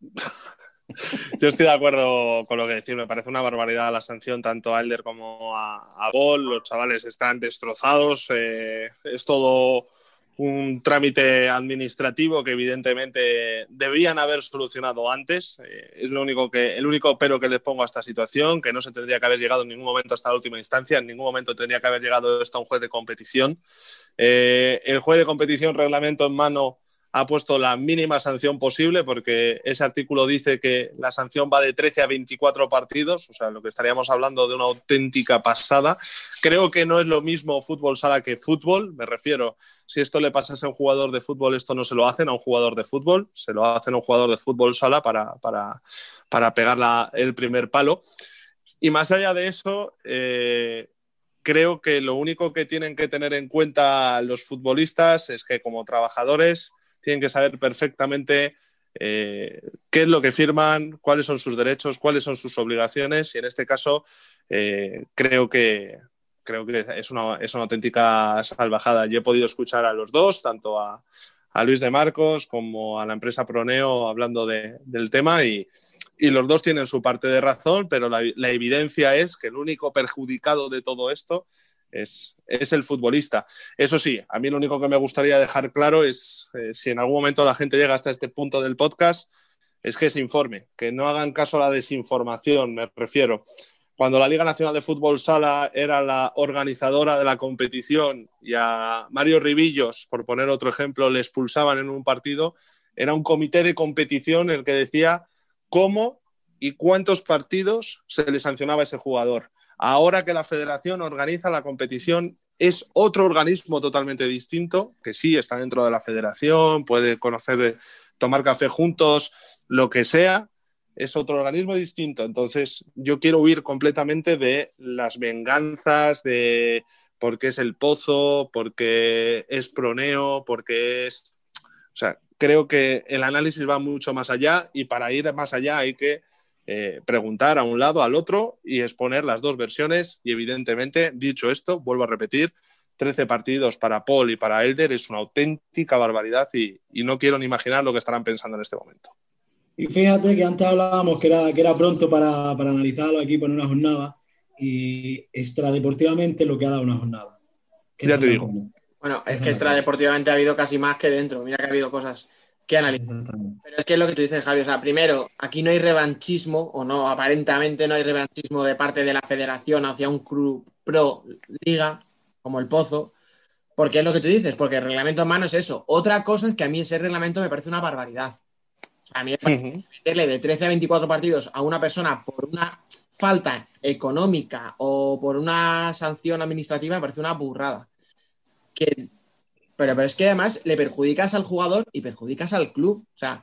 (laughs) Yo estoy de acuerdo con lo que decir. Me parece una barbaridad la sanción tanto a Elder como a, a Ball. Los chavales están destrozados. eh, es todo un trámite administrativo que evidentemente debían haber solucionado antes. Eh, es lo único que, el único pero que les pongo a esta situación, que no se tendría que haber llegado en ningún momento hasta la última instancia, en ningún momento tendría que haber llegado esto a un juez de competición. Eh, el juez de competición, reglamento en mano, ha puesto la mínima sanción posible porque ese artículo dice que la sanción va de 13 a 24 partidos, o sea, lo que estaríamos hablando de una auténtica pasada. Creo que no es lo mismo fútbol sala que fútbol, me refiero, si esto le pasase a un jugador de fútbol, esto no se lo hacen a un jugador de fútbol, se lo hacen a un jugador de fútbol sala para, para, para pegar la- el primer palo. Y más allá de eso, eh, creo que lo único que tienen que tener en cuenta los futbolistas es que como trabajadores tienen que saber perfectamente eh, qué es lo que firman, cuáles son sus derechos, cuáles son sus obligaciones y en este caso eh, creo que creo que es una, es una auténtica salvajada. Yo he podido escuchar a los dos, tanto a, a Luis de Marcos como a la empresa Proneo hablando de- del tema y, y los dos tienen su parte de razón, pero la, la evidencia es que el único perjudicado de todo esto es, el futbolista. Eso sí, a mí lo único que me gustaría dejar claro es, eh, si en algún momento la gente llega hasta este punto del podcast, es que se informe, que no hagan caso a la desinformación, me refiero. Cuando la Liga Nacional de Fútbol Sala era la organizadora de la competición y a Mario Ribillos, por poner otro ejemplo, le expulsaban en un partido, era un comité de competición el que decía cómo y cuántos partidos se le sancionaba a ese jugador. Ahora que la federación organiza la competición, es otro organismo totalmente distinto, que sí está dentro de la federación, puede conocer, eh, tomar café juntos, lo que sea, es otro organismo distinto. Entonces, yo quiero huir completamente de las venganzas, de por qué es el pozo, porque es proneo, porque es... O sea, creo que el análisis va mucho más allá y para ir más allá hay que eh, preguntar a un lado, al otro y exponer las dos versiones. Y evidentemente, dicho esto, vuelvo a repetir, 13 partidos para Paul y para Elder es una auténtica barbaridad y, y no quiero ni imaginar lo que estarán pensando en este momento. Y fíjate que antes hablábamos que era, que era pronto para, para analizar a los equipos en una jornada y extradeportivamente lo que ha dado una jornada. Ya te digo. como- Bueno, es que extradeportivamente ha habido casi más que dentro. Mira que ha habido cosas que analizar. Pero es que es lo que tú dices, Javi. O sea, primero, aquí no hay revanchismo, o no, aparentemente no hay revanchismo de parte de la federación hacia un club pro liga, como el Pozo. Porque es lo que tú dices, porque el reglamento en mano es eso. Otra cosa es que a mí ese reglamento me parece una barbaridad. O sea, a mí me parece meterle de 13 a 24 partidos a una persona por una falta económica o por una sanción administrativa me parece una burrada. Que, pero, pero es que además le perjudicas al jugador y perjudicas al club. O sea,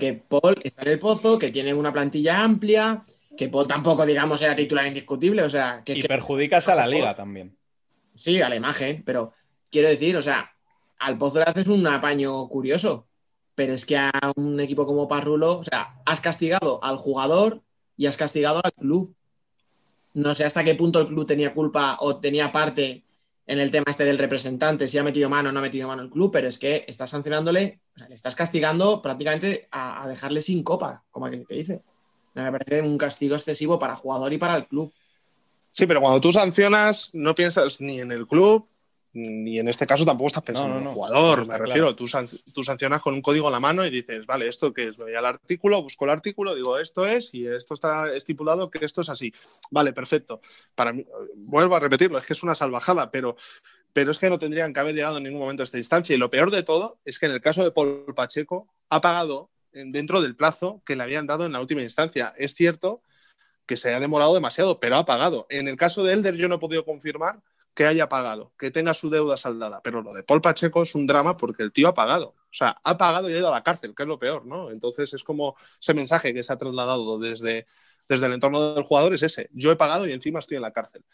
que Paul está en el pozo, que tiene una plantilla amplia, que Paul tampoco, digamos, era titular indiscutible. O sea, que, Y que perjudicas a la liga también. sí, a la imagen, pero quiero decir, o sea, al Pozo le haces un apaño curioso, pero es que a un equipo como Parrulo, o sea, has castigado al jugador y has castigado al club. No sé hasta qué punto el club tenía culpa o tenía parte en el tema este del representante, si ha metido mano o no ha metido mano el club, pero es que estás sancionándole, o sea, le estás castigando prácticamente a, a dejarle sin copa, como aquel que dice. Me parece un castigo excesivo para jugador y para el club. Sí, pero cuando tú sancionas, no piensas ni en el club, ni en este caso tampoco estás pensando No, no, en el jugador. Me claro. refiero, tú, san- tú sancionas con un código en la mano y dices, vale, ¿esto qué es? Voy al artículo, busco el artículo, digo, esto es, y esto está estipulado que esto es así. Vale, perfecto. Para mí, vuelvo a repetirlo, es que es una salvajada, pero, pero es que no tendrían que haber llegado en ningún momento a esta instancia. Y lo peor de todo es que en el caso de Paul Pacheco, ha pagado en- dentro del plazo que le habían dado en la última instancia. Es cierto que se ha demorado demasiado, pero ha pagado. En el caso de Elder, yo no he podido confirmar que haya pagado, que tenga su deuda saldada, pero lo de Paul Pacheco es un drama porque el tío ha pagado. O sea, ha pagado y ha ido a la cárcel, que es lo peor, ¿no? Entonces es como ese mensaje que se ha trasladado desde, desde el entorno del jugador es ese. Yo he pagado y encima estoy en la cárcel.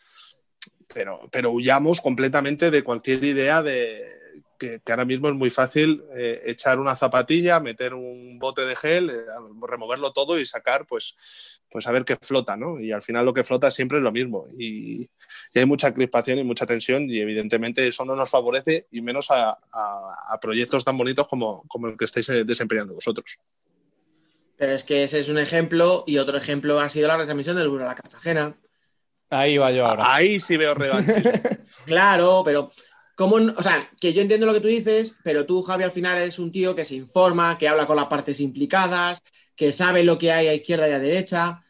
Pero, pero huyamos completamente de cualquier idea de que, que ahora mismo es muy fácil eh, echar una zapatilla, meter un bote de gel, eh, removerlo todo y sacar, pues, pues a ver qué flota, ¿no? Y al final lo que flota siempre es lo mismo. Y, y hay mucha crispación y mucha tensión y evidentemente eso no nos favorece y menos a, a- a proyectos tan bonitos como, como el que estáis eh, desempeñando vosotros. Pero es que ese es un ejemplo y otro ejemplo ha sido la retransmisión del Burro a la Cartagena. Ahí va yo ahora. Ahí sí veo revanchismo. (laughs) Claro, pero ¿cómo no- o sea, que yo entiendo lo que tú dices, pero tú, Javi, al final eres un tío que se informa, que habla con las partes implicadas, que sabe lo que hay a izquierda y a derecha,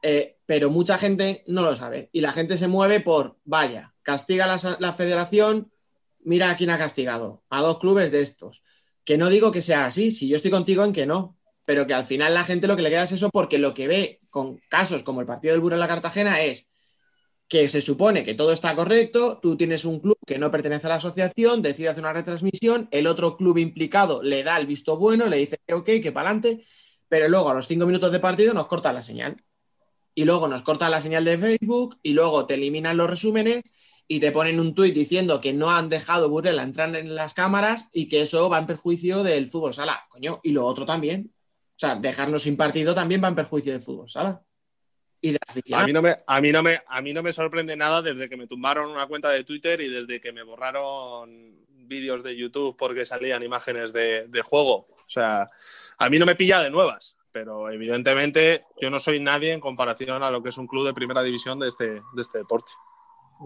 eh, pero mucha gente no lo sabe. Y la gente se mueve por, vaya, castiga la, la federación, mira a quién ha castigado, a dos clubes de estos. Que no digo que sea así, si yo estoy contigo en que no, pero que al final la gente lo que le queda es eso porque lo que ve con casos como el partido del Burro en la Cartagena es que se supone que todo está correcto, tú tienes un club que no pertenece a la asociación, decide hacer una retransmisión, el otro club implicado le da el visto bueno, le dice que ok, que para adelante, pero luego a los cinco minutos de partido nos corta la señal. Y luego nos corta la señal de Facebook y luego te eliminan los resúmenes y te ponen un tuit diciendo que no han dejado Burela entrar en las cámaras y que eso va en perjuicio del fútbol sala. Coño, y lo otro también. O sea, dejarnos sin partido también va en perjuicio del fútbol sala. Y de. A mí, no me, a, mí no me, a mí no me sorprende nada desde que me tumbaron una cuenta de Twitter y desde que me borraron vídeos de YouTube porque salían imágenes de, de juego. O sea, a mí no me pilla de nuevas, pero evidentemente yo no soy nadie en comparación a lo que es un club de primera división de este, de este deporte.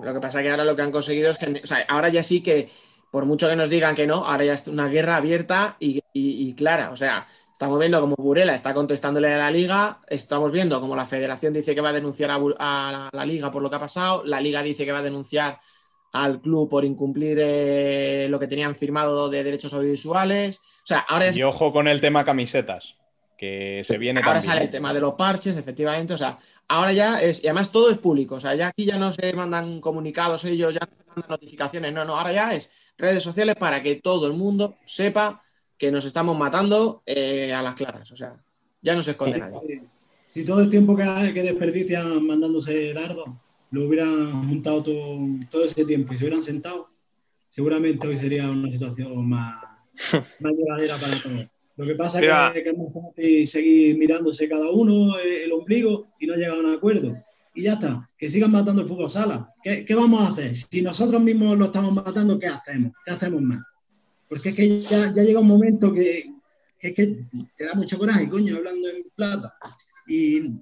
Lo que pasa es que ahora lo que han conseguido es que, o sea, ahora ya sí que, por mucho que nos digan que no, ahora ya es una guerra abierta y, y- y clara. O sea, estamos viendo como Burela está contestándole a la liga, estamos viendo como la federación dice que va a denunciar a, la, liga por lo que ha pasado, la liga dice que va a denunciar al club por incumplir eh, lo que tenían firmado de derechos audiovisuales. O sea, ahora ya Y ojo con el tema camisetas, que se viene Ahora también. sale el tema de los parches, efectivamente. O sea, ahora ya es, y además todo es público. O sea, ya aquí ya no se mandan comunicados ellos, ya no se mandan notificaciones. No, no, ahora ya es redes sociales para que todo el mundo sepa que nos estamos matando eh, a las claras. O sea, ya no se esconde nadie. Si todo el tiempo que, que desperdician mandándose dardos lo hubieran juntado todo, todo ese tiempo y se hubieran sentado, seguramente hoy sería una situación más, (laughs) más llevadera para todos. Lo que pasa Mira. es que, es más fácil seguir mirándose cada uno eh, el ombligo y no llegar a un acuerdo. Y ya está, que sigan matando el fútbol sala. ¿Qué, qué vamos a hacer? Si nosotros mismos lo estamos matando, ¿qué hacemos? ¿Qué hacemos más? Porque es que ya, ya llega un momento que, que es que te da mucho coraje, coño, hablando en plata. Y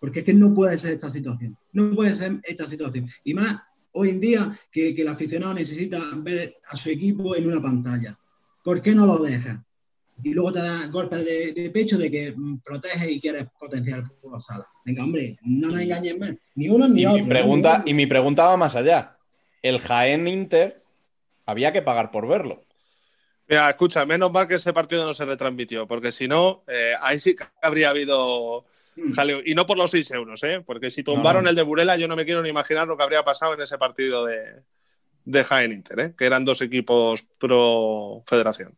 porque es que no puede ser esta situación. No puede ser esta situación. Y más hoy en día que, que el aficionado necesita ver a su equipo en una pantalla. ¿Por qué no lo deja? Y luego te da golpes de, de pecho de que mm, proteges y quieres potenciar el fútbol sala. Venga, hombre, no nos engañes más. Ni uno ni Y otro. mi, pregunta, ¿no? y mi pregunta va más allá. El Jaén Inter había que pagar por verlo. Mira, escucha, menos mal que ese partido no se retransmitió, porque si no, eh, ahí sí que habría habido Mm. jaleo. Y no por los 6 euros, ¿eh? porque si tumbaron No. el de Burela, yo no me quiero ni imaginar lo que habría pasado en ese partido de, de Jaén Inter, ¿eh? que eran dos equipos pro federación.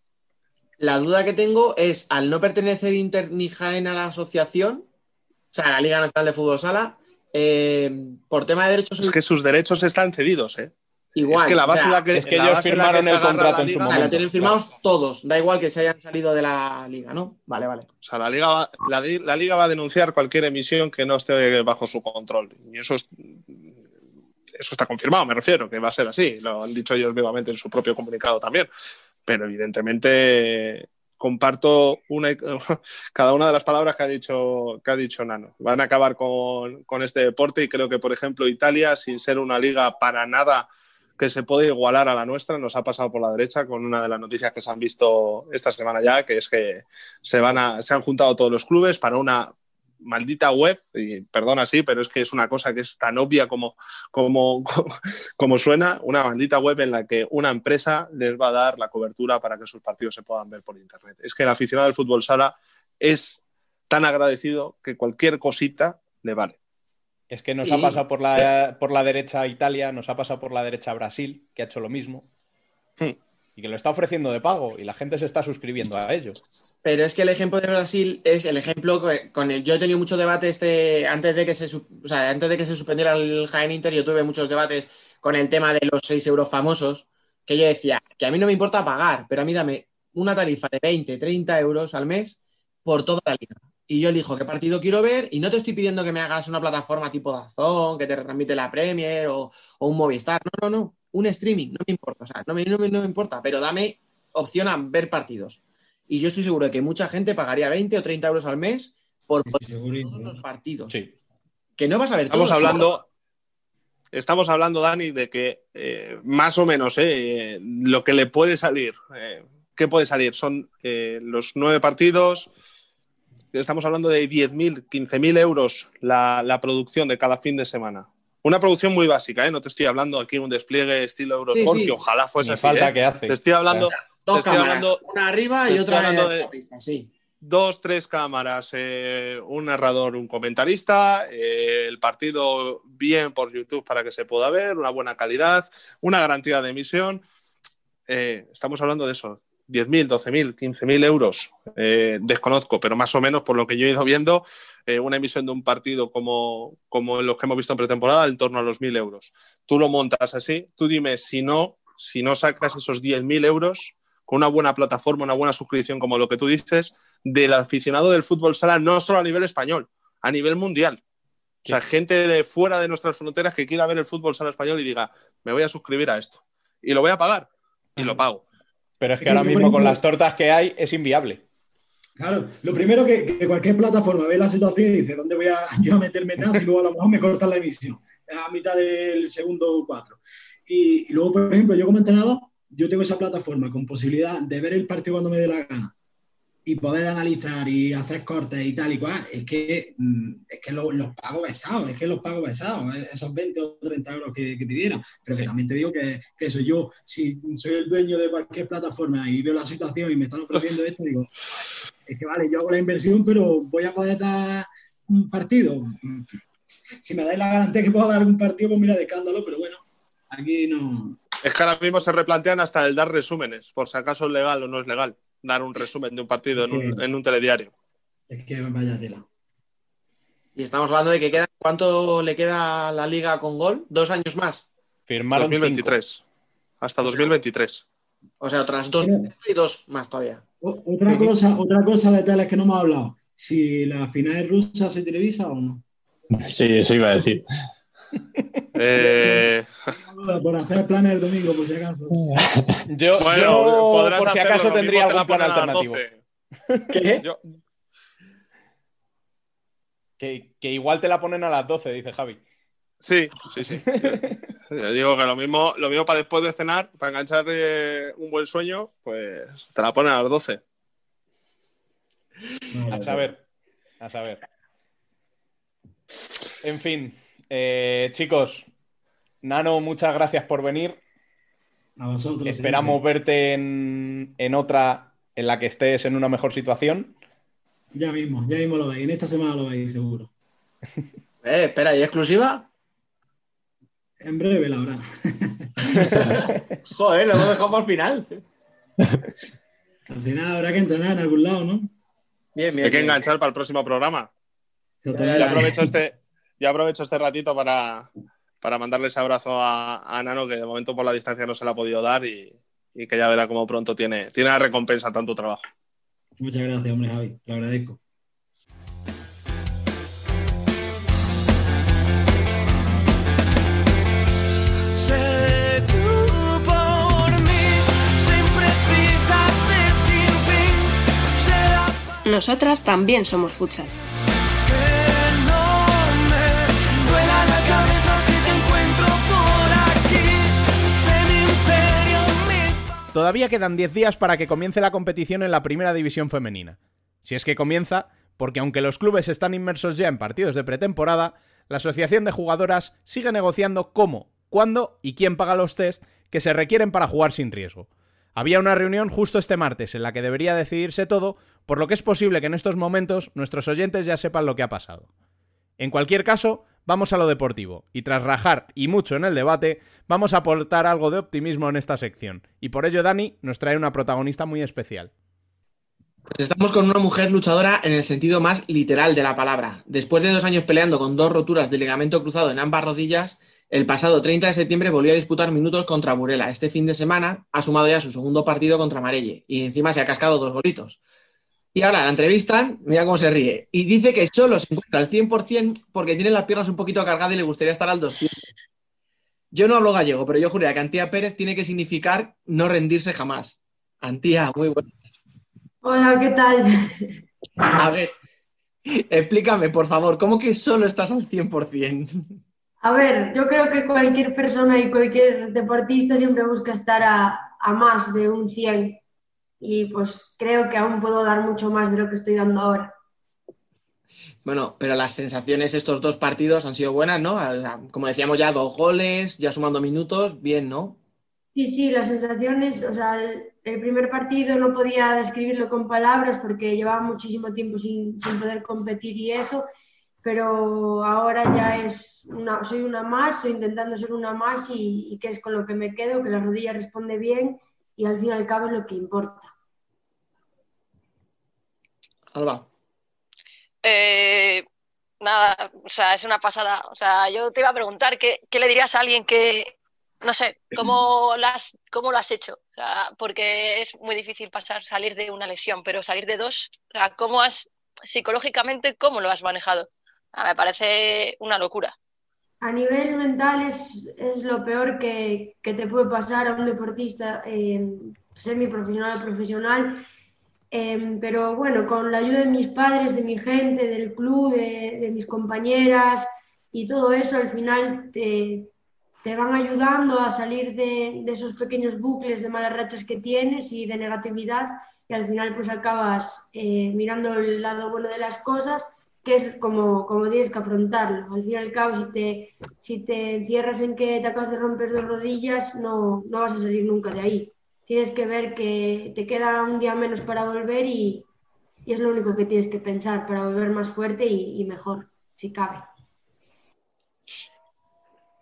La duda que tengo es, al no pertenecer Inter ni Jaén a la asociación, o sea, a la Liga Nacional de Fútbol Sala, eh, por tema de derechos Es que sus derechos están cedidos, ¿eh? Igual. es que la base o en sea, la que es que la ellos firmaron que el contrato en su liga- ah, momento. lo tienen firmados todos, da igual que se hayan salido de la liga, ¿no? Vale, vale. O sea, la liga, va, la, di- la liga va a denunciar cualquier emisión que no esté bajo su control. Y eso es- eso está confirmado, me refiero, que va a ser así. Lo han dicho ellos vivamente en su propio comunicado también. Pero evidentemente comparto una, (laughs) cada una de las palabras que ha dicho, que ha dicho Nano. Van a acabar con, con este deporte y creo que, por ejemplo, Italia, sin ser una liga para nada que se puede igualar a la nuestra, nos ha pasado por la derecha con una de las noticias que se han visto esta semana ya, que es que se, van a, se han juntado todos los clubes para una maldita web, y perdona sí, pero es que es una cosa que es tan obvia como, como, (laughs) como suena, una maldita web en la que una empresa les va a dar la cobertura para que sus partidos se puedan ver por internet. Es que el aficionado del fútbol sala es tan agradecido que cualquier cosita le vale. Es que nos Sí. ha pasado por la, por la derecha Italia, nos ha pasado por la derecha Brasil, que ha hecho lo mismo. Y que lo está ofreciendo de pago y la gente se está suscribiendo a ello. Pero es que el ejemplo de Brasil es el ejemplo con el. Yo he tenido mucho debate este antes de que se su- o sea, antes de que se suspendiera el Jaén Inter, yo tuve muchos debates con el tema de los 6 euros famosos, que yo decía que a mí no me importa pagar, pero a mí dame una tarifa de 20, 30 euros al mes por toda la liga. Y yo elijo qué partido quiero ver y no te estoy pidiendo que me hagas una plataforma tipo Dazón, que te retransmite la Premier o, o un Movistar. No, no, no. Un streaming, no me importa. O sea, no me, no me- no me importa, pero dame opción a ver partidos. Y yo estoy seguro de que mucha gente pagaría 20 o 30 euros al mes por los partidos. Sí. Que no vas a ver Estamos todos. hablando, estamos hablando, Dani, de que eh, más o menos eh, lo que le puede salir, eh, ¿qué puede salir? Son eh, los nueve partidos, estamos hablando de 10.000, 15.000 euros la, la producción de cada fin de semana. Una producción muy básica, ¿eh? no te estoy hablando aquí de un despliegue estilo Eurosport, Sí, sí. que ojalá fuese Ni así. falta ¿eh? que hace. Te estoy hablando, Dos te estoy cámaras, hablando- una arriba y otra hablando en de- la pista, sí. dos, tres cámaras, eh, un narrador, un comentarista, eh, el partido bien por YouTube para que se pueda ver, una buena calidad, una garantía de emisión. Eh, estamos hablando de eso, 10.000, 12.000, 15.000 euros. Eh, desconozco, pero más o menos por lo que yo he ido viendo, eh, una emisión de un partido como, como los que hemos visto en pretemporada, en torno a los 1.000 euros. Tú lo montas así, tú dime si no, si no sacas esos 10.000 euros con una buena plataforma, una buena suscripción como lo que tú dices, del aficionado del fútbol sala, no solo a nivel español, a nivel mundial. O sea, gente de fuera de nuestras fronteras que quiera ver el fútbol sala español y diga, me voy a suscribir a esto. Y lo voy a pagar. Y lo pago. Pero es que ahora mismo con las tortas que hay es inviable. Claro, lo primero que, que cualquier plataforma ve la situación y dice, ¿dónde voy a (laughs) yo a meterme nada si luego a lo mejor me cortan la emisión a mitad del segundo cuatro? Y, y luego, por ejemplo, yo como entrenador, yo tengo esa plataforma con posibilidad de ver el partido cuando me dé la gana y poder analizar y hacer cortes y tal y cual, es que, mm, es que lo- los pago pesados, es que los pago pesados, eh, esos 20 o 30 euros que, que te dieran. Pero que también te digo que, que eso yo, si soy el dueño de cualquier plataforma y veo la situación y me están ofreciendo esto, digo, es que vale, yo hago la inversión, pero voy a poder dar un partido. (laughs) Si me dais la garantía que puedo dar un partido, pues mira, de escándalo, pero bueno, aquí no. Es que ahora mismo se replantean hasta el dar resúmenes, por si acaso es legal o no es legal, dar un resumen de un partido en un, en un telediario. Es que vaya tela. Y estamos hablando de que queda, ¿cuánto le queda a la liga con gol? Dos años más. Firmaron 2023. Hasta 2023. O sea, otras dos y dos más todavía. Otra cosa, otra cosa de que no hemos hablado. Si la final es rusa, ¿se televisa o no? Sí, eso iba a decir. (laughs) Eh, Por hacer planes el domingo, por si acaso. Yo, bueno, yo, por si acaso tendría algún plan alternativo. 12. ¿Qué? Yo- Que, que igual te la ponen a las 12, dice Javi. sí, sí, sí. Yo digo que lo mismo, lo mismo para después de cenar, para enganchar eh, un buen sueño, pues te la ponen a las 12. A saber. A saber. En fin, eh, chicos, Nano, muchas gracias por venir. A vosotros. Esperamos verte en, en otra en la que estés en una mejor situación. Ya mismo, ya mismo lo veis. En esta semana lo veis, seguro. (laughs) Eh, espera, ¿y exclusiva? En breve, la hora. (laughs) Joder, lo hemos dejado para el final. (laughs) Al final habrá que entrenar en algún lado, ¿no? Bien, bien. Hay que bien. enganchar para el próximo programa. Exactamente. Ya aprovecho este, ya aprovecho este ratito para, para mandarle ese abrazo a, a Nano, que de momento por la distancia no se le ha podido dar y, y que ya verá cómo pronto tiene, tiene la recompensa tanto trabajo. Muchas gracias, hombre, Javi. Te lo agradezco. Nosotras también somos futsal. Todavía quedan 10 días para que comience la competición en la primera división femenina. Si es que comienza, porque aunque los clubes están inmersos ya en partidos de pretemporada, la Asociación de Jugadoras sigue negociando cómo, cuándo y quién paga los test que se requieren para jugar sin riesgo. Había una reunión justo este martes en la que debería decidirse todo, por lo que es posible que en estos momentos nuestros oyentes ya sepan lo que ha pasado. En cualquier caso, vamos a lo deportivo, y tras rajar y mucho en el debate, vamos a aportar algo de optimismo en esta sección, y por ello Dani nos trae una protagonista muy especial. Pues estamos con una mujer luchadora en el sentido más literal de la palabra. Después de dos años peleando con dos roturas de ligamento cruzado en ambas rodillas, el pasado 30 de septiembre volvió a disputar minutos contra Burela. Este fin de semana ha sumado ya su segundo partido contra Marelle y encima se ha cascado dos golitos. Y ahora la entrevistan, mira cómo se ríe, y dice que solo se encuentra al 100% porque tiene las piernas un poquito cargadas y le gustaría estar al 200%. Yo no hablo gallego, pero yo juraría que Antía Pérez tiene que significar no rendirse jamás. Antía, muy bueno. Hola, ¿qué tal? A ver, explícame, por favor, ¿cómo que solo estás al 100%? A ver, yo creo que cualquier persona y cualquier deportista siempre busca estar a, a más de un 100 y pues creo que aún puedo dar mucho más de lo que estoy dando ahora. Bueno, pero las sensaciones estos dos partidos han sido buenas, ¿no? O sea, como decíamos ya, dos goles, ya sumando minutos, bien, ¿no? Sí, sí, las sensaciones, o sea, el, el primer partido no podía describirlo con palabras porque llevaba muchísimo tiempo sin, sin poder competir y eso, pero ahora ya es una, soy una más, estoy intentando ser una más y, y que es con lo que me quedo, que la rodilla responde bien y al fin y al cabo es lo que importa. Alba. Eh, nada, o sea, es una pasada. O sea, yo te iba a preguntar qué, qué le dirías a alguien que, no sé, cómo lo has, cómo lo has hecho. O sea, porque es muy difícil pasar, salir de una lesión, pero salir de dos, o sea, ¿cómo has, psicológicamente, cómo lo has manejado? Ah, me parece una locura. A nivel mental es, es lo peor que, que te puede pasar a un deportista, eh, semiprofesional o profesional. Eh, pero bueno, con la ayuda de mis padres, de mi gente, del club, de, mis compañeras y todo eso, al final te, te van ayudando a salir de, de esos pequeños bucles de malas rachas que tienes y de negatividad y al final pues acabas eh, mirando el lado bueno de las cosas que es como, como tienes que afrontarlo. Al fin y al cabo, si te, si te encierras en que te acabas de romper dos rodillas, no, no vas a salir nunca de ahí. Tienes que ver que te queda un día menos para volver y, es lo único que tienes que pensar para volver más fuerte y, mejor, si cabe.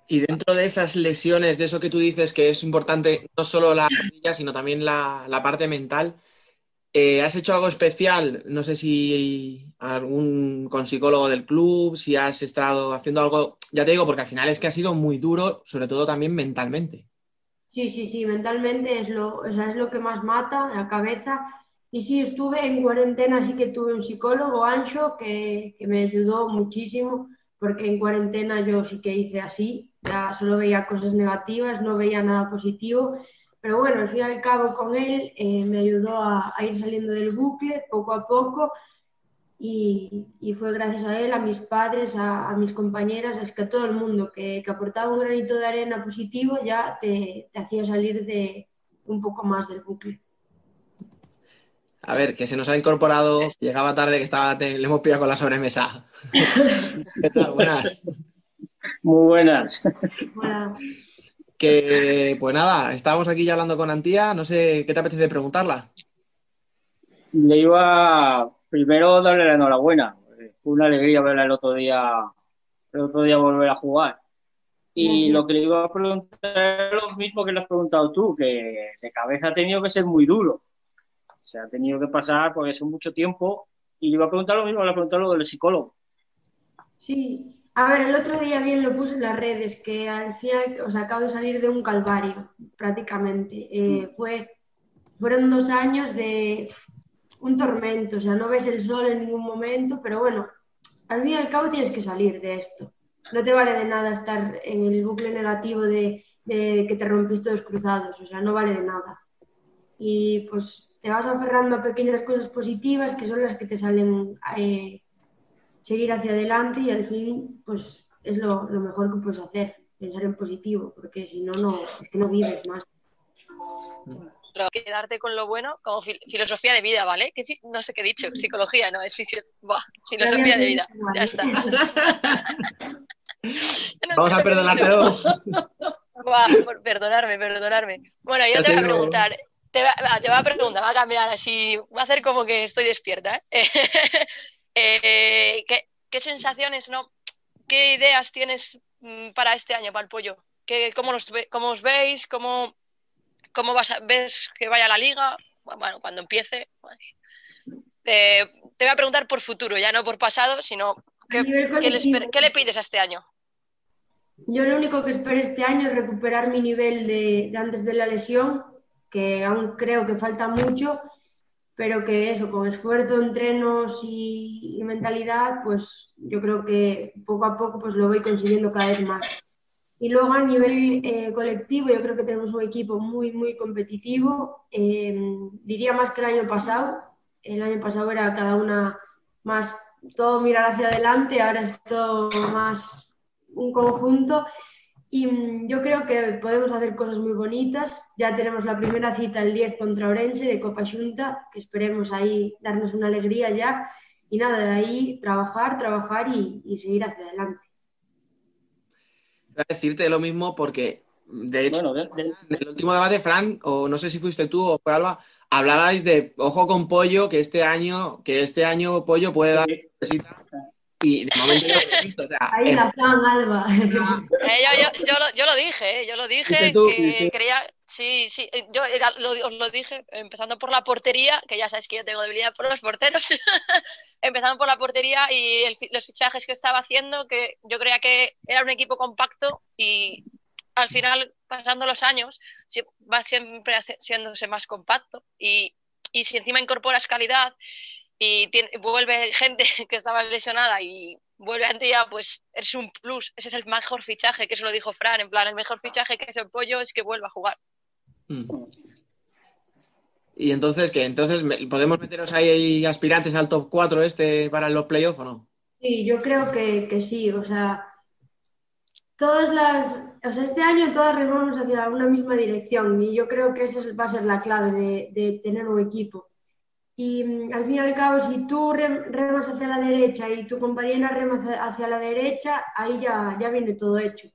Y dentro de esas lesiones, de eso que tú dices que es importante, no solo la rodilla, sino también la, la parte mental, eh, ¿has hecho algo especial? No sé si algún con psicólogo del club, si has estado haciendo algo, ya te digo, porque al final es que ha sido muy duro, sobre todo también mentalmente. Sí, sí, sí, mentalmente es lo, o sea, es lo que más mata, la cabeza. Y sí, estuve en cuarentena, sí que tuve un psicólogo, Ancho, que, que me ayudó muchísimo, porque en cuarentena yo sí que hice así, ya solo veía cosas negativas, no veía nada positivo. Pero bueno, al fin y al cabo con él eh, me ayudó a, a ir saliendo del bucle poco a poco y, y fue gracias a él, a mis padres, a, a mis compañeras, es que a todo el mundo que, que aportaba un granito de arena positivo ya te, te hacía salir de un poco más del bucle. A ver, que se nos ha incorporado, llegaba tarde, que estaba, te- le hemos pillado con la sobremesa. (laughs) ¿Qué tal? Buenas. Muy buenas. Que, pues nada, estábamos aquí ya hablando con Antía, no sé qué te apetece preguntarla. Le iba primero darle la enhorabuena. Fue una alegría verla el otro día, el otro día volver a jugar. Y lo que le iba a preguntar es lo mismo que le has preguntado tú, que de cabeza ha tenido que ser muy duro. O sea, ha tenido que pasar por eso mucho tiempo. Y le iba a preguntar lo mismo, le iba a preguntar lo del psicólogo. Sí, A ver, el otro día bien lo puse en las redes, que al final, o sea, acabo de salir de un calvario, prácticamente. Eh, fue, fueron dos años de un tormento, o sea, no ves el sol en ningún momento, pero bueno, al fin y al cabo tienes que salir de esto. No te vale de nada estar en el bucle negativo de, de que te rompiste dos cruzados, o sea, no vale de nada. Y pues te vas aferrando a pequeñas cosas positivas que son las que te salen eh, seguir hacia adelante y al fin, pues es lo, lo mejor que puedes hacer, pensar en positivo, porque si no, no, es que no vives más. Quedarte con lo bueno como fil- filosofía de vida, ¿vale? ¿Qué no sé qué he dicho, psicología, no, es Buah, filosofía de vida. Ya está. (laughs) Vamos a perdonártelo. Buah, por perdonarme, perdonarme. Bueno, yo Ya te voy a preguntar, te va- te a preguntar, va a cambiar así, va a hacer como que estoy despierta, ¿eh? (laughs) Eh, ¿qué, qué sensaciones, no? ¿Qué ideas tienes mm, para este año, para el pollo? ¿Qué, cómo, los cómo os veis? ¿Cómo, cómo vas a- ves que vaya la liga? Bueno, cuando empiece. Eh, te voy a preguntar por futuro, ya no por pasado, sino ¿qué, qué le, qué le pides a este año? Yo lo único que espero este año es recuperar mi nivel de, de antes de la lesión, que aún creo que falta mucho, pero que eso, con esfuerzo, entrenos y, y mentalidad, pues yo creo que poco a poco pues lo voy consiguiendo cada vez más. Y luego a nivel eh, colectivo, yo creo que tenemos un equipo muy, muy competitivo, eh, diría más que el año pasado. El año pasado era cada una más todo mirar hacia adelante, ahora es todo más un conjunto y mm, yo creo que podemos hacer cosas muy bonitas. Ya tenemos la primera cita el 10 contra Orense de Copa Junta, que esperemos ahí darnos una alegría ya. Y nada, de ahí trabajar, trabajar y, y seguir hacia adelante. Voy a decirte lo mismo porque, de hecho, Bueno, de- de- en el último debate, Fran, o no sé si fuiste tú o fue Alba, hablabais de ojo con Pollo, que este año, que este año Pollo puede dar y de momento no lo he visto. O sea, Ahí en- la fan, Alba. Eh, yo, yo- yo lo, yo lo dije, eh, yo lo dije, tú, que creía, sí, sí, eh, yo lo, os lo dije, empezando por la portería, que ya sabes que yo tengo debilidad por los porteros, (laughs) empezando por la portería y el los fichajes que estaba haciendo, que yo creía que era un equipo compacto y al final, pasando los años, va siempre siéndose más compacto y, si encima incorporas calidad y vuelve gente (laughs) que estaba lesionada y vuelve a pues es un plus. Ese es el mejor fichaje, que eso lo dijo Fran, en plan, el mejor fichaje que es el pollo es que vuelva a jugar. Mm. Y entonces, ¿qué? Entonces, ¿podemos meteros ahí aspirantes al top 4 este para los playoffs o no? Sí, yo creo que, que sí, o sea, todas las, o sea, este año todas remamos hacia una misma dirección y yo creo que esa es- va a ser la clave de, tener un equipo. Y mm, al fin y al cabo, si tú rem- remas hacia la derecha y tu compañera rema hacia la derecha, ahí ya, ya viene todo hecho.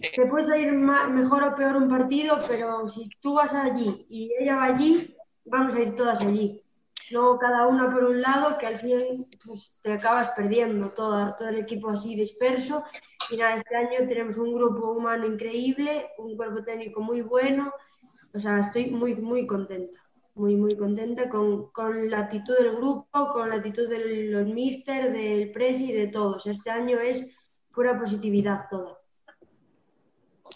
Te puede ma- mejor o peor un partido, pero si tú vas allí y ella va allí, vamos a ir todas allí. No cada una por un lado, que al final pues, te acabas perdiendo toda, todo el equipo así disperso. Y nada, este año tenemos un grupo humano increíble, un cuerpo técnico muy bueno. O sea, estoy muy, muy contenta, muy, muy contenta con, con la actitud del grupo, con la actitud del los mister, del presi, de todos. Este año es pura positividad toda.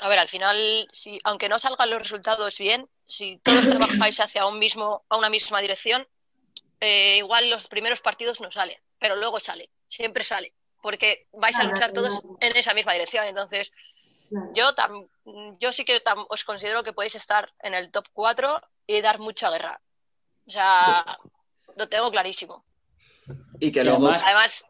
A ver, al final, si, aunque no salgan los resultados bien, si todos (clears throat) trabajáis hacia un mismo, a una misma dirección, eh, igual los primeros partidos no salen, pero luego sale, siempre sale, porque vais a luchar todos en esa misma dirección. Entonces, yo, tam- yo sí que tam- os considero que podéis estar en el top 4 y dar mucha guerra. O sea, lo tengo clarísimo. Y que luego. además- Además,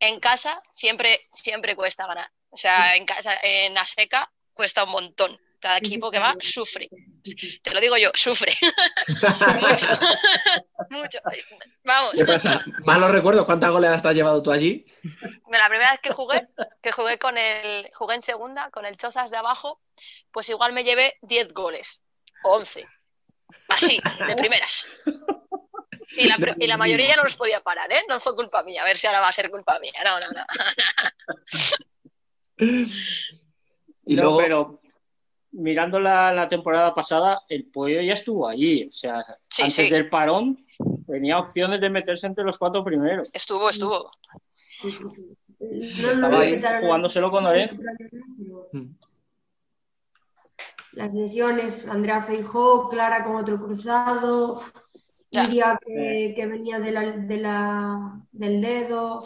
en casa siempre, siempre cuesta ganar. O sea, en casa, en Aseca cuesta un montón. Cada equipo que va sufre. Te lo digo yo, sufre. (laughs) mucho. (laughs) mucho. Vamos. ¿Qué pasa? Malos recuerdos, ¿cuántas goleadas te has llevado tú allí? La primera vez que jugué, que jugué con el, jugué en segunda, con el Chozas de abajo, pues igual me llevé 10 goles. O 11. Así, de primeras. Y la, (laughs) y la mayoría no los podía parar, ¿eh? No fue culpa mía. A ver si ahora va a ser culpa mía. No, no, no. Y No, luego. pero mirando la, la temporada pasada, el pollo ya estuvo allí. O sea, Sí, antes sí. del parón tenía opciones de meterse entre los cuatro primeros. Estuvo, estuvo. No Estaba ahí jugándoselo con pero Mm. Las lesiones, Andrea Feijó, Clara con otro cruzado, Ya. Iria que, que venía de la, de la- del dedo.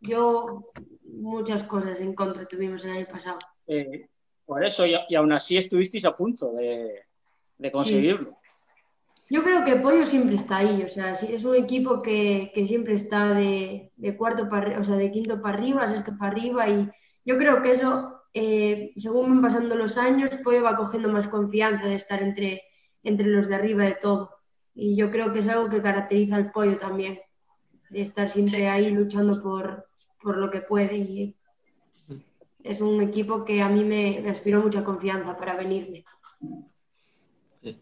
Yo, muchas cosas en contra tuvimos el año pasado. Eh, por eso, y, y aún así estuvisteis a punto de, de conseguirlo. Yo creo que Pollo siempre está ahí, o sea, sí, es un equipo que, que siempre está de, de cuarto para, o sea, de quinto para arriba, sexto para arriba y yo creo que eso, eh, según van pasando los años, Pollo va cogiendo más confianza de estar entre, entre los de arriba de todo. Y yo creo que es algo que caracteriza al Pollo también, de estar siempre ahí luchando por, por lo que puede y es un equipo que a mí me, me aspiró mucha confianza para venirme.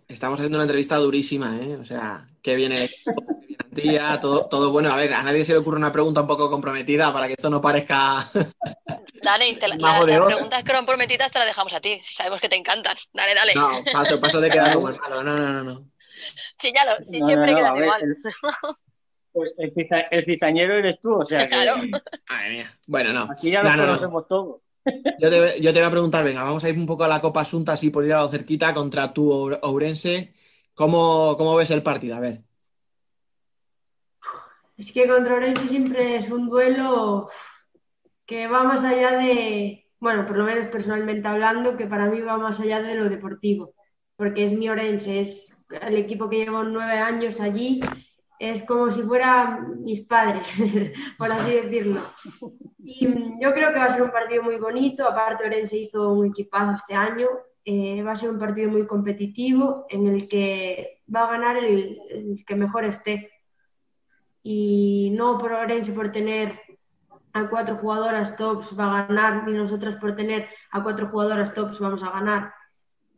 Estamos haciendo una entrevista durísima, ¿eh? O sea, qué bien el equipo, qué bien Antía, todo, todo bueno. A ver, a nadie se le ocurre una pregunta un poco comprometida para que esto no parezca. (laughs) Dani, te la- la- de las preguntas comprometidas te las dejamos a ti. Si sabemos que te encantan. Dale, dale. No, paso, paso de quedar como el malo. No, no, no, no. Sí, ya lo, sí, No, siempre no, no, quedas igual. el- Pues el, ciza- el cizañero eres tú, o sea (laughs) que Claro. Madre mía. Bueno, no. aquí ya No, nos no, no. conocemos todos. Yo te, voy a preguntar, venga, vamos a ir un poco a la Copa Asunta, así por ir a lo cerquita contra tu Oure- Ourense. ¿Cómo, cómo ves el partido? A ver. Es que contra Orense siempre es un duelo que va más allá de, bueno, por lo menos personalmente hablando, que para mí va más allá de lo deportivo, porque es mi Orense, es el equipo que llevo nueve años allí, es como si fueran mis padres, (laughs) por así decirlo. Y mm, yo creo que va a ser un partido muy bonito, aparte Orense hizo un equipazo este año, eh, va a ser un partido muy competitivo en el que va a ganar el- el que mejor esté y no por Orense por tener a cuatro jugadoras tops va a ganar, ni nosotras por tener a cuatro jugadoras tops vamos a ganar.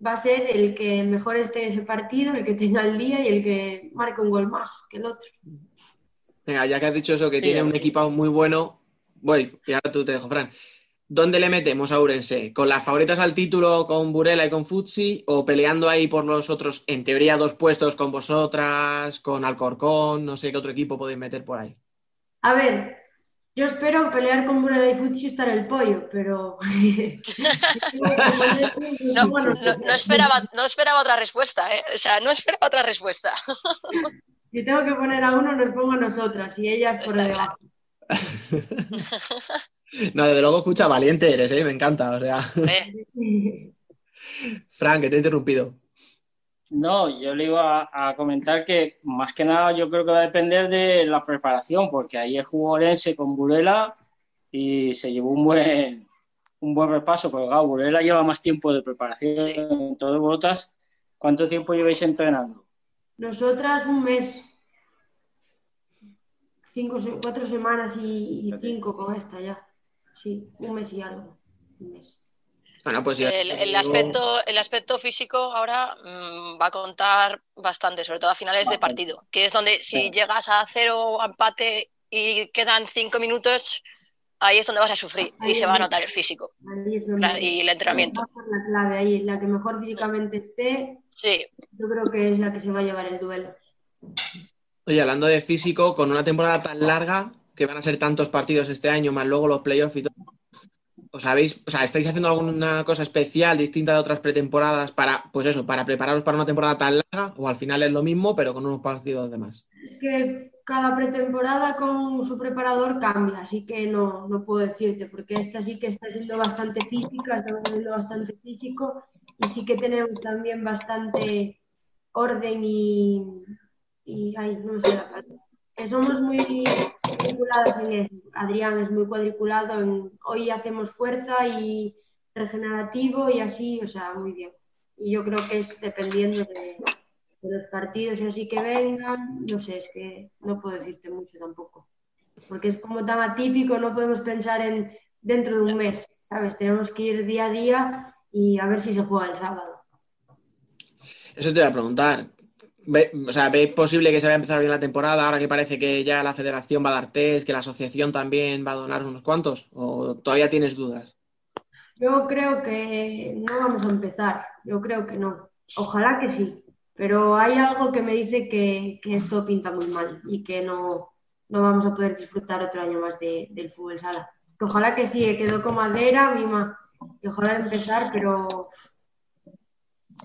Va a ser el que mejor esté en ese partido, el que tenga el día y el que marque un gol más que el otro. Venga, ya que has dicho eso, que Sí, tiene un equipo muy bueno, voy, y ahora tú te dejo, Fran. ¿Dónde le metemos a Ourense? ¿Con las favoritas al título con Burela y con Futsi? ¿O peleando ahí por los otros, en teoría, dos puestos con vosotras, con Alcorcón? No sé qué otro equipo podéis meter por ahí. A ver, yo espero pelear con Burela y Futsi y estar el pollo, pero... (laughs) No, no, no esperaba, no esperaba otra respuesta, ¿eh? O sea, no esperaba otra respuesta. (laughs) Si tengo que poner a uno, nos pongo a nosotras y ellas por Está debajo. (laughs) No, desde luego, escucha, valiente eres, ¿eh? Me encanta. O sea, Eh, Fran, que te he interrumpido. No, yo le iba a, a comentar que más que nada yo creo que va a depender de la preparación, porque ayer jugó Orense con Burela y se llevó un buen, un buen repaso, pero claro, Burela lleva más tiempo de preparación. Sí. Entonces, vosotras, ¿cuánto tiempo lleváis entrenando? Nosotras un mes. Cinco, cuatro semanas y, y cinco con esta ya. Sí, un mes y algo. Un mes. Bueno, pues ya. el, el aspecto, el aspecto físico ahora mm, va a contar bastante, sobre todo a finales de partido, que es donde si Sí. llegas a cero empate y quedan cinco minutos, ahí es donde vas a sufrir y se va a notar el físico Ahí es donde la- y el entrenamiento. va a ser la clave ahí. La que mejor físicamente esté, Sí, yo creo que es la que se va a llevar el duelo. Oye, hablando de físico, con una temporada tan larga, que van a ser tantos partidos este año, más luego los playoffs y todo. ¿Os habéis, o sea, estáis haciendo alguna cosa especial, distinta de otras pretemporadas, para, pues eso, para prepararos para una temporada tan larga? ¿O al final es lo mismo, pero con unos partidos de más? Es que cada pretemporada con su preparador cambia, así que no, no puedo decirte, porque esta sí que está siendo bastante física, estamos haciendo bastante físico y sí que tenemos también bastante orden y, y ay, no sé la palabra. Que somos muy cuadriculadas en eso. Adrián es muy cuadriculado en hoy hacemos fuerza y regenerativo y así, o sea, muy bien. Y yo creo que es dependiendo de, de los partidos y así que vengan, no sé, es que no puedo decirte mucho tampoco. Porque es como tan atípico, no podemos pensar en dentro de un mes, ¿sabes? Tenemos que ir día a día y a ver si se juega el sábado. Eso te voy a preguntar. Ve- o sea, ¿veis posible que se vaya a empezar bien la temporada ahora que parece que ya la federación va a dar test, que la asociación también va a donar unos cuantos? ¿O todavía tienes dudas? Yo creo que no vamos a empezar, yo creo que no. Ojalá que sí, pero hay algo que me dice que, que esto pinta muy mal y que no, no vamos a poder disfrutar otro año más de- del fútbol sala. ojalá que sí, quedó con madera, mima, y ojalá empezar, pero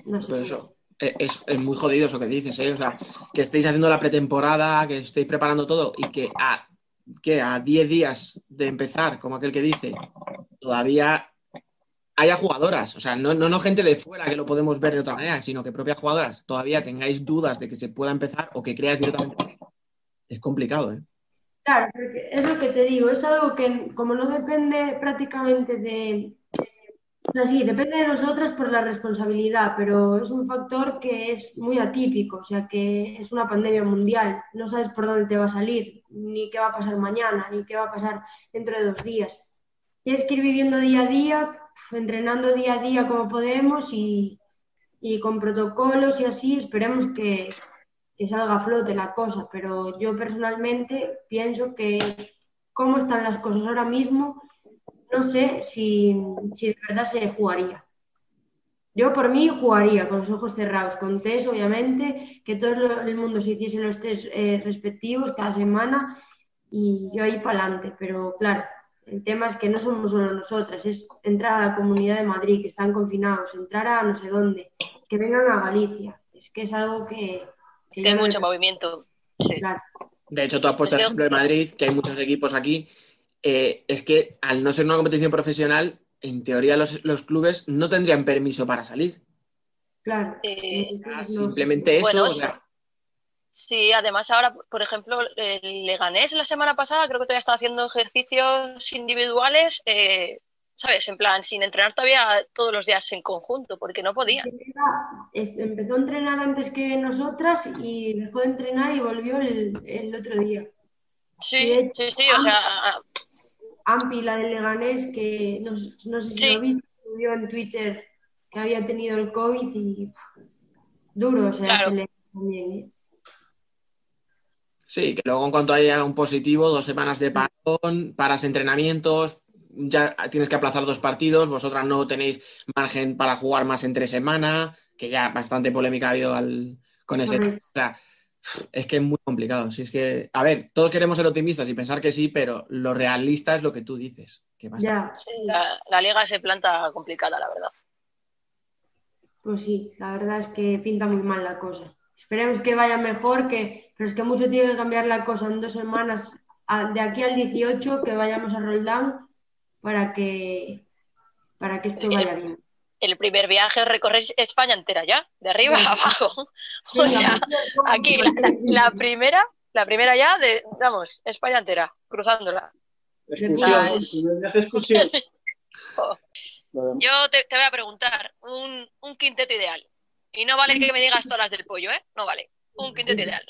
no sé. Eso, eh, es, es muy jodido eso que dices, ¿eh? O sea, que estéis haciendo la pretemporada, que estéis preparando todo y que a, que a 10 días de empezar, como aquel que dice, todavía haya jugadoras. O sea, no, no, no gente de fuera que lo podemos ver de otra manera, sino que propias jugadoras todavía tengáis dudas de que se pueda empezar o que creáis directamente. Es complicado, ¿eh? Claro, porque es lo que te digo, es algo que como no depende prácticamente de... O sea, sí, depende de nosotras por la responsabilidad, pero es un factor que es muy atípico, o sea, que es una pandemia mundial, no sabes por dónde te va a salir, ni qué va a pasar mañana, ni qué va a pasar dentro de dos días. Tienes que ir viviendo día a día, entrenando día a día como podemos y, y con protocolos y así, esperemos que, que salga a flote la cosa, pero yo personalmente pienso que cómo están las cosas ahora mismo, no sé si, si de verdad se jugaría. Yo por mí jugaría con los ojos cerrados, con test obviamente, que todo el mundo se hiciese los test eh, respectivos cada semana y yo ahí para adelante, pero claro, el tema es que no somos solo nosotras, es entrar a la Comunidad de Madrid, que están confinados, entrar a no sé dónde, que vengan a Galicia, es que es algo que... Es que hay mucho movimiento. Sí. Claro. De hecho, tú has puesto el ejemplo de Madrid, que hay muchos equipos aquí. Eh, es que al no ser una competición profesional, en teoría los, los clubes no tendrían permiso para salir. Claro. Eh, Ah, No- Simplemente eso, Bueno, o sea, Sí, además ahora, por ejemplo, el Leganés la semana pasada creo que todavía estaba haciendo ejercicios individuales, eh, ¿sabes? En plan, sin entrenar todavía todos los días en conjunto, porque no podían. Est- Empezó a entrenar antes que nosotras y dejó de entrenar y volvió el, el otro día. Sí, sí, sí, o sea, Ampi, la del Leganés, que no, no sé si Sí. lo viste, subió en Twitter que había tenido el COVID y duro, o sea, Claro. que le- también, ¿eh? sí, que luego en cuanto haya un positivo, dos semanas de parón, paras entrenamientos, ya tienes que aplazar dos partidos, vosotras no tenéis margen para jugar más entre semana, que ya bastante polémica ha habido al- con ese. O sea, es que es muy complicado. Si es que, a ver, todos queremos ser optimistas y pensar que sí, pero lo realista es lo que tú dices. Que Ya, sí, la, la liga se planta complicada, la verdad. pues sí, la verdad es que pinta muy mal la cosa. Esperemos que vaya mejor, que, pero es que mucho tiene que cambiar la cosa en dos semanas, a- de aquí al 18, que vayamos a Roldán para que, para que esto vaya bien. El primer viaje recorrer España entera ya, de arriba a abajo. (laughs) (laughs) O sea, aquí la, la- la primera, la primera ya de, vamos, España entera, cruzándola. Excursión, el es- primer viaje excursión. (laughs) Yo te, te voy a preguntar un, un quinteto ideal. Y no vale que me digas todas las del pollo, ¿eh? No vale. Un quinteto ideal.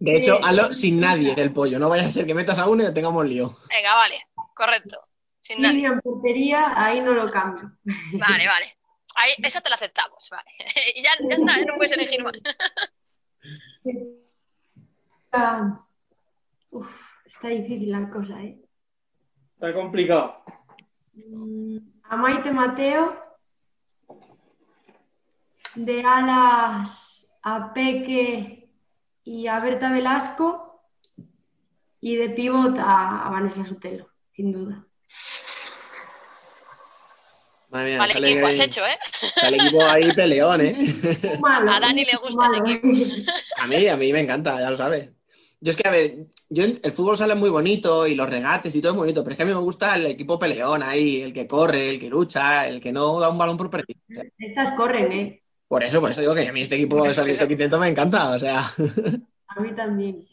De hecho, hazlo sin nadie del pollo. No vaya a ser que metas a uno y tengamos lío. Venga, vale. Correcto. Sin en portería, ahí no lo cambio. Vale, (laughs) vale. Ahí, esa te la aceptamos, vale. (laughs) y ya, ya está, ¿eh? no puedes elegir más. (laughs) Ah, uf, está difícil la cosa, ¿eh? Está complicado. Mm, A Maite Mateo, de alas a Peque y a Berta Velasco, y de pivot a, a Vanessa Sotelo, sin duda. Madre mía, Vale, sale, equipo has ahí- hecho, ¿eh? el equipo ahí (laughs) peleón, ¿eh? Malo, A Dani le gusta ese malo. equipo. A mí, a mí me encanta, ya lo sabes. Yo es que, a ver, yo el fútbol sale muy bonito y los regates y todo es bonito, pero es que a mí me gusta el equipo peleón ahí, el que corre, el que lucha, el que no da un balón por perdido. Estas corren, ¿eh? por eso, por eso digo que a mí este equipo, ese, ese quinteto me encanta, o sea. A mí también.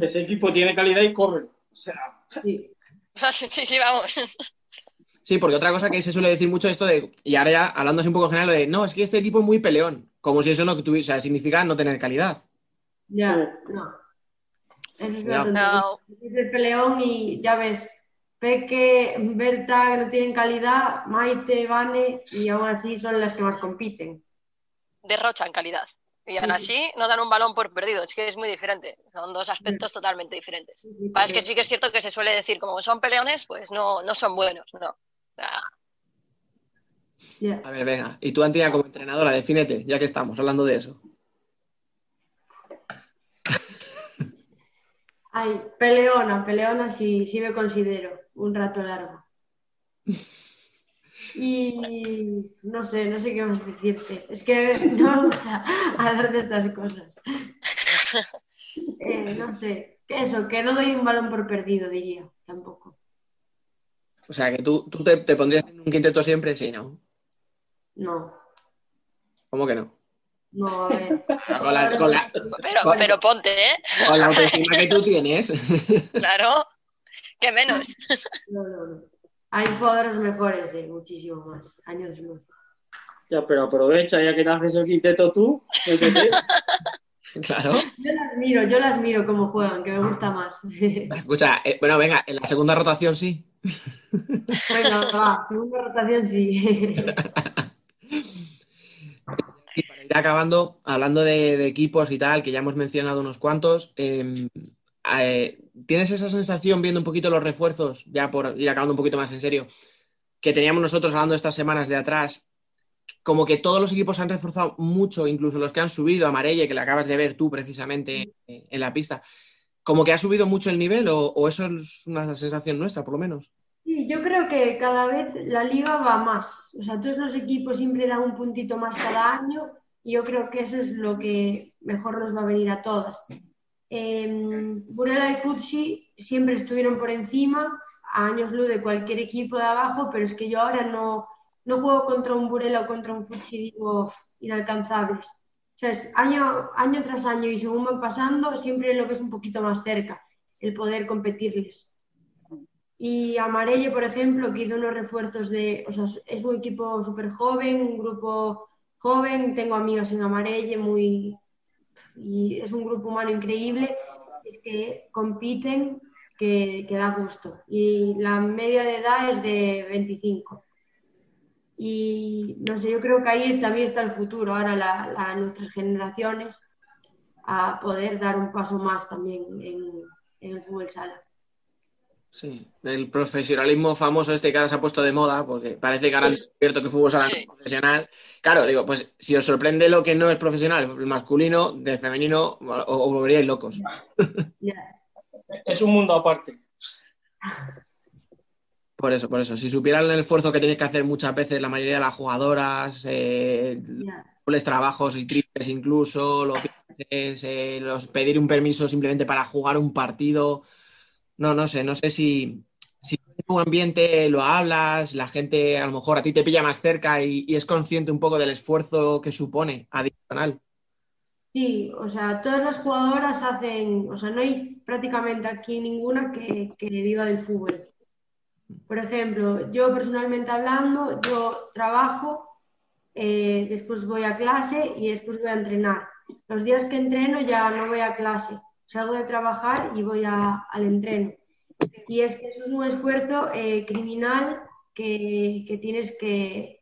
Ese equipo tiene calidad y corre. O sea, Sí. (laughs) Sí, sí, vamos. Sí, porque otra cosa que se suele decir mucho esto de, y ahora ya hablando así un poco general, lo de, no, es que este equipo es muy peleón, como si eso no tuviese, o sea, significa no tener calidad. Ya, no. Eso es. No, Es el peleón y ya ves, Peque, Berta, que no tienen calidad, Maite, Vane, y aún así son las que más compiten. derrochan calidad. Y aún Sí, sí. así no dan un balón por perdido. Es que es muy diferente. Son dos aspectos totalmente diferentes. Pasa es que sí que es cierto que se suele decir, como son peleones, pues no, no son buenos. No. A ver, venga, y tú, Antia, como entrenadora, defínete, ya que estamos hablando de eso. (laughs) Ay, peleona, peleona sí, sí me considero. un rato largo. (laughs) Y no sé, no sé qué más decirte. Es que (laughs) no a hablar de estas cosas. Eh, no sé, que eso, que no doy un balón por perdido, diría, tampoco. O sea, que tú, tú te, te pondrías en un quinteto siempre, sí, ¿no? No, ¿Cómo que no? no, a ver. Con la, con la- Pero, con- pero ponte, ¿eh? con la autoestima que tú tienes. Claro. ¿Qué menos? No, no, no. Hay jugadores mejores, eh, muchísimo más. Años luz. Ya, pero aprovecha, ya que te haces el quinteto tú. (laughs) Claro. Yo las miro, yo las miro cómo juegan, que me gusta más. (laughs) Escucha, eh, bueno, venga, en la segunda rotación sí. Venga, va, segunda rotación sí. (laughs) Y para ir acabando, hablando de, de equipos y tal, que ya hemos mencionado unos cuantos, eh, eh, ¿tienes esa sensación viendo un poquito los refuerzos, ya por ir acabando un poquito más en serio, que teníamos nosotros hablando estas semanas de atrás, como que todos los equipos han reforzado mucho, incluso los que han subido, Amarelle, que le acabas de ver tú precisamente en la pista, como que ha subido mucho el nivel o, o eso es una sensación nuestra, por lo menos? Sí, yo creo que cada vez la liga va más. O sea, todos los equipos siempre dan un puntito más cada año y yo creo que eso es lo que mejor nos va a venir a todas. Eh, Burela y Futsi siempre estuvieron por encima, a años luz de cualquier equipo de abajo, pero es que yo ahora no, no juego contra un Burela o contra un Futsi, digo, "Uf, inalcanzables. O sea, es año, año tras año y según van pasando, siempre lo ves un poquito más cerca, el poder competirles. Y Amarelle, por ejemplo, que hizo unos refuerzos de, o sea, es un equipo súper joven, un grupo joven, tengo amigas en Amarelle, muy, y es un grupo humano increíble, es que compiten que, que da gusto. Y la media de edad es de 25. Y no sé, yo creo que ahí también está el futuro, ahora nuestras generaciones, a poder dar un paso más también en, en el fútbol sala. Sí, el profesionalismo famoso este que ahora se ha puesto de moda, porque parece que ahora han descubierto que el fútbol sala no es profesional. Claro, digo, pues si os sorprende lo que no es profesional, el masculino, del femenino, o- os volveríais locos. Es un mundo aparte. Por eso, por eso. Si supieran el esfuerzo que tenéis que hacer muchas veces la mayoría de las jugadoras, eh, dobles trabajos y triples incluso, los, eh, los pedir un permiso simplemente para jugar un partido. No, no sé, no sé si, si en un ambiente lo hablas, la gente a lo mejor a ti te pilla más cerca y, y es consciente un poco del esfuerzo que supone adicional. Sí, o sea, todas las jugadoras hacen, o sea, no hay prácticamente aquí ninguna que, que viva del fútbol. Por ejemplo, yo personalmente hablando, yo trabajo, eh, después voy a clase y después voy a entrenar. Los días que entreno ya no voy a clase, salgo de trabajar y voy a- al entreno. Y es que eso es un esfuerzo eh, criminal que, que tienes que,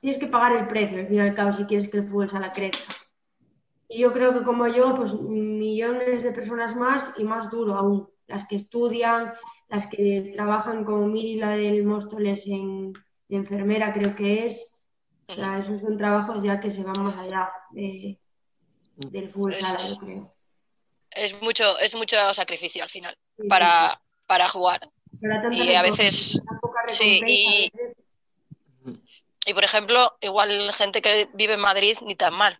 tienes que pagar el precio, al fin y al cabo, si quieres que el fútbol sala crezca. Y yo creo que como yo, pues millones de personas más y más duro aún. Las que estudian, las que trabajan como Miri, la del Móstoles en de enfermera, creo que es. O sea, esos son trabajos ya que se van más allá de- del fútbol sala, yo creo. Es mucho, es mucho sacrificio al final para, para jugar. Para Y a veces, sí, y, y por ejemplo, igual gente que vive en Madrid ni tan mal,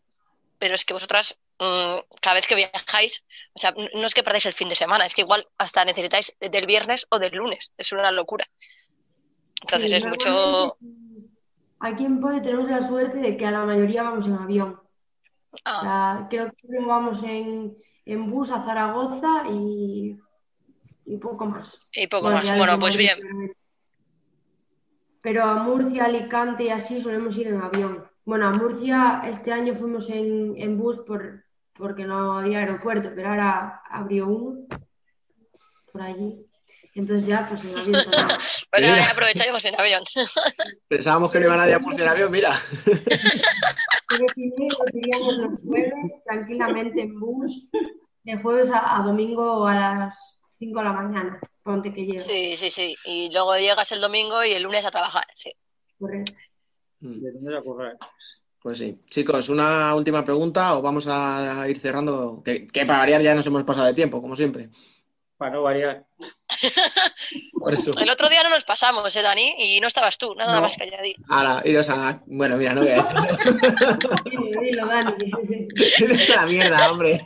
pero es que vosotras mm, cada vez que viajáis, o sea, no es que perdáis el fin de semana, es que igual hasta necesitáis del viernes o del lunes, es una locura. Entonces Sí, es mucho... Aquí en Pollo tenemos la suerte de que a la mayoría vamos en avión. Ah. O sea, creo que vamos en, en bus a Zaragoza y, y poco más. Y poco Bueno, más. Bueno, pues bien. Pero a Murcia, Alicante y así solemos ir en avión. Bueno, a Murcia este año fuimos en, en bus por, porque no había aeropuerto, pero ahora abrió uno por allí. Entonces ya, pues en avión (laughs) también. Pues ahora aprovecharemos en avión. (laughs) Pensábamos que no iba nadie a Murcia en avión, mira. Nos iríamos los jueves tranquilamente en bus, de jueves a, a domingo a las 5 de la mañana, ponte que llega. Sí, sí, sí. Y luego llegas el domingo y el lunes a trabajar, sí. Correcto. De a correr. Pues sí. Chicos, una última pregunta o vamos a ir cerrando, que, que para variar ya nos hemos pasado de tiempo, como siempre. Para no variar. (laughs) Por eso. El otro día no nos pasamos, ¿eh, Dani? Y no estabas tú, nada No. más que añadir. Ahora, iros a. Bueno, mira, no voy a decir. Dilo, dilo, Dani. iros a la mierda, hombre.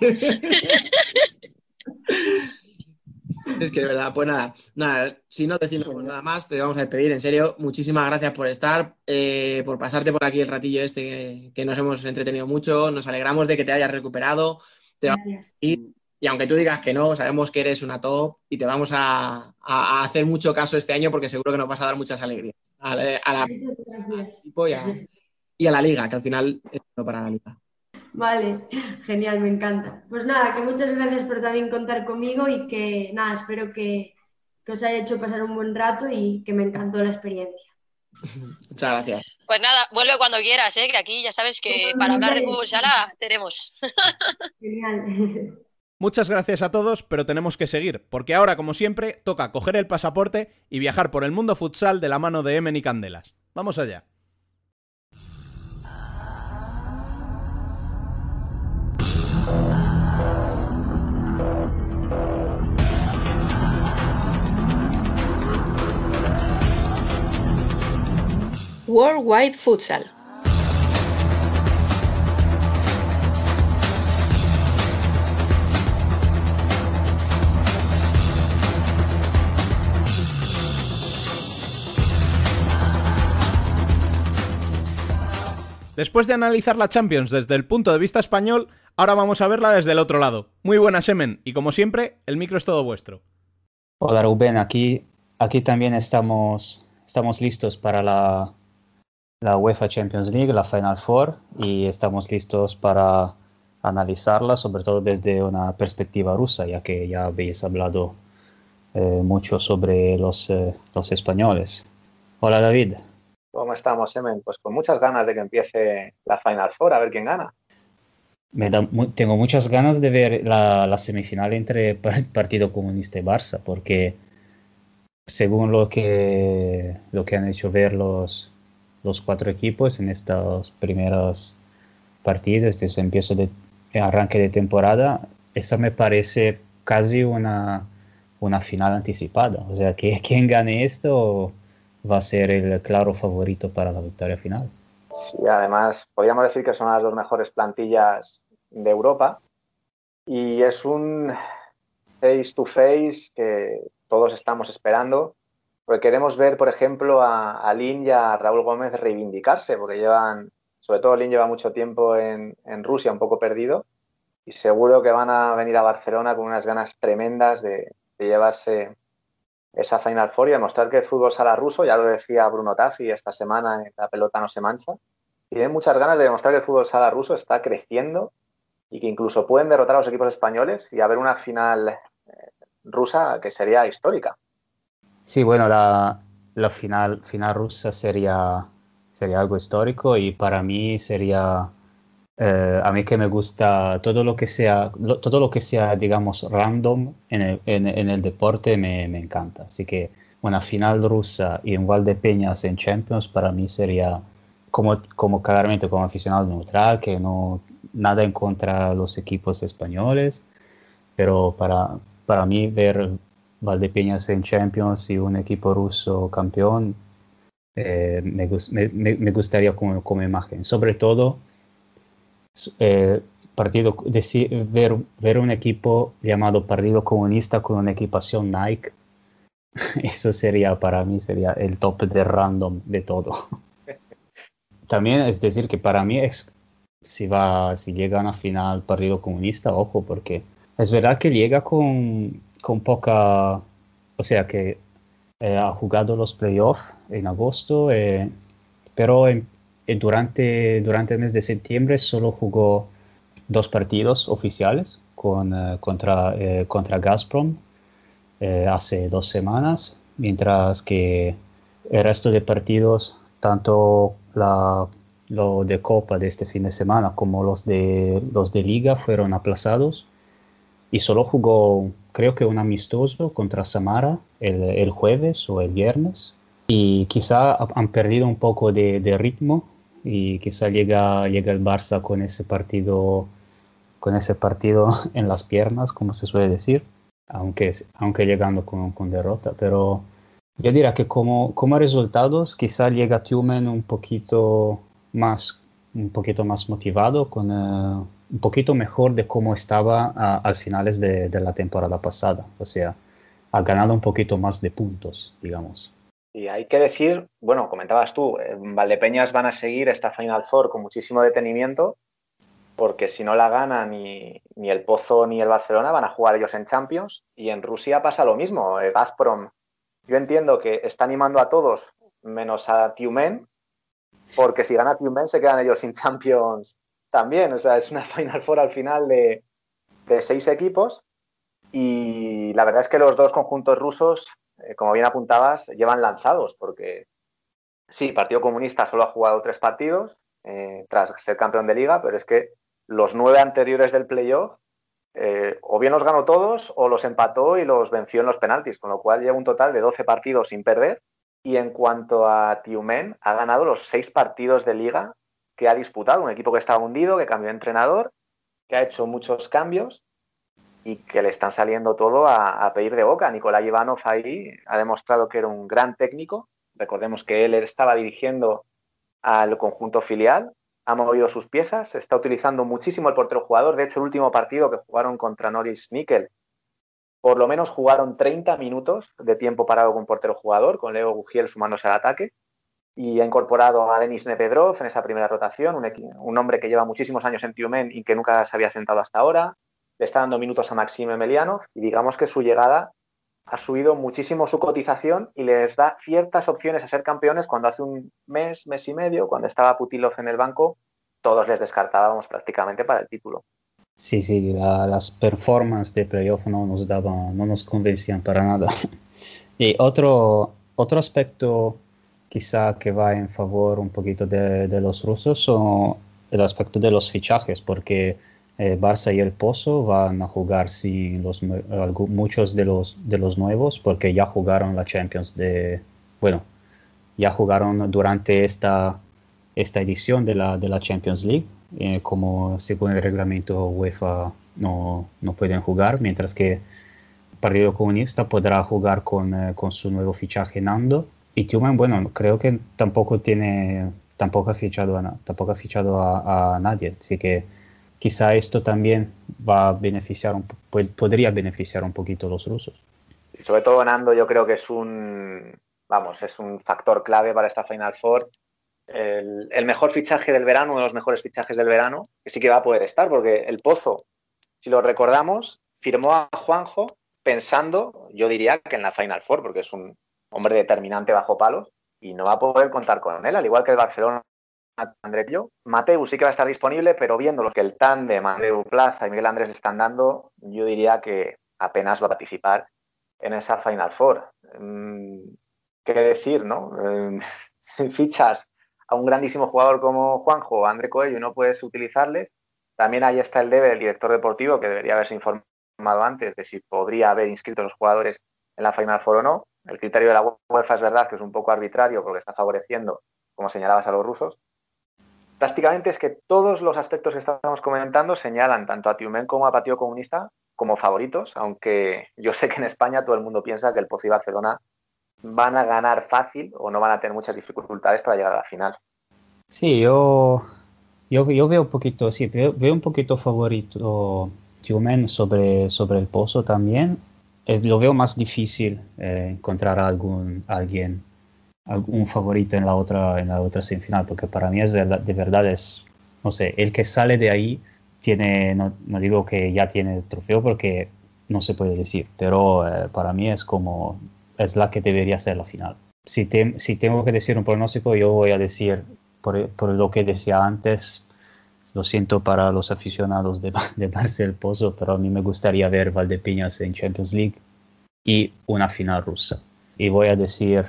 Es que de verdad, pues nada, nada, si no decimos nada más, te vamos a despedir, en serio, muchísimas gracias por estar, eh, por pasarte por aquí el ratillo este que, que nos hemos entretenido mucho, nos alegramos de que te hayas recuperado, te vamos Gracias. a ir, y aunque tú digas que no, sabemos que eres una top y te vamos a, a- a hacer mucho caso este año porque seguro que nos vas a dar muchas alegrías a la- a la- Muchas gracias. equipo y a, y a la liga, que al final es bueno para la liga. Vale, genial, me encanta. Pues nada, que muchas gracias por también contar conmigo y que nada, espero que, que os haya hecho pasar un buen rato y que me encantó la experiencia. (laughs) Muchas gracias. Pues nada, vuelve cuando quieras, ¿eh? Que aquí ya sabes que para hablar de fútbol sala tenemos. (laughs) Genial. Muchas gracias a todos, pero tenemos que seguir, porque ahora, como siempre, toca coger el pasaporte y viajar por el mundo futsal de la mano de Emen y Candelas. Vamos allá. Worldwide Futsal. Después de analizar la Champions desde el punto de vista español, ahora vamos a verla desde el otro lado. Muy buenas, Emen, y como siempre, el micro es todo vuestro. Hola Rubén, aquí, aquí también estamos, estamos listos para la, la UEFA Champions League, la Final Four, y estamos listos para analizarla, sobre todo desde una perspectiva rusa, ya que ya habéis hablado eh, mucho sobre los, eh, los españoles. Hola David. ¿Cómo estamos, Emen? Pues con muchas ganas de que empiece la Final Four, a ver quién gana. Me da tengo muchas ganas de ver la, la semifinal entre pa- Partido Comunista y Barça, porque según lo que, lo que han hecho ver los, los cuatro equipos en estos primeros partidos, desde el empiezo de arranque de temporada, esa me parece casi una, una final anticipada. O sea, que (laughs) quien gane esto va a ser el claro favorito para la victoria final. Sí, además, podríamos decir que son las dos mejores plantillas de Europa y es un face to face que todos estamos esperando, porque queremos ver, por ejemplo, a, a Lin y a Raúl Gómez reivindicarse, porque llevan, sobre todo Lin lleva mucho tiempo en, en Rusia, un poco perdido, y seguro que van a venir a Barcelona con unas ganas tremendas de, de llevarse esa Final Four y demostrar que el fútbol sala ruso, ya lo decía Bruno Taffi esta semana en La pelota no se mancha, tienen muchas ganas de demostrar que el fútbol sala ruso está creciendo y que incluso pueden derrotar a los equipos españoles y haber una final eh, rusa que sería histórica. Sí, bueno, la, la final, final rusa sería, sería algo histórico y para mí sería, eh, a mí que me gusta todo lo que sea, todo lo que sea, digamos, random en el, en, en deporte me, me encanta. Así que una final rusa y un Valdepeñas en Champions para mí sería como, como claramente como aficionado neutral, que no nada en contra de los equipos españoles, pero para, para mí ver Valdepeñas en Champions y un equipo ruso campeón eh, me, me- me- gustaría como, como imagen. Sobre todo, eh, partido, deci- ver, ver un equipo llamado Partido Comunista con una equipación Nike, (laughs) eso sería para mí sería el top de random de todo. (laughs) También es decir que para mí es, si va, si llega a final Partido Comunista, ojo, porque es verdad que llega con, con poca, o sea que eh, ha jugado los playoffs en agosto, eh, pero en- durante, durante el mes de septiembre solo jugó dos partidos oficiales con, eh, contra, eh, contra Gazprom eh, hace dos semanas, mientras que el resto de partidos, tanto la, lo de Copa de este fin de semana como los de, los de Liga, fueron aplazados y solo jugó, creo que un amistoso contra Samara el, el jueves o el viernes. Y quizá ha- han perdido un poco de, de ritmo y quizá llega, llega el Barça con ese partido, con ese partido (laughs) en las piernas, como se suele decir. aunque, aunque llegando con, con derrota. Pero yo diría que como, como resultados, quizá llega Tumen un poquito más, un poquito más motivado, con eh, un poquito mejor de cómo estaba al finales de, de la temporada pasada. O sea, ha ganado un poquito más de puntos, digamos. Y hay que decir, bueno, comentabas tú, en Valdepeñas van a seguir esta Final Four con muchísimo detenimiento, porque si no la gana ni, el Pozo ni el Barcelona van a jugar ellos en Champions, y en Rusia pasa lo mismo. El Gazprom, yo entiendo que está animando a todos, menos a Tiumen, porque si gana Tiumen se quedan ellos sin Champions también. O sea, es una (laughs) Final Four al final de seis equipos, y la verdad es que los dos conjuntos rusos eh, como bien apuntabas, llevan lanzados, porque sí, Partido Comunista solo ha jugado tres partidos eh, tras ser campeón de liga, pero es que los nueve anteriores del playoff eh, o bien los ganó todos o los empató y los venció en los penaltis, con lo cual lleva un total de 12 partidos sin perder. Y en cuanto a Tiumen, ha ganado los seis partidos de liga que ha disputado, un equipo que estaba hundido, que cambió de entrenador, que ha hecho muchos cambios y que le están saliendo todo a, pedir de boca. Nicolai Ivanov ahí ha demostrado que era un gran técnico. Recordemos que él estaba dirigiendo al conjunto filial, ha movido sus piezas, está utilizando muchísimo el portero jugador. De hecho, el último partido que jugaron contra Norris Nickel, por lo menos jugaron 30 minutos de tiempo parado con portero jugador, con Leo Gugiel sumándose al ataque. Y ha incorporado a Denis Nepedrov en esa primera rotación, un, un hombre que lleva muchísimos años en Tiumen y que nunca se había sentado hasta ahora le está dando minutos a Maxime Emelianov y digamos que su llegada ha subido muchísimo su cotización y les da ciertas opciones a ser campeones cuando hace un mes, mes y medio, cuando estaba Putilov en el banco, todos les descartábamos prácticamente para el título. Sí, sí, la, las performances de playoff no nos daban, no nos convencían para nada. (laughs) y otro, otro aspecto quizá que va en favor un poquito de, de los rusos son el aspecto de los fichajes, porque eh, Barça y el Pozo van a jugar sin los, muchos de los, de los nuevos porque ya jugaron la Champions de, bueno, ya jugaron durante esta, esta edición de la, de la Champions League, eh, como según el reglamento UEFA no, no pueden jugar, mientras que Partido Comunista podrá jugar con, eh, con su nuevo fichaje Nando. Y Tuman, bueno, creo que tampoco tiene, tampoco ha fichado a, tampoco ha fichado a nadie, así que quizá esto también va a beneficiar, un, podría beneficiar un poquito a los rusos. Sobre todo Nando yo creo que es un, vamos, es un factor clave para esta Final Four. El, el, mejor fichaje del verano, uno de los mejores fichajes del verano, que sí que va a poder estar, porque el Pozo, si lo recordamos, firmó a Juanjo pensando, yo diría que en la Final Four, porque es un hombre determinante bajo palos, y no va a poder contar con él, al igual que el Barcelona Andreu. Mateu sí que va a estar disponible, pero viendo lo que el tándem Andreu Plaza y Miguel Andrés están dando, yo diría que apenas va a participar en esa Final Four. ¿Qué decir, no? (laughs) Si fichas a un grandísimo jugador como Juanjo o André Coelho y no puedes utilizarles, también ahí está el debe del director deportivo que debería haberse informado antes de si podría haber inscrito a los jugadores en la Final Four o no. El criterio de la UEFA es verdad que es un poco arbitrario porque está favoreciendo, como señalabas, a los rusos, prácticamente es que todos los aspectos que estamos comentando señalan tanto a Tiumen como a Partido Comunista como favoritos, aunque yo sé que en España todo el mundo piensa que el Pozo y Barcelona van a ganar fácil o no van a tener muchas dificultades para llegar a la final. Sí, yo, yo, veo un poquito, sí, veo, veo un poquito favorito Tiumen sobre, sobre el Pozo también. Eh, lo veo más difícil eh, encontrar a algún, alguien un favorito en la otra en la otra semifinal porque para mí es verdad, de verdad es no sé el que sale de ahí tiene no, no digo que ya tiene el trofeo porque no se puede decir pero eh, para mí es como es la que debería ser la final. Si, te, si tengo que decir un pronóstico yo voy a decir por, por, lo que decía antes lo siento para los aficionados de, (laughs) de Marcel Pozo pero a mí me gustaría ver Valdepeñas en Champions League y una final rusa. Y voy a decir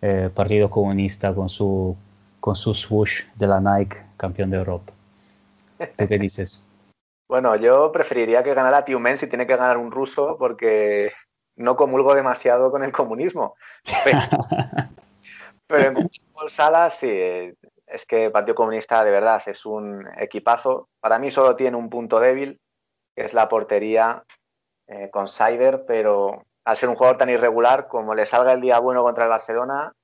eh, Partido Comunista con su, con su swoosh de la Nike, campeón de Europa. ¿Tú qué dices? (laughs) Bueno, yo preferiría que ganara Tiumen si tiene que ganar un ruso porque no comulgo demasiado con el comunismo. Pero, (laughs) pero en Sala sí, es que el Partido Comunista de verdad es un equipazo. Para mí solo tiene un punto débil, que es la portería eh, con Saider, pero al ser un jugador tan irregular, como le salga el día bueno contra el Barcelona,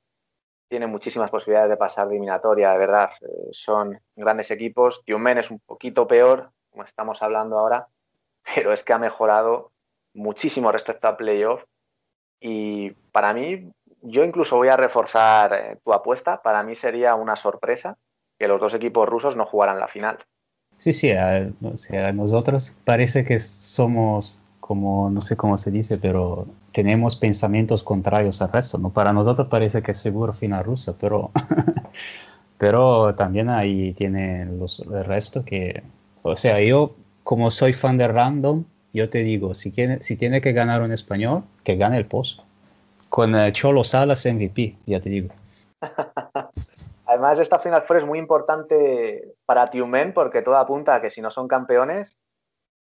tiene muchísimas posibilidades de pasar de eliminatoria, de verdad. Eh, son grandes equipos. Tiumen es un poquito peor, como estamos hablando ahora, (laughs) pero es que ha mejorado muchísimo respecto a playoff. Y para mí, yo incluso voy a reforzar eh, tu apuesta. Para mí sería una sorpresa que los dos equipos rusos no jugaran la final. Sí, sí, a, nosotros parece que somos como, no sé cómo se dice, pero tenemos pensamientos contrarios al resto, ¿no? Para nosotros parece que es seguro final rusa, pero, (laughs) pero también ahí tiene los, el resto que, o sea, yo como soy fan de Random, yo te digo, si tiene, si tiene que ganar un español, que gane el pozo. Con eh, Cholo Salas MVP, ya te digo. (laughs) Además, esta Final Four es muy importante para Tiumen porque todo apunta a que si no son campeones,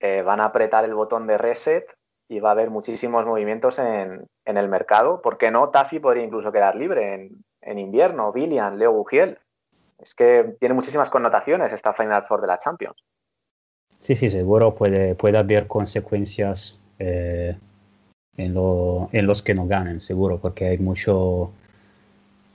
eh, van a apretar el botón de reset y va a haber muchísimos movimientos en, el mercado. ¿Por qué no? Tafi podría incluso quedar libre en, invierno, William, Leo Gugiel. Es que tiene muchísimas connotaciones esta Final Four de la Champions. Sí, sí, seguro puede, puede haber consecuencias eh, en, en los que no ganen, seguro, porque hay mucho,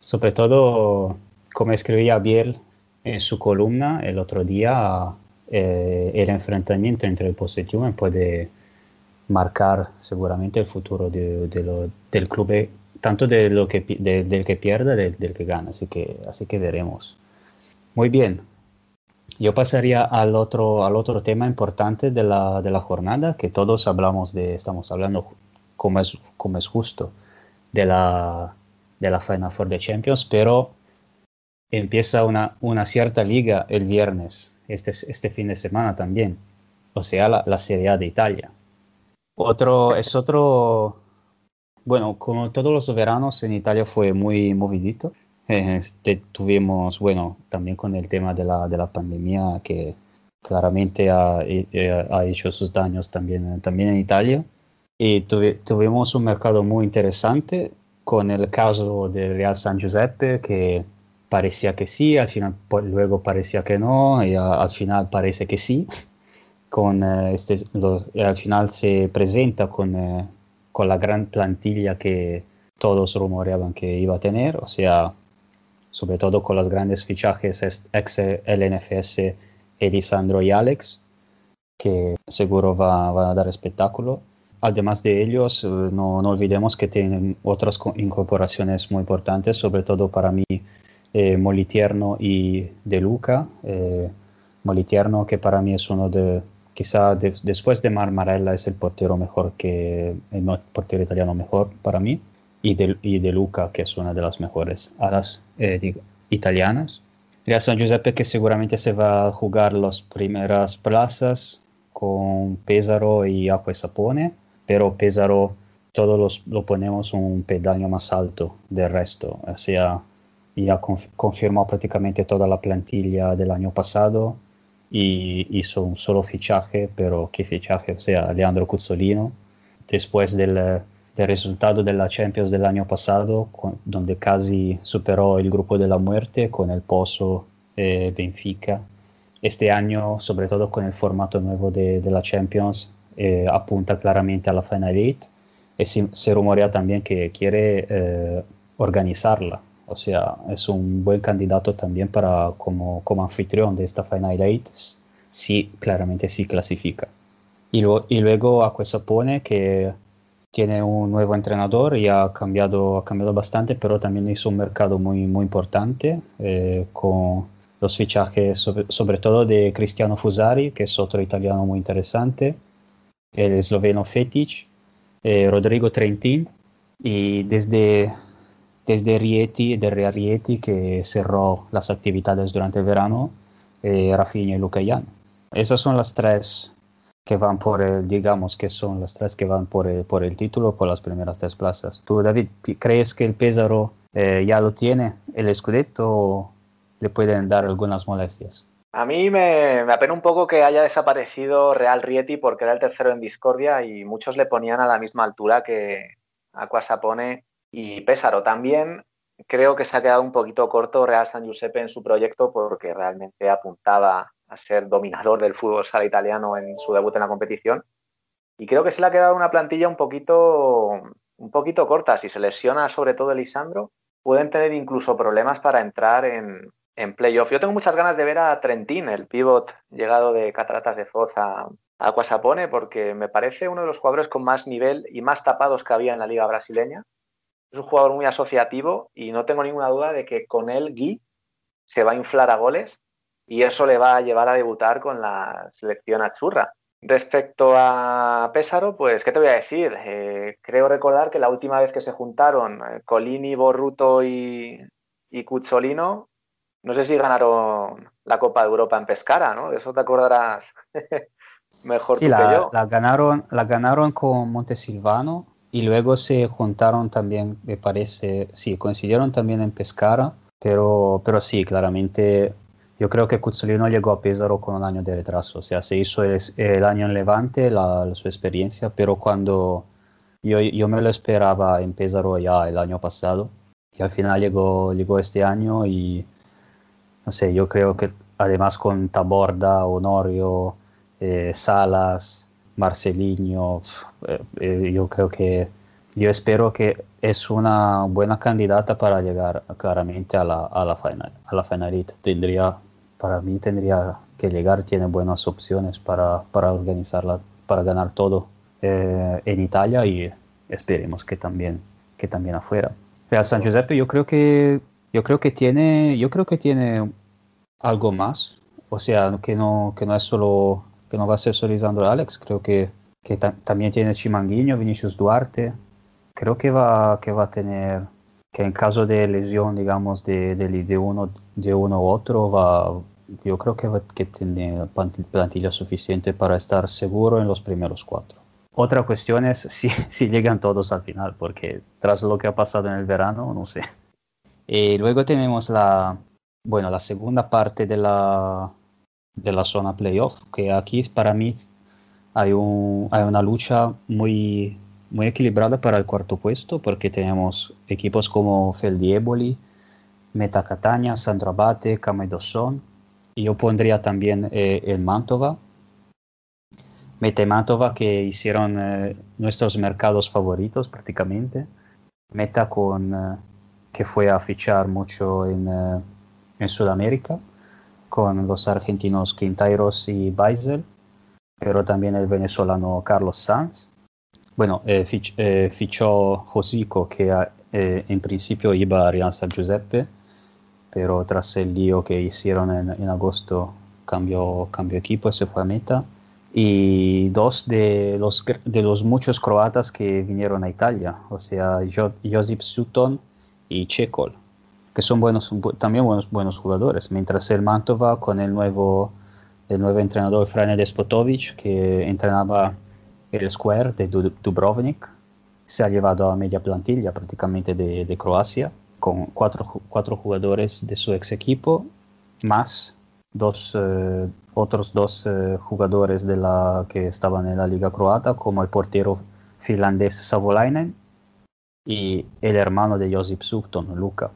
sobre todo, como escribía Biel en su columna el otro día, eh, el enfrentamiento entre Tiumen puede marcar seguramente el futuro de, de lo- del club, eh, tanto de lo que, de- del que pierde del, del que gana, así que, así que veremos. Muy bien, yo pasaría al otro, al otro tema importante de la, de la jornada, que todos hablamos de, estamos hablando como es, como es justo, de la, de la Final Four de Champions, pero empieza una, una cierta liga el viernes, este, este fin de semana también, o sea, la, la Serie A de Italia. Otro, es otro, bueno, como todos los veranos en Italia fue muy movidito. Este, tuvimos, bueno, también con el tema de la, de la pandemia que claramente ha, eh, ha hecho sus daños también, también en Italia. Y tuvi- tuvimos un mercado muy interesante con el caso del Real San Giuseppe que parecía que sí, al final pues, luego parecía que no y a- al final parece que sí. Con, eh, este, los- y al final se presenta con, eh, con la gran plantilla que todos rumoreaban que iba a tener, o sea, sobre todo con los grandes fichajes es- ex LNFS Elisandro y Alex, que seguro va, va a dar espectáculo. Además de ellos, eh, no, no olvidemos que tienen otras co- incorporaciones muy importantes, sobre todo para mí eh, Molitierno y De Luca. Eh, Molitierno, que para mí es uno de, quizá de- después de Marmarella es el portero mejor que, el portero italiano mejor para mí, y de, Luca, que es una de las mejores alas eh, italianas. Real San Giuseppe que seguramente se va a jugar las primeras plazas con Pesaro y Acqua e Sapone, pero Pesaro todos los, lo ponemos un peldaño más alto del resto, o sea, ya conf- confirmó prácticamente toda la plantilla del año pasado y hizo un solo fichaje, pero qué fichaje, o sea, Leandro Cuzzolino, después del, del resultado de la Champions del año pasado, con- donde casi superó el grupo de la muerte con el Pozo eh, Benfica. Este año, sobre todo con el formato nuevo de, de la Champions, eh, apunta claramente a la Final Eight y se, se rumorea también que quiere eh, organizarla. O sea, es un buen candidato también para como, como anfitrión de esta Final Eight, si claramente sí clasifica. Y, lo- y luego Acquesapone que tiene un nuevo entrenador y ha cambiado, ha cambiado bastante, pero también hizo un mercado muy, muy importante eh, con los fichajes sobre, sobre todo de Cristiano Fusari, que es otro italiano muy interesante, el esloveno Fetic, eh, Rodrigo Trentin y desde, desde Rieti, de Rieti, que cerró las actividades durante el verano, eh, Rafinha y Lucayan. Esas son las tres que van por el, digamos que son las tres que van por el, por el título, por las primeras tres plazas. ¿Tú, David, crees que el Pesaro eh, ya lo tiene, el Scudetto, o le pueden dar algunas molestias? A mí me, me apena un poco que haya desaparecido Real Rieti porque era el tercero en discordia y muchos le ponían a la misma altura que Aquasapone y Pésaro. También creo que se ha quedado un poquito corto Real San Giuseppe en su proyecto porque realmente apuntaba a ser dominador del fútbol sala italiano en su debut en la competición. Y creo que se le ha quedado una plantilla un poquito, un poquito corta. Si se lesiona sobre todo Elisandro, pueden tener incluso problemas para entrar en, en playoff. Yo tengo muchas ganas de ver a Trentín, el pivot llegado de Cataratas de Foz a, a porque me parece uno de los jugadores con más nivel y más tapados que había en la liga brasileña. Es un jugador muy asociativo y no tengo ninguna duda de que con él Gui se va a inflar a goles y eso le va a llevar a debutar con la selección achurra. Respecto a Pésaro, pues, ¿qué te voy a decir? Eh, creo recordar que la última vez que se juntaron eh, Colini, Borruto y, y Cuzzolino, no sé si ganaron la Copa de Europa en Pescara, ¿no? De eso te acordarás (laughs) mejor Sí, tú que yo. la ganaron, la ganaron con Montesilvano y luego se juntaron también, me parece, sí, coincidieron también en Pescara, pero, pero sí, claramente yo creo que Cuzzolino llegó a Pesaro con un año de retraso, o sea, se hizo el, el año en Levante, la, su experiencia, pero cuando yo, yo me lo esperaba en Pesaro ya el año pasado y al final llegó, llegó este año y no sé, yo creo que además con Taborda, Honorio, eh, Salas, Marcelinho, eh, eh, yo creo que yo espero que es una buena candidata para llegar claramente a la, a la final, a la finalita. Tendría, para mí tendría que llegar, tiene buenas opciones para, para organizarla, para ganar todo eh, en Italia y esperemos que también, que también afuera. Real San Giuseppe yo creo que yo creo que tiene yo creo que tiene algo más o sea que no que no es solo que no va a ser solo Lisandro Alex creo que, que ta- también tiene Chimanguinho Vinicius Duarte creo que va que va a tener que en caso de lesión digamos de, de, de uno de uno u otro va yo creo que va tiene planti- plantilla suficiente para estar seguro en los primeros cuatro otra cuestión es (laughs) si, si llegan todos al final, porque tras lo que ha pasado en el verano, no sé. Y luego tenemos la, bueno, la segunda parte de la, de la zona playoff, que aquí para mí hay, un, hay una lucha muy, muy equilibrada para el cuarto puesto, porque tenemos equipos como Feldieboli, Meta Catania, Sandro Abate, Camedosson, y yo pondría también eh, el Mantova, Meta Mantova que hicieron eh, nuestros mercados favoritos prácticamente. Meta con eh, que fue a fichar mucho en, eh, en Sudamérica con los argentinos Quintairos y Beisel, pero también el venezolano Carlos Sanz. Bueno, eh, fich- eh, fichó Josico que eh, en principio iba a Real San Giuseppe, pero tras el lío que hicieron en, en agosto cambió, cambió equipo y se fue a Meta y dos de los, de los muchos croatas que vinieron a Italia, o sea, Jo- Josip Sutton y Chekol, que son buenos, bu- también buenos, buenos jugadores, mientras el Mantova con el nuevo, el nuevo entrenador Frane Despotovic, que entrenaba el Square de Du- Dubrovnik, se ha llevado a media plantilla prácticamente de, de Croacia, con cuatro, cuatro jugadores de su ex equipo, más dos, eh, otros dos eh, jugadores de la, que estaban en la liga croata, como el portero finlandés Savolainen y el hermano de Josip Sutton, Luca.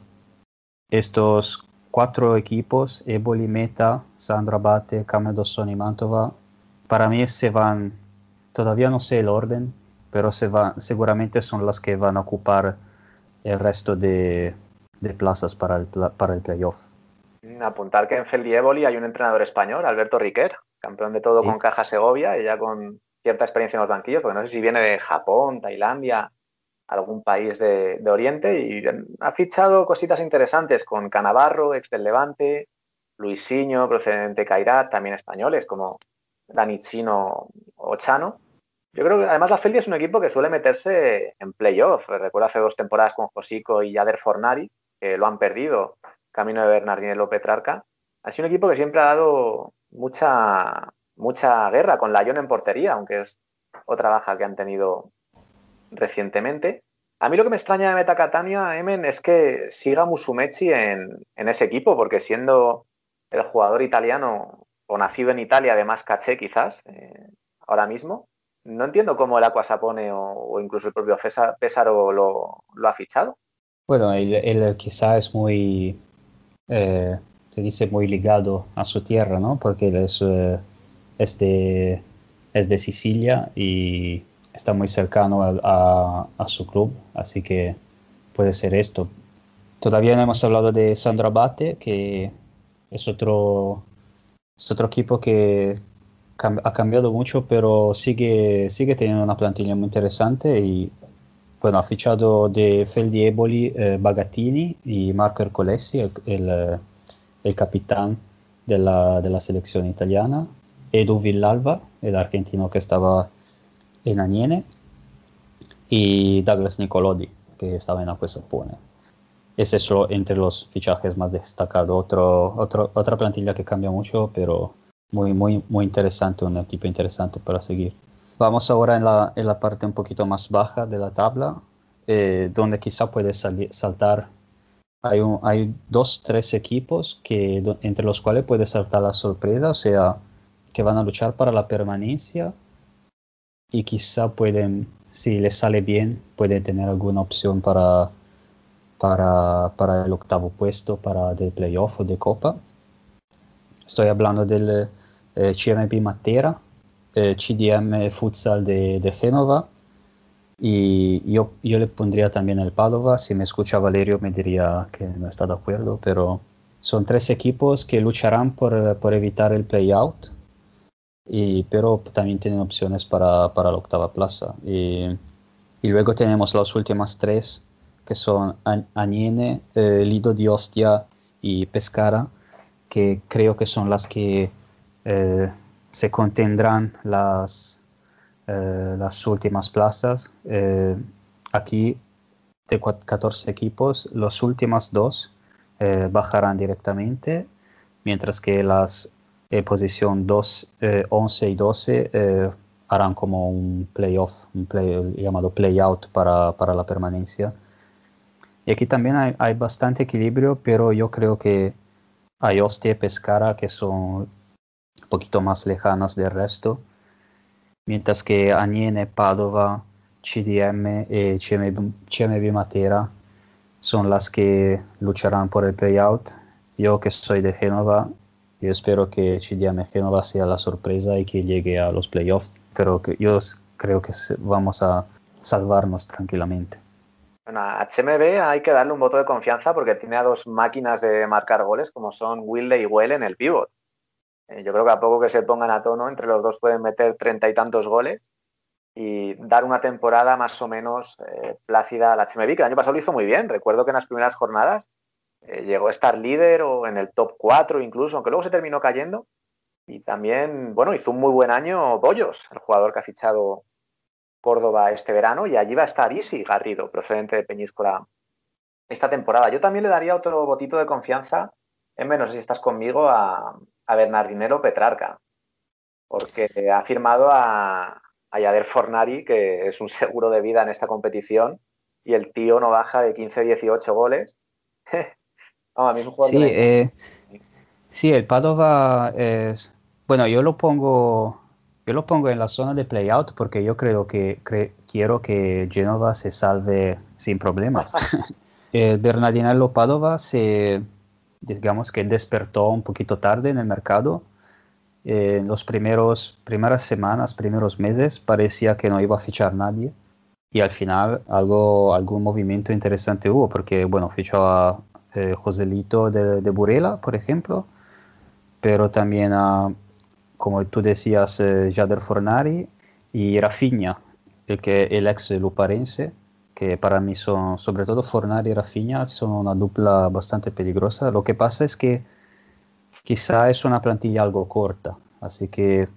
Estos cuatro equipos, Eboli, Meta, Sandra Abate, Camedosson y Mantova, para mí se van, todavía no sé el orden, pero se van, seguramente son las que van a ocupar el resto de, de plazas para el, para el playoff. Apuntar que en Feldieboli hay un entrenador español, Alberto Riquer, campeón de todo Sí. con Caja Segovia y ya con cierta experiencia en los banquillos, porque no sé si viene de Japón, Tailandia, algún país de, Oriente y ha fichado cositas interesantes con Canavarro, ex del Levante, Luisinho, procedente de Cairat, también españoles como Dani Chino o Chano. Yo creo que además la Feldi es un equipo que suele meterse en playoff. Recuerdo hace dos temporadas con Josico y Yader Fornari, que lo han perdido camino de Bernardinello Petrarca. Ha sido un equipo que siempre ha dado mucha, mucha guerra con la Lyon en portería, aunque es otra baja que han tenido recientemente. A mí lo que me extraña de Meta Catania, Emen, es que siga Musumeci en, en ese equipo, porque siendo el jugador italiano o nacido en Italia de más caché quizás, eh, ahora mismo, no entiendo cómo el Aquasapone o, o incluso el propio Fesa- Pesaro lo, lo ha fichado. Bueno, él, él quizá es muy, eh, se dice muy ligado a su tierra, ¿no? Porque él es, eh, es de, es de Sicilia y está muy cercano a, a- a su club, así que puede ser esto. Todavía no hemos hablado de Sandro Abate, que es otro, es otro equipo que cam- ha cambiado mucho, pero sigue, sigue teniendo una plantilla muy interesante y bueno, ha fichado de Feldieboli, eh, Bagattini y Marco Ercolesi, el, el, eh, el capitán de la, de la selección italiana, Edu Villalba, el argentino que estaba en Aniene, y Douglas Nicolodi, que estaba en Acque Sapone. Ese es solo entre los fichajes más destacados. Otro, otro, otra plantilla que cambia mucho, pero muy, muy, muy interesante, un equipo interesante para seguir. Vamos ahora en la, en la parte un poquito más baja de la tabla, eh, donde quizá puede salir, saltar. Hay, un- hay dos, tres equipos que, entre los cuales puede saltar la sorpresa, o sea, que van a luchar para la permanencia y quizá pueden, si les sale bien, pueden tener alguna opción para, para, para el octavo puesto, para del playoff o de copa. Estoy hablando del eh, CMB Matera, eh, CDM Futsal de, de Génova y yo, yo le pondría también el Padova. Si me escucha Valerio me diría que no está de acuerdo, pero son tres equipos que lucharán por, por evitar el play-out, pero también tienen opciones para, para la octava plaza. Y, luego tenemos las últimas tres, que son Aniene, eh, Lido di Ostia y Pescara, que creo que son las que eh, se contendrán las, eh, las últimas plazas. Eh, aquí, de cua- 14 equipos, los últimos dos bajarán directamente, mientras que las eh, posición 2, eh, 11 y 12 eh, harán como un playoff, un play, llamado playout para, para la permanencia. Y aquí también hay, hay bastante equilibrio, pero yo creo que hay Ostia y Pescara que son un poquito más lejanas del resto, mientras que Aniene, Padova, CDM y CMB, CMB Matera son las que lucharán por el playout. Yo que soy de Génova, yo espero que Génova sea la sorpresa y que llegue a los playoffs, pero que yo creo que vamos a salvarnos tranquilamente. Bueno, a HMB hay que darle un voto de confianza porque tiene a dos máquinas de marcar goles como son Wilde y Well en el pivot. Eh, yo creo que a poco que se pongan a tono, entre los dos pueden meter treinta y tantos goles y dar una temporada más o menos eh, plácida al HMB, que el año pasado lo hizo muy bien. Recuerdo que en las primeras jornadas eh, llegó a estar líder o en el top 4 incluso, aunque luego se terminó cayendo. Y también, bueno, hizo un muy buen año Bollos, el jugador que ha fichado Córdoba este verano, y allí va a estar Isi Garrido, procedente de Peñíscola esta temporada. Yo también le daría otro botito de confianza, en menos si estás conmigo, a, a Bernardinero Petrarca, porque ha firmado a, a Yader Fornari, que es un seguro de vida en esta competición, y el tío no baja de 15-18 goles. (laughs) Vamos, a mí es un jugador Sí, eh, sí, el Padova es, bueno, yo lo pongo, yo lo pongo en la zona de playout porque yo creo que cre- quiero que Genova se salve sin problemas. (laughs) (laughs) el Bernardinello Padova se, digamos que despertó un poquito tarde en el mercado. Eh, en los primeros, primeras semanas, primeros meses, parecía que no iba a fichar nadie. Y al final algo, algún movimiento interesante hubo, porque bueno, fichó a eh, Joselito de, Burela, por ejemplo, pero también a, como tú decías, eh, Jader Fornari y Rafinha, el, que, el ex luparense, que para mí son, sobre todo Fornari y Rafinha, son una dupla bastante peligrosa. Lo que pasa es que quizá es una plantilla algo corta, así que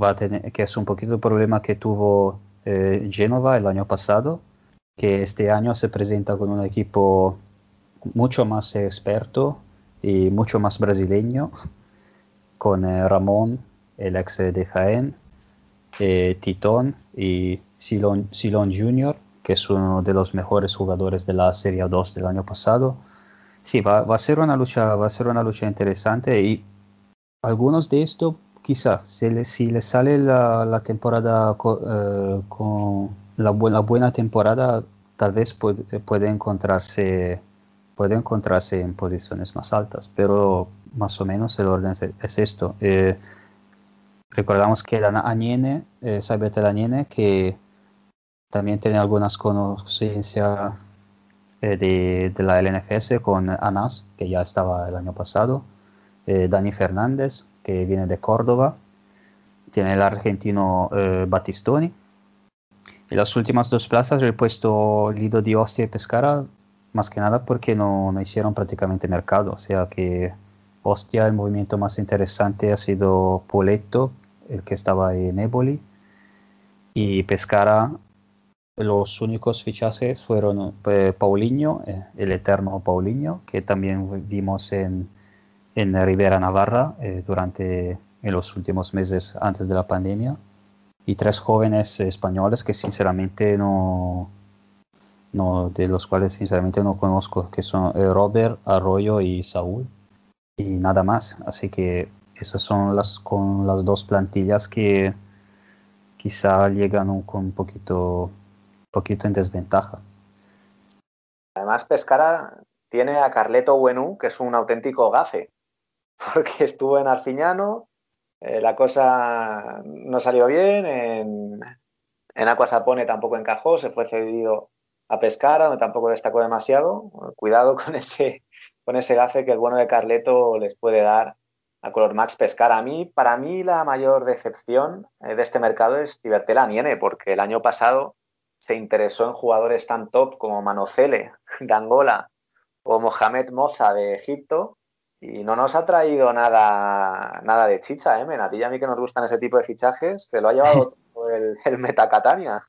va que es un poquito el problema que tuvo eh, Genova el año pasado, que este año se presenta con un equipo mucho más experto y mucho más brasileño, con eh, Ramón, el ex de Jaén, eh, Titón y Silon, Silon Jr., que es uno de los mejores jugadores de la Serie 2 del año pasado. Sí, va, va a ser una lucha, va a ser una lucha interesante y algunos de estos quizás si le, si le sale la, la temporada co- eh, con la, bu- la buena temporada tal vez puede, puede encontrarse puede encontrarse en posiciones más altas pero más o menos el orden es, es esto. Eh, recordamos que Dan Añene, eh, Añene, que también tiene algunas conocimientos eh, de, de la LNFS con Anas, que ya estaba el año pasado, eh, Dani Fernández, que viene de Córdoba, tiene el argentino eh, Battistoni. En las últimas dos plazas he puesto Lido di Ostia y Pescara, más que nada porque no, no hicieron prácticamente mercado, o sea que Ostia, el movimiento más interesante ha sido Poletto, el que estaba en Eboli, y Pescara, los únicos fichajes fueron eh, Paulinho, eh, el eterno Paulinho, que también vimos en, en Rivera Navarra eh, durante en los últimos meses antes de la pandemia, y tres jóvenes españoles que sinceramente no, no de los cuales sinceramente no conozco, que son eh, Robert, Arroyo y Saúl y nada más. Así que esas son las con las dos plantillas que quizá llegan con un poquito, poquito en desventaja. Además, Pescara tiene a Carleto Buenú, que es un auténtico gafe, (laughs) porque estuvo en Arfiñano, eh, la cosa no salió bien, en, en Aquasapone tampoco encajó, se fue cedido a Pescara, donde tampoco destacó demasiado. Cuidado (laughs) con ese, con ese gafe que el bueno de Carleto les puede dar a Color Max Pescara. A mí, para mí, la mayor decepción eh, de este mercado es Tibertela Niene, porque el año pasado se interesó en jugadores tan top como Manocele (laughs) de Angola o Mohamed Moza de Egipto y no nos ha traído nada, nada de chicha, ¿eh, Men? A ti y a mí que nos gustan ese tipo de fichajes, te lo ha llevado (laughs) el, el Metacatania.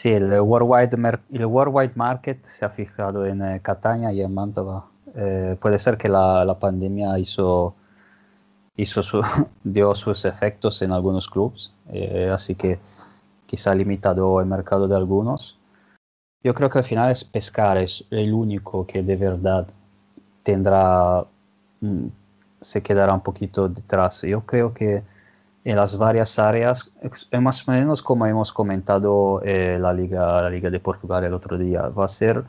Sí, el worldwide, mer- el worldwide market se ha fijado en eh, Catania y en Mantova. Eh, puede ser que la, la pandemia hizo, hizo su- (laughs) dio sus efectos en algunos clubes, eh, así que quizá ha limitado el mercado de algunos. Yo creo que al final es Pescara, es el único que de verdad tendrá, mm, se quedará un poquito detrás. Yo creo que en las varias áreas, es más o menos como hemos comentado eh, la Liga, la Liga de Portugal el otro día, va a ser,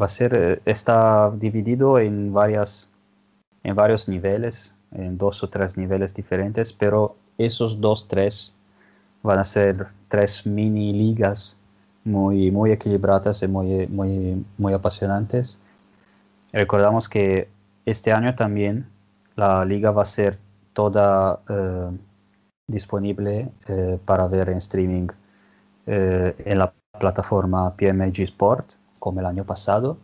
va a ser, eh, está dividido en varias, en varios niveles, en dos o tres niveles diferentes, pero esos dos, tres van a ser tres mini ligas muy, muy equilibradas y muy, muy, muy apasionantes. Recordamos que este año también la liga va a ser toda eh, disponible eh, para ver en streaming eh, en la plataforma PMG Sport, como el año pasado.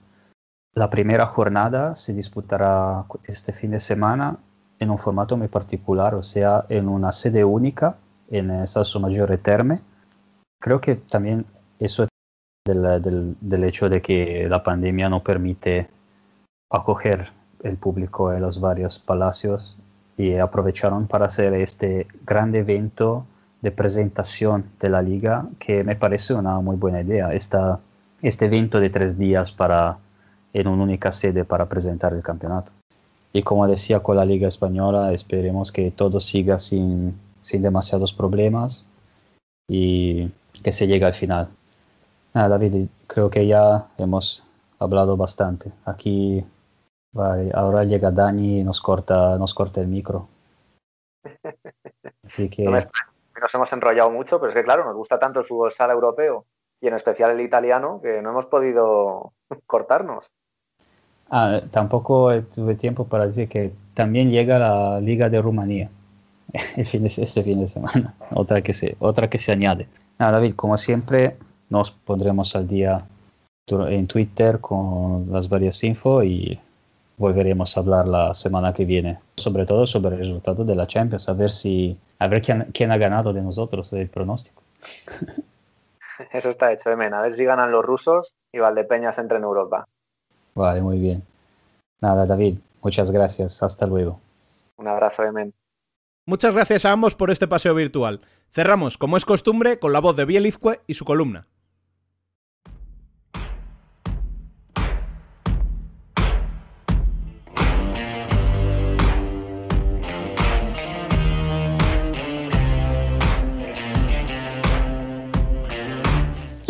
La primera jornada se disputará este fin de semana en un formato muy particular, o sea, en una sede única en Salso Maggiore Terme. Creo que también eso del, del, del hecho de que la pandemia no permite acoger el público en los varios palacios y aprovecharon para hacer este gran evento de presentación de la liga que me parece una muy buena idea. Esta, este evento de tres días para, en una única sede para presentar el campeonato. Y como decía con la liga española, esperemos que todo siga sin, sin demasiados problemas y que se llegue al final. David, creo que ya hemos hablado bastante. Aquí Vale, ahora llega Dani y nos corta, nos corta el micro. (laughs) Así que No nos hemos enrollado mucho, pero es que claro, nos gusta tanto el fútbol sala europeo y en especial el italiano que no hemos podido (laughs) cortarnos. ah, tampoco tuve tiempo para decir que también llega la Liga de Rumanía (laughs) el fin de, este fin de semana, otra que se, otra que se añade. Nada, David, como siempre, nos pondremos al día en Twitter con las varias info y volveremos a hablar la semana que viene, sobre todo sobre el resultado de la Champions, a ver si a ver quién, quién ha ganado de nosotros el pronóstico. (laughs) Eso está hecho, Emen. A ver si ganan los rusos y Valdepeñas entra en Europa. Vale, muy bien. Nada, David, muchas gracias. Hasta luego. Un abrazo, Emen. Muchas gracias a ambos por este paseo virtual. Cerramos, como es costumbre, con la voz de Bielizque y su columna.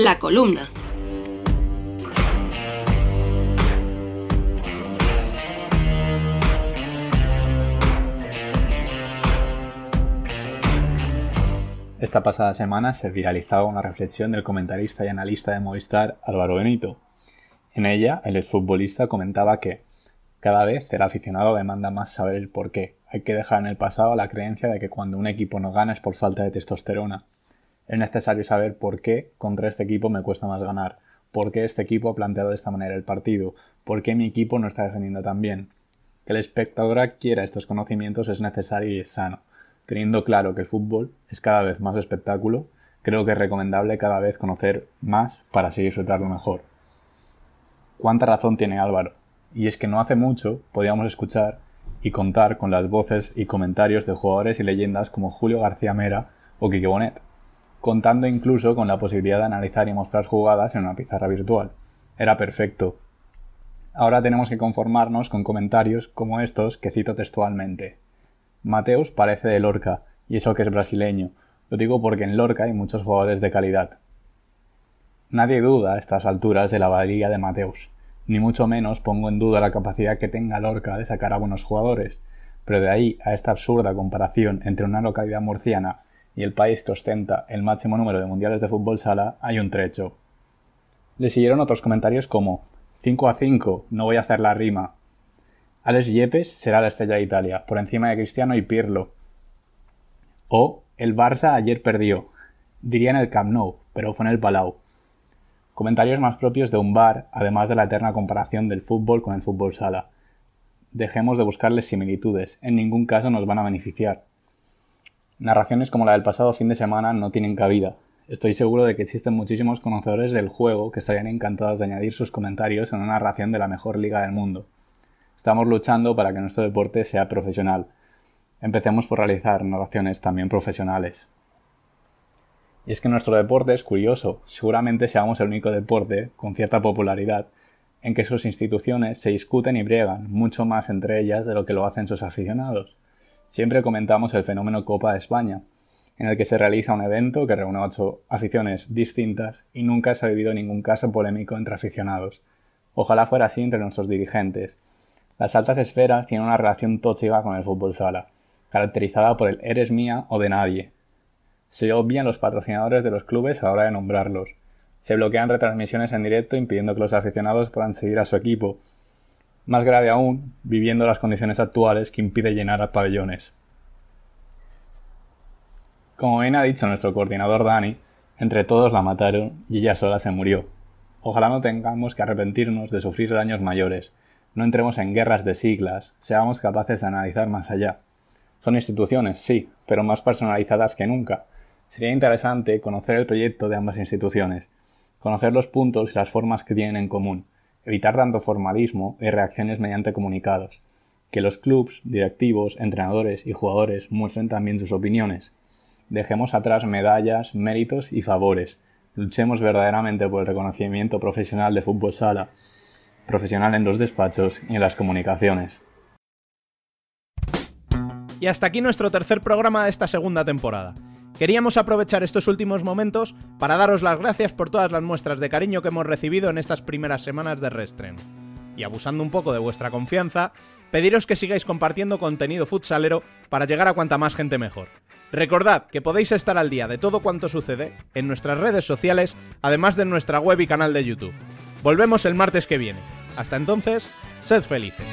La columna. Esta pasada semana se viralizaba una reflexión del comentarista y analista de Movistar Álvaro Benito. En ella, el exfutbolista comentaba que cada vez el aficionado demanda más saber el por qué. Hay que dejar en el pasado la creencia de que cuando un equipo no gana es por falta de testosterona. Es necesario saber por qué contra este equipo me cuesta más ganar, por qué este equipo ha planteado de esta manera el partido, por qué mi equipo no está defendiendo tan bien. Que el espectador adquiera estos conocimientos es necesario y es sano. Teniendo claro que el fútbol es cada vez más espectáculo, creo que es recomendable cada vez conocer más para así disfrutarlo mejor. Cuánta razón tiene Álvaro, y es que no hace mucho podíamos escuchar y contar con las voces y comentarios de jugadores y leyendas como Julio García Mera o Quique Bonet, contando incluso con la posibilidad de analizar y mostrar jugadas en una pizarra virtual. Era perfecto. Ahora tenemos que conformarnos con comentarios como estos que cito textualmente. Mateus parece de Lorca, y eso que es brasileño. Lo digo porque en Lorca hay muchos jugadores de calidad. Nadie duda a estas alturas de la valía de Mateus, ni mucho menos pongo en duda la capacidad que tenga Lorca de sacar a buenos jugadores, pero de ahí a esta absurda comparación entre una localidad murciana y el país que ostenta el máximo número de mundiales de fútbol sala hay un trecho. Le siguieron otros comentarios como 5 a 5, no voy a hacer la rima. Alex Yepes será la estrella de Italia, por encima de Cristiano y Pirlo. O el Barça ayer perdió. Diría en el Camp Nou, pero fue en el Palau. Comentarios más propios de un bar, además de la eterna comparación del fútbol con el fútbol sala. Dejemos de buscarles similitudes, en ningún caso nos van a beneficiar. Narraciones como la del pasado fin de semana no tienen cabida. Estoy seguro de que existen muchísimos conocedores del juego que estarían encantados de añadir sus comentarios en una narración de la mejor liga del mundo. Estamos luchando para que nuestro deporte sea profesional. Empecemos por realizar narraciones también profesionales. Y es que nuestro deporte es curioso. Seguramente seamos el único deporte, con cierta popularidad, en que sus instituciones se discuten y briegan mucho más entre ellas de lo que lo hacen sus aficionados. Siempre comentamos el fenómeno Copa de España, en el que se realiza un evento que reúne ocho aficiones distintas y nunca se ha vivido ningún caso polémico entre aficionados. Ojalá fuera así entre nuestros dirigentes. Las altas esferas tienen una relación tóxica con el fútbol sala, caracterizada por el eres mía o de nadie. Se obvian los patrocinadores de los clubes a la hora de nombrarlos. Se bloquean retransmisiones en directo impidiendo que los aficionados puedan seguir a su equipo. Más grave aún, viviendo las condiciones actuales que impide llenar pabellones. Como bien ha dicho nuestro coordinador Dani, entre todos la mataron y ella sola se murió. Ojalá no tengamos que arrepentirnos de sufrir daños mayores, no entremos en guerras de siglas, seamos capaces de analizar más allá. Son instituciones, sí, pero más personalizadas que nunca. Sería interesante conocer el proyecto de ambas instituciones, conocer los puntos y las formas que tienen en común, evitar tanto formalismo y reacciones mediante comunicados, que los clubs, directivos, entrenadores y jugadores muestren también sus opiniones. Dejemos atrás medallas, méritos y favores. Luchemos verdaderamente por el reconocimiento profesional de fútbol sala, profesional en los despachos y en las comunicaciones. Y hasta aquí nuestro tercer programa de esta segunda temporada. Queríamos aprovechar estos últimos momentos para daros las gracias por todas las muestras de cariño que hemos recibido en estas primeras semanas de Restren. Y abusando un poco de vuestra confianza, pediros que sigáis compartiendo contenido futsalero para llegar a cuanta más gente mejor. Recordad que podéis estar al día de todo cuanto sucede en nuestras redes sociales, además de en nuestra web y canal de YouTube. Volvemos el martes que viene. Hasta entonces, sed felices.